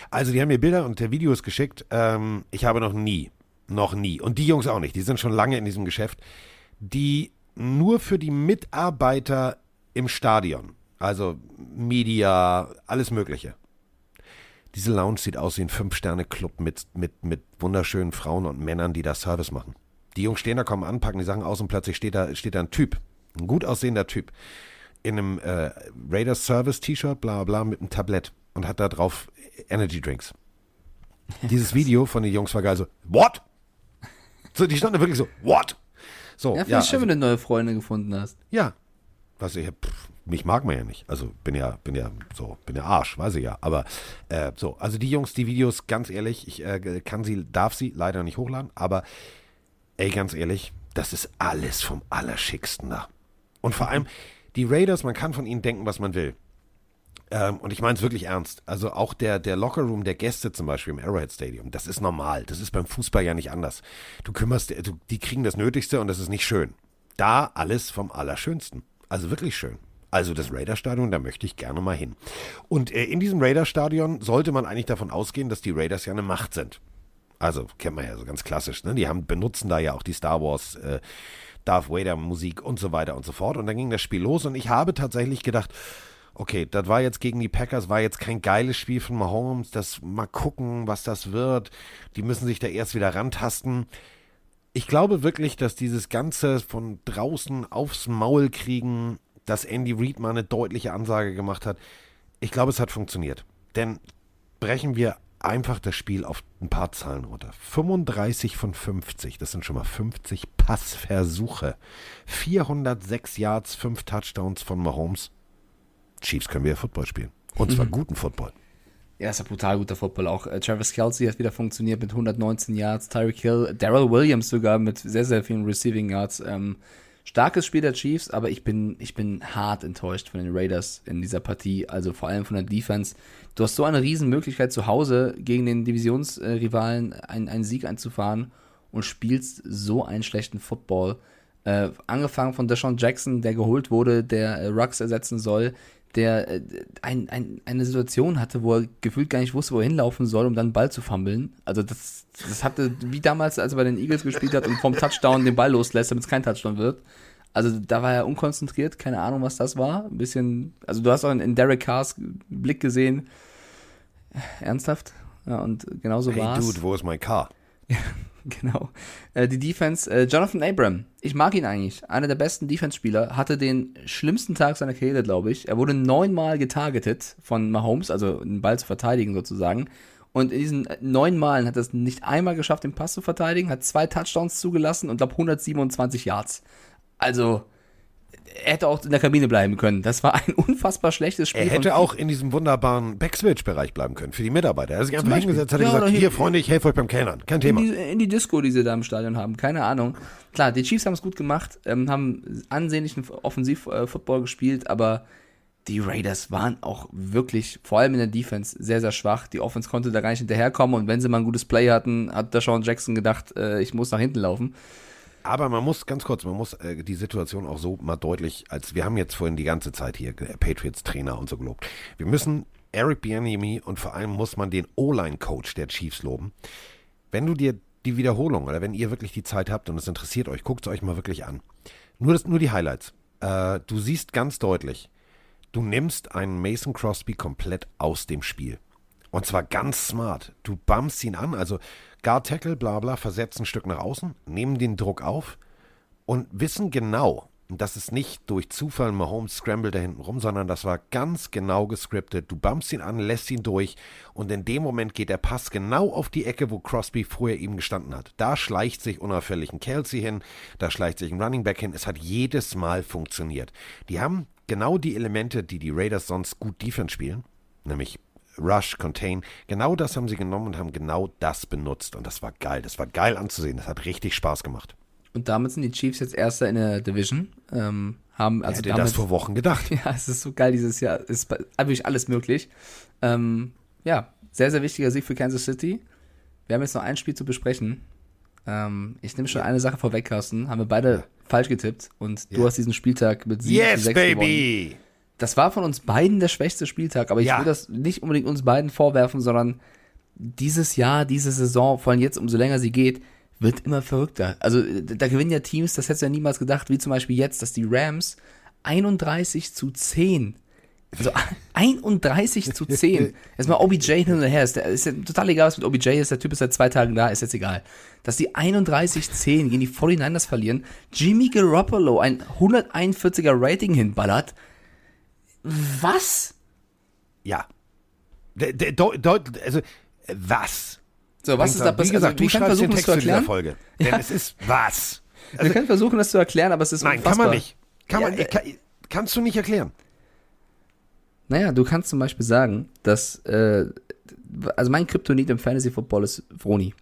Also die haben mir Bilder und Videos geschickt. Ähm, ich habe noch nie, noch nie, und die Jungs auch nicht, die sind schon lange in diesem Geschäft, die nur für die Mitarbeiter im Stadion. Also Media, alles Mögliche. Diese Lounge sieht aus wie ein Fünf-Sterne-Club mit, mit, mit wunderschönen Frauen und Männern, die da Service machen. Die Jungs stehen da, kommen an, packen die Sachen aus und plötzlich steht da, steht da ein Typ. Ein gut aussehender Typ. In einem äh, Raiders Service T-Shirt, bla bla, mit einem Tablett. Und hat da drauf Energy Drinks. Dieses [LAUGHS] Video von den Jungs war geil so, what? So, die standen da wirklich so, what? So, Ja, finde ja, schön, also- wenn du neue Freunde gefunden hast. ja. Was ich, pff, mich mag man ja nicht. Also bin ja, bin ja so, bin ja Arsch, weiß ich ja. Aber äh, so, also die Jungs, die Videos, ganz ehrlich, ich äh, kann sie, darf sie leider nicht hochladen, aber ey, ganz ehrlich, das ist alles vom Allerschicksten da. Und vor allem, die Raiders, man kann von ihnen denken, was man will. Ähm, und ich meine es wirklich ernst. Also auch der, der Lockerroom der Gäste zum Beispiel im Arrowhead Stadium, das ist normal. Das ist beim Fußball ja nicht anders. Du kümmerst, du, die kriegen das Nötigste und das ist nicht schön. Da alles vom Allerschönsten. Also wirklich schön. Also das Raider-Stadion, da möchte ich gerne mal hin. Und äh, in diesem Raider-Stadion sollte man eigentlich davon ausgehen, dass die Raiders ja eine Macht sind. Also kennt man ja so ganz klassisch. Ne? Die haben, benutzen da ja auch die Star Wars, äh, Darth Vader Musik und so weiter und so fort. Und dann ging das Spiel los und ich habe tatsächlich gedacht, okay, das war jetzt gegen die Packers, war jetzt kein geiles Spiel von Mahomes. Das mal gucken, was das wird. Die müssen sich da erst wieder rantasten. Ich glaube wirklich, dass dieses Ganze von draußen aufs Maul kriegen, dass Andy Reid mal eine deutliche Ansage gemacht hat. Ich glaube, es hat funktioniert. Denn brechen wir einfach das Spiel auf ein paar Zahlen runter. 35 von 50, das sind schon mal 50 Passversuche. 406 Yards, 5 Touchdowns von Mahomes. Chiefs können wir Football spielen. Und zwar guten Football. Ja, ist ja brutal guter Football auch. Äh, Travis Kelsey hat wieder funktioniert mit 119 Yards, Tyreek Hill, Daryl Williams sogar mit sehr, sehr vielen Receiving Yards. Ähm, starkes Spiel der Chiefs, aber ich bin, ich bin hart enttäuscht von den Raiders in dieser Partie, also vor allem von der Defense. Du hast so eine Riesenmöglichkeit zu Hause gegen den Divisionsrivalen einen, einen Sieg einzufahren und spielst so einen schlechten Football. Äh, angefangen von Deshaun Jackson, der geholt wurde, der äh, Rux ersetzen soll, der äh, ein, ein, eine Situation hatte, wo er gefühlt gar nicht wusste, wo er hinlaufen soll, um dann einen Ball zu fummeln. Also das, das hatte, wie damals, als er bei den Eagles gespielt hat und vom Touchdown den Ball loslässt, damit es kein Touchdown wird. Also da war er unkonzentriert, keine Ahnung, was das war. Ein bisschen, also du hast auch in, in Derek Carrs Blick gesehen, ernsthaft? Ja, und genauso Hey war's. Dude, wo ist mein Car? [LAUGHS] [LAUGHS] Genau. Äh, die Defense, äh, Jonathan Abram, ich mag ihn eigentlich. Einer der besten Defense-Spieler, hatte den schlimmsten Tag seiner Karriere, glaube ich. Er wurde neunmal getargetet von Mahomes, also den Ball zu verteidigen sozusagen. Und in diesen äh, neun Malen hat er es nicht einmal geschafft, den Pass zu verteidigen, hat zwei Touchdowns zugelassen und glaube 127 Yards. Also, er hätte auch in der Kabine bleiben können. Das war ein [LAUGHS] unfassbar schlechtes Spiel. Er hätte auch in diesem wunderbaren Backswitch-Bereich bleiben können für die Mitarbeiter. Er hat sich einfach hingesetzt, hat Ja, gesagt, hier- hier Freunde, ich helfe euch beim Kellnern. Kein Thema. In die, in die Disco, die sie da im Stadion haben. Keine Ahnung. Klar, die Chiefs haben es gut gemacht, ähm, haben ansehnlichen Offensiv-Football gespielt, aber die Raiders waren auch wirklich, vor allem in der Defense, sehr, sehr schwach. Die Offense konnte da gar nicht hinterherkommen und wenn sie mal ein gutes Play hatten, hat der Sean Jackson gedacht, äh, ich muss nach hinten laufen. Aber man muss, ganz kurz, man muss äh, die Situation auch so mal deutlich, als wir haben jetzt vorhin die ganze Zeit hier äh, Patriots Trainer und so gelobt. Wir müssen Eric Bieniemy und vor allem muss man den O-Line-Coach der Chiefs loben. Wenn du dir die Wiederholung oder wenn ihr wirklich die Zeit habt und es interessiert euch, guckt es euch mal wirklich an. Nur, das, nur die Highlights. Äh, du siehst ganz deutlich, du nimmst einen Mason Crosby komplett aus dem Spiel. Und zwar ganz smart. Du bummst ihn an, also Guard Tackle, bla bla, versetzt ein Stück nach außen, nehmen den Druck auf und wissen genau, und das ist nicht durch Zufall Mahomes Scramble da hinten rum, sondern das war ganz genau gescriptet. Du bummst ihn an, lässt ihn durch und in dem Moment geht der Pass genau auf die Ecke, wo Crosby vorher eben gestanden hat. Da schleicht sich unauffällig ein Kelsey hin, da schleicht sich ein Running Back hin. Es hat jedes Mal funktioniert. Die haben genau die Elemente, die die Raiders sonst gut Defense spielen, nämlich Rush, Contain. Genau das haben sie genommen und haben genau das benutzt. Und das war geil. Das war geil anzusehen. Das hat richtig Spaß gemacht. Und damit sind die Chiefs jetzt Erster in der Division. Ähm, haben also Hätte damit, das vor Wochen gedacht. [LAUGHS] Ja, es ist so geil dieses Jahr. Es ist wirklich alles möglich. Ähm, ja, sehr, sehr wichtiger Sieg für Kansas City. Wir haben jetzt noch ein Spiel zu besprechen. Ähm, ich nehme schon eine Sache vorweg, Carsten. Haben wir beide falsch getippt und du Ja. hast diesen Spieltag mit 7 Yes, zu 6 gewonnen. Das war von uns beiden der schwächste Spieltag, aber ich Ja. will das nicht unbedingt uns beiden vorwerfen, sondern dieses Jahr, diese Saison, vor allem jetzt, umso länger sie geht, wird immer verrückter. Also da gewinnen ja Teams, das hättest du ja niemals gedacht, wie zum Beispiel jetzt, dass die Rams 31 zu 10. Also [LAUGHS] 31 zu 10. Erstmal OBJ hin und her. Ist, der, ist ja total egal, was mit OBJ ist. Der Typ ist seit zwei Tagen da, ist jetzt egal. Dass die 31-10 gegen die 49ers verlieren. Jimmy Garoppolo ein 141er Rating hinballert. Was? Ja. De, de, deut- also, was? So, was ist da Wie passiert? gesagt, wir du können den versuchen, es Text zu zu dieser erklären. Folge. [LAUGHS] Denn Ja. es ist was? wir können versuchen, das zu erklären, aber es ist Nein, unfassbar. kann man nicht. Kann Ja, man, äh, kann, kannst du nicht erklären. Naja, du kannst zum Beispiel sagen, dass, äh, also mein Kryptonit im Fantasy Football ist Vroni.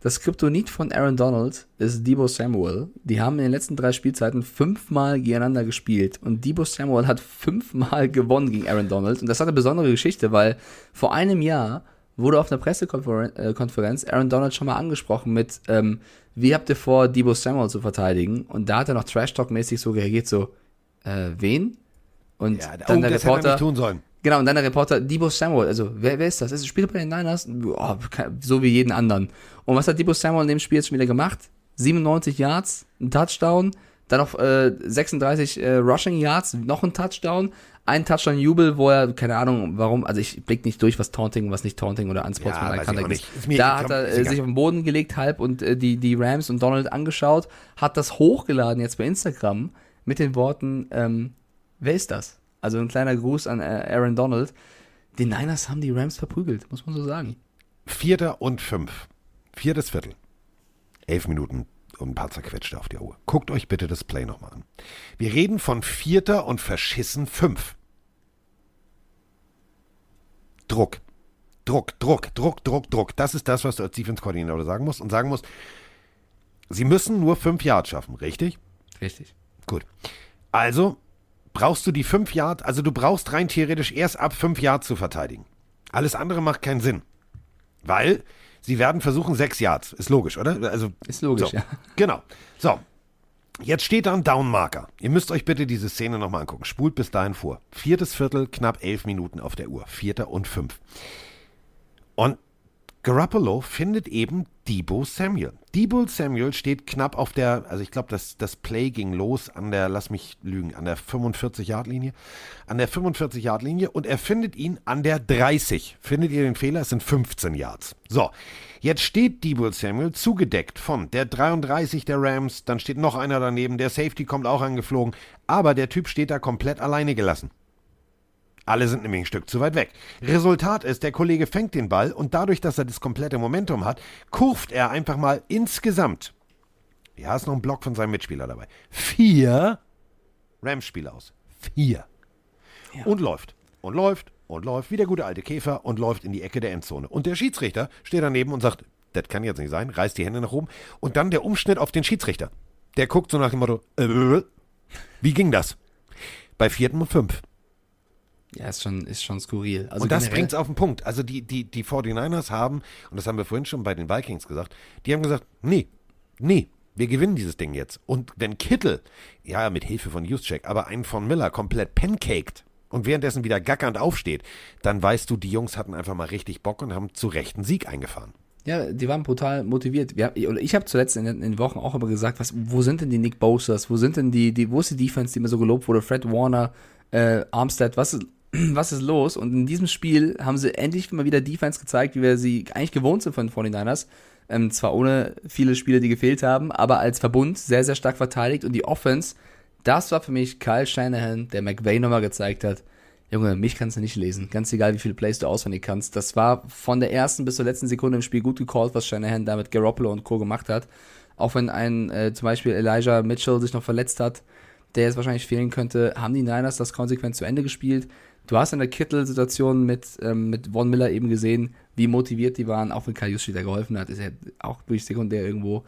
Das Kryptonit von Aaron Donald ist Debo Samuel. Die haben in den letzten drei Spielzeiten fünfmal gegeneinander gespielt und Debo Samuel hat fünfmal gewonnen gegen Aaron Donald. Und das hat eine besondere Geschichte, weil vor einem Jahr wurde auf einer Pressekonferenz äh, Aaron Donald schon mal angesprochen mit, ähm, wie habt ihr vor, Debo Samuel zu verteidigen? Und da hat er noch Trash-Talk-mäßig so reagiert, so, äh, wen? Und Ja, dann oh, der das hätte er Reporter. Genau, und dann der Reporter, Debo Samuel, also wer, wer ist das? Ist er Spieler bei den Niners? Oh, so wie jeden anderen. Und was hat Debo Samuel in dem Spiel jetzt schon wieder gemacht? 97 Yards, ein Touchdown, dann noch äh, 36 äh, Rushing Yards, noch ein Touchdown, ein Touchdown-Jubel, wo er, keine Ahnung, warum, also ich blick nicht durch, was Taunting was nicht Taunting oder Unsportsmanlike Conduct auch ist. nicht. Ist Da hat er äh, sich auf den Boden gelegt, halb und äh, die, die Rams und Donald angeschaut, hat das hochgeladen jetzt bei Instagram mit den Worten, ähm, wer ist das? Also ein kleiner Gruß an äh, Aaron Donald. Die Niners haben die Rams verprügelt, muss man so sagen. Vierter und fünf. Viertes Viertel. Elf Minuten und ein paar zerquetschte auf der Uhr. Guckt euch bitte das Play nochmal an. Wir reden von Vierter und verschissen fünf. Druck. Druck, Druck, Druck, Druck, Druck. Das ist das, was du als Defense-Koordinator sagen musst und sagen musst, sie müssen nur fünf Yards schaffen, richtig? Richtig. Gut. Also brauchst du die fünf Yard, also du brauchst rein theoretisch erst ab fünf Yards zu verteidigen. Alles andere macht keinen Sinn. Weil sie werden versuchen sechs Yards. Ist logisch, oder? Also, Ist logisch, so. ja. Genau. So. Jetzt steht da ein Downmarker. Ihr müsst euch bitte diese Szene nochmal angucken. Spult bis dahin vor. Viertes Viertel, knapp elf Minuten auf der Uhr. Vierter und fünf. Und Garoppolo findet eben Debo Samuel. Debo Samuel steht knapp auf der, also ich glaube, das, das Play ging los an der, lass mich lügen, an der 45-Yard-Linie. An der 45-Yard-Linie und er findet ihn an der 30. Findet ihr den Fehler? Es sind 15 Yards. So, jetzt steht Debo Samuel zugedeckt von der 33 der Rams, dann steht noch einer daneben, der Safety kommt auch angeflogen, aber der Typ steht da komplett alleine gelassen. Alle sind nämlich ein Stück zu weit weg. Resultat ist, der Kollege fängt den Ball und dadurch, dass er das komplette Momentum hat, kurft er einfach mal insgesamt. Ja, ist noch ein Block von seinem Mitspieler dabei. Vier Rams-Spieler aus. Vier. Und läuft. Und läuft. Und läuft. Wie der gute alte Käfer und läuft in die Ecke der Endzone. Und der Schiedsrichter steht daneben und sagt, das kann jetzt nicht sein, reißt die Hände nach oben. Und dann der Umschnitt auf den Schiedsrichter. Der guckt so nach dem Motto, äh, wie ging das? Bei vierten und fünf. Ja, ist schon, ist schon skurril. Also und das generell- bringt's auf den Punkt. Also die, die, die 49ers haben, und das haben wir vorhin schon bei den Vikings gesagt, die haben gesagt, nee, nee, wir gewinnen dieses Ding jetzt. Und wenn Kittel, ja, mit Hilfe von Juszczyk, aber einen von Miller komplett pancaked und währenddessen wieder gackernd aufsteht, dann weißt du, die Jungs hatten einfach mal richtig Bock und haben zu Recht einen Sieg eingefahren. Ja, die waren brutal motiviert. Wir, oder ich habe zuletzt in, den- in den Wochen auch immer gesagt, was, wo sind denn die Nick Bosers? Wo sind denn die, die, wo ist die Defense, die mir so gelobt wurde? Fred Warner, äh, Armstead, was ist, [CLEARS THROAT] was ist los? Und in diesem Spiel haben sie endlich mal wieder Defense gezeigt, wie wir sie eigentlich gewohnt sind von den 49ers. Ähm, zwar ohne viele Spiele, die gefehlt haben, aber als Verbund sehr, sehr stark verteidigt. Und die Offense, das war für mich Kyle Shanahan, der McVay nochmal gezeigt hat, Junge, mich kannst du nicht lesen. Ganz egal, wie viele Plays du auswendig kannst. Das war von der ersten bis zur letzten Sekunde im Spiel gut gecallt, was Shanahan da mit Garoppolo und Co. gemacht hat. Auch wenn ein, äh, zum Beispiel Elijah Mitchell sich noch verletzt hat, der jetzt wahrscheinlich fehlen könnte, haben die Niners das konsequent zu Ende gespielt. Du hast in der Kittel-Situation mit, ähm, mit Von Miller eben gesehen, wie motiviert die waren, auch wenn Juszczyk da geholfen hat, ist er auch durch sekundär irgendwo.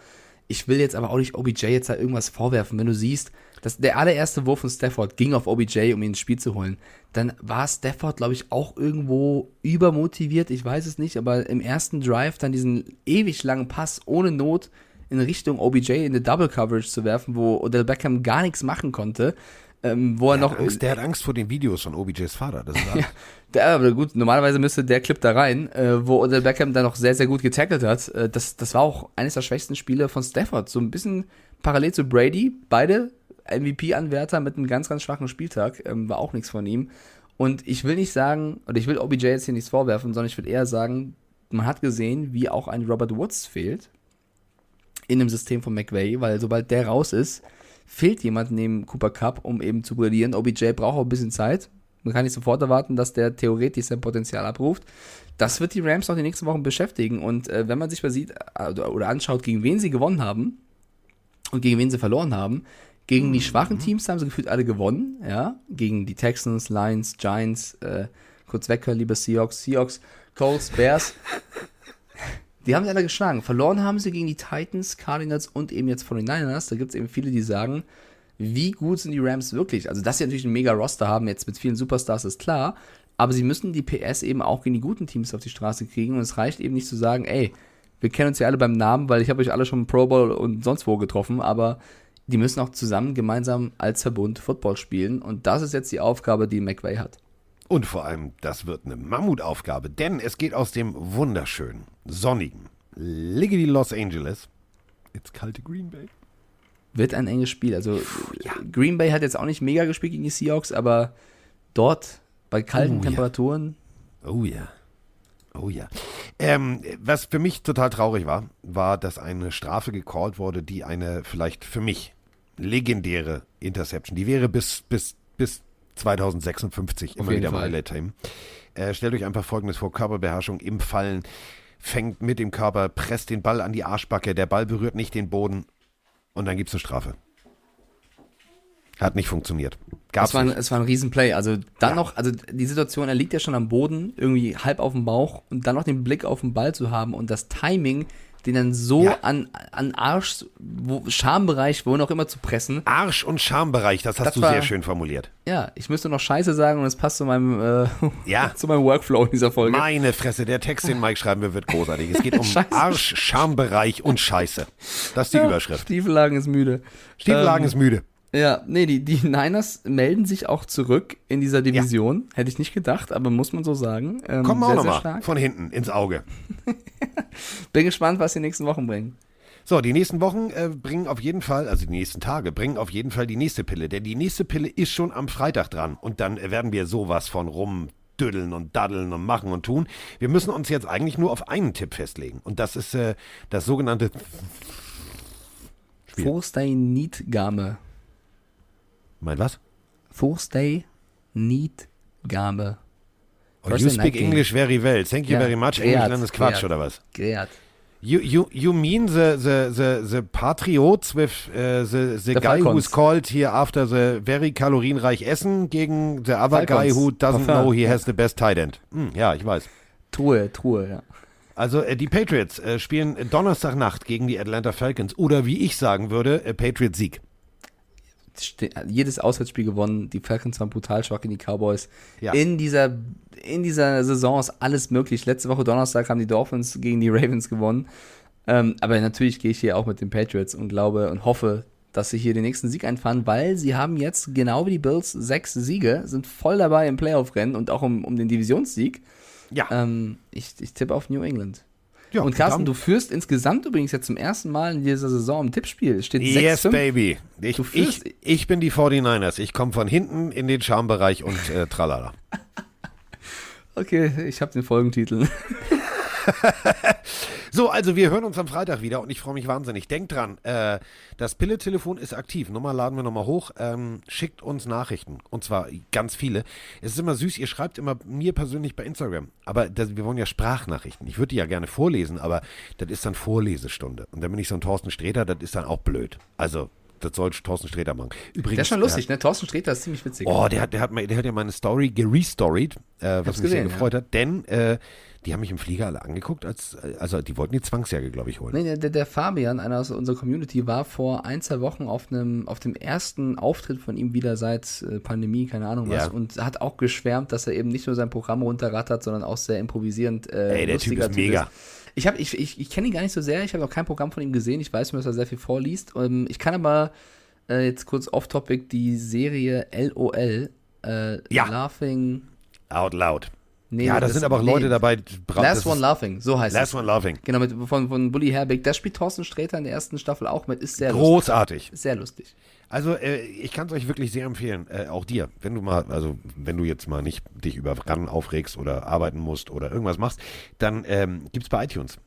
Ich will jetzt aber auch nicht OBJ jetzt da irgendwas vorwerfen. Wenn du siehst, dass der allererste Wurf von Stafford ging auf OBJ, um ihn ins Spiel zu holen, dann war Stafford, glaube ich, auch irgendwo übermotiviert. Ich weiß es nicht, aber im ersten Drive dann diesen ewig langen Pass ohne Not in Richtung OBJ in eine Double Coverage zu werfen, wo Odell Beckham gar nichts machen konnte. Ähm, wo er Der, noch hat Angst, der hat Angst vor den Videos von OBJs Vater. Das ist alles. [LAUGHS] der, aber gut, normalerweise müsste der Clip da rein, äh, wo Odell Beckham dann noch sehr, sehr gut getackelt hat. Äh, das, das war auch eines der schwächsten Spiele von Stafford. So ein bisschen parallel zu Brady. Beide MVP-Anwärter mit einem ganz, ganz schwachen Spieltag. Ähm, war auch nichts von ihm. Und ich will nicht sagen, oder ich will OBJ jetzt hier nichts vorwerfen, sondern ich will eher sagen, man hat gesehen, wie auch ein Robert Woods fehlt in dem System von McVay, weil sobald der raus ist, fehlt jemand neben Cooper Cup, um eben zu brillieren. OBJ braucht auch ein bisschen Zeit. Man kann nicht sofort erwarten, dass der theoretisch sein Potenzial abruft. Das wird die Rams noch die nächsten Wochen beschäftigen. Und äh, wenn man sich mal sieht äh, oder anschaut, gegen wen sie gewonnen haben und gegen wen sie verloren haben, gegen die schwachen Mhm. Teams haben sie gefühlt alle gewonnen. Ja, gegen die Texans, Lions, Giants, äh, kurz weghören, liebe Seahawks, Seahawks, Colts, Bears. Die haben sie alle geschlagen. Verloren haben sie gegen die Titans, Cardinals und eben jetzt 49ers. Da gibt es eben viele, die sagen, wie gut sind die Rams wirklich? Also, dass sie natürlich einen mega Roster haben, jetzt mit vielen Superstars, ist klar. Aber sie müssen die PS eben auch gegen die guten Teams auf die Straße kriegen. Und es reicht eben nicht zu sagen, ey, wir kennen uns ja alle beim Namen, weil ich habe euch alle schon Pro Bowl und sonst wo getroffen. Aber die müssen auch zusammen gemeinsam als Verbund Football spielen. Und das ist jetzt die Aufgabe, die McVay hat. Und vor allem, das wird eine Mammutaufgabe, denn es geht aus dem wunderschönen, sonnigen, Liggedy Los Angeles ins kalte Green Bay. Wird ein enges Spiel. Also Green Bay hat jetzt auch nicht mega gespielt gegen die Seahawks, aber dort bei kalten Oh, ja. Temperaturen Oh ja. Oh ja. Ähm, was für mich total traurig war, war, dass eine Strafe gecallt wurde, die eine vielleicht für mich legendäre Interception, die wäre bis, bis, bis 2056 immer wieder Fall. Highlight-Time. Äh, stellt euch einfach folgendes vor: Körperbeherrschung im Fallen, fängt mit dem Körper, presst den Ball an die Arschbacke, der Ball berührt nicht den Boden und dann gibt es eine Strafe. Hat nicht funktioniert. Gab's Es war, ein, nicht. es war ein Riesenplay. Also dann Ja. noch, also die Situation, er liegt ja schon am Boden, irgendwie halb auf dem Bauch und dann noch den Blick auf den Ball zu haben und das Timing, den dann so Ja. an, an Arsch, wo, Schambereich, wo auch immer zu pressen. Arsch- und Schambereich, das hast Das du war- sehr schön formuliert. Ja, ich müsste noch Scheiße sagen und es passt zu meinem, äh, Ja. [LAUGHS] zu meinem Workflow in dieser Folge. Meine Fresse, der Text, den Mike schreiben wir, wird großartig. Es geht [LAUGHS] um. Arsch, Schambereich und Scheiße. Das ist die Überschrift. Stiefellagen ist müde. Stiefellagen Ähm, ist müde. Ja, nee, die, die [LAUGHS] Niners melden sich auch zurück in dieser Division. Hätte ich nicht gedacht, aber muss man so sagen. Ähm, Kommen wir auch nochmal von hinten ins Auge. [LAUGHS] Bin gespannt, was die nächsten Wochen bringen. So, die nächsten Wochen äh, bringen auf jeden Fall, also die nächsten Tage, bringen auf jeden Fall die nächste Pille. Denn die nächste Pille ist schon am Freitag dran. Und dann äh, werden wir sowas von rumdüddeln und daddeln und machen und tun. Wir müssen uns jetzt eigentlich nur auf einen Tipp festlegen. Und das ist äh, das sogenannte Spiel. Thursday Need Game. Mein was? Thursday Need Game. Oh, you speak. English very well. Thank you Ja, very much. Englisch ist Quatsch, oder was? Gerhard. You, you, you mean the, the, the, the Patriots with uh, the, the, The guy Falcons. who's called here after the very kalorienreich Essen gegen the other guy Falcons. who doesn't Parfum. know he has the best tight end. Hm, ja, ich weiß. Truhe, Truhe, ja. Also äh, die Patriots äh, spielen Donnerstagnacht gegen die Atlanta Falcons oder wie ich sagen würde, äh, Patriots Sieg. Jedes Auswärtsspiel gewonnen. Die Falcons waren brutal schwach gegen die Cowboys. Ja. In, dieser, in dieser Saison ist alles möglich. Letzte Woche Donnerstag haben die Dolphins gegen die Ravens gewonnen. Ähm, aber natürlich gehe ich hier auch mit den Patriots und glaube und hoffe, dass sie hier den nächsten Sieg einfahren, weil sie haben jetzt genau wie die Bills sechs Siege, sind voll dabei im Playoff-Rennen und auch um, um den Divisionssieg. Ja. Ähm, ich, ich tippe auf New England. Ja und Carsten, du führst insgesamt übrigens jetzt zum ersten Mal in dieser Saison im Tippspiel. Steht Yes, 6-5. baby. Ich, ich, ich bin die 49ers. Ich komme von hinten in den Schambereich und äh, tralala. [LAUGHS] Okay, ich habe den Folgentitel. [LAUGHS] [LAUGHS] So, also wir hören uns am Freitag wieder und ich freue mich wahnsinnig. Denkt dran, äh, das Pille-Telefon ist aktiv. Nummer laden wir nochmal hoch. Ähm, schickt uns Nachrichten. Und zwar ganz viele. Es ist immer süß, ihr schreibt immer mir persönlich bei Instagram. Aber das, wir wollen ja Sprachnachrichten. Ich würde die ja gerne vorlesen, aber das ist dann Vorlesestunde. Und dann bin ich so ein Thorsten Sträter, das ist dann auch blöd. Also, das soll Thorsten Sträter machen. Übrigens, Der ist schon lustig, ne? Thorsten Sträter ist ziemlich witzig. Oh, der hat, der hat, der hat ja meine Story gerestoried, äh, was mich sehr gesehen, gefreut hat, denn äh, die haben mich im Flieger alle angeguckt, als, also die wollten die Zwangsjacke, glaube ich, holen. Nee, der, der Fabian, einer aus unserer Community, war vor ein, zwei Wochen auf einem, auf dem ersten Auftritt von ihm wieder seit äh, Pandemie, keine Ahnung was, Ja. und hat auch geschwärmt, dass er eben nicht nur sein Programm runterrattert, sondern auch sehr improvisierend. Äh, Ey, der Typ ist mega. Ich, hab, ich, ich, ich kenne ihn gar nicht so sehr, ich habe noch kein Programm von ihm gesehen, ich weiß nur, dass er sehr viel vorliest. Ähm, ich kann aber äh, jetzt kurz off-topic die Serie LOL, äh, Ja. Laughing Out loud. Nee, ja, da sind aber auch nee. Leute dabei. bra- Last One Laughing, so heißt Last es. One Laughing. Genau, mit, von, von Bully Herbig. Da spielt Thorsten Sträter in der ersten Staffel auch mit. Ist sehr lustig. Großartig. Sehr lustig. Also äh, ich kann es euch wirklich sehr empfehlen, äh, auch dir, wenn du mal, also wenn du jetzt mal nicht dich über Ran aufregst oder arbeiten musst oder irgendwas machst, dann ähm, gibt es bei iTunes.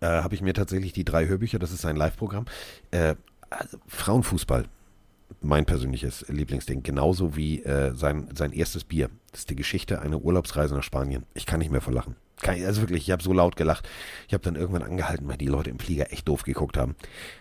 Äh, Habe ich mir tatsächlich die drei Hörbücher, das ist sein Live-Programm. Äh, also Frauenfußball, mein persönliches Lieblingsding, genauso wie äh, sein, sein erstes Bier. Das ist die Geschichte einer Urlaubsreise nach Spanien. Ich kann nicht mehr vor Lachen. Kann, also wirklich, ich habe so laut gelacht. Ich habe dann irgendwann angehalten, weil die Leute im Flieger echt doof geguckt haben.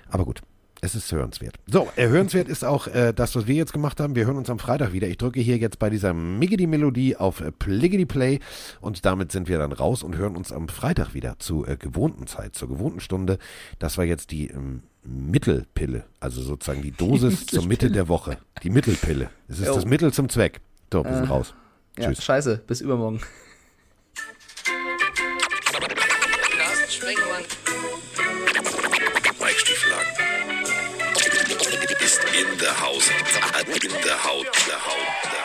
Aber gut, es ist hörenswert. So, äh, hörenswert ist auch äh, das, was wir jetzt gemacht haben. Wir hören uns am Freitag wieder. Ich drücke hier jetzt bei dieser Miggity-Melodie auf äh, Pliggity Play und damit sind wir dann raus und hören uns am Freitag wieder zur äh, gewohnten Zeit, zur gewohnten Stunde. Das war jetzt die ähm, Mittelpille, also sozusagen die Dosis [LAUGHS] zur Mitte der Woche. Die Mittelpille. Es ist Jo. das Mittel zum Zweck. So, wir sind Äh, raus. Ja, Tschüss. scheiße. Bis übermorgen. Ist in der Haus. In der Haut, der Haut, der Haut.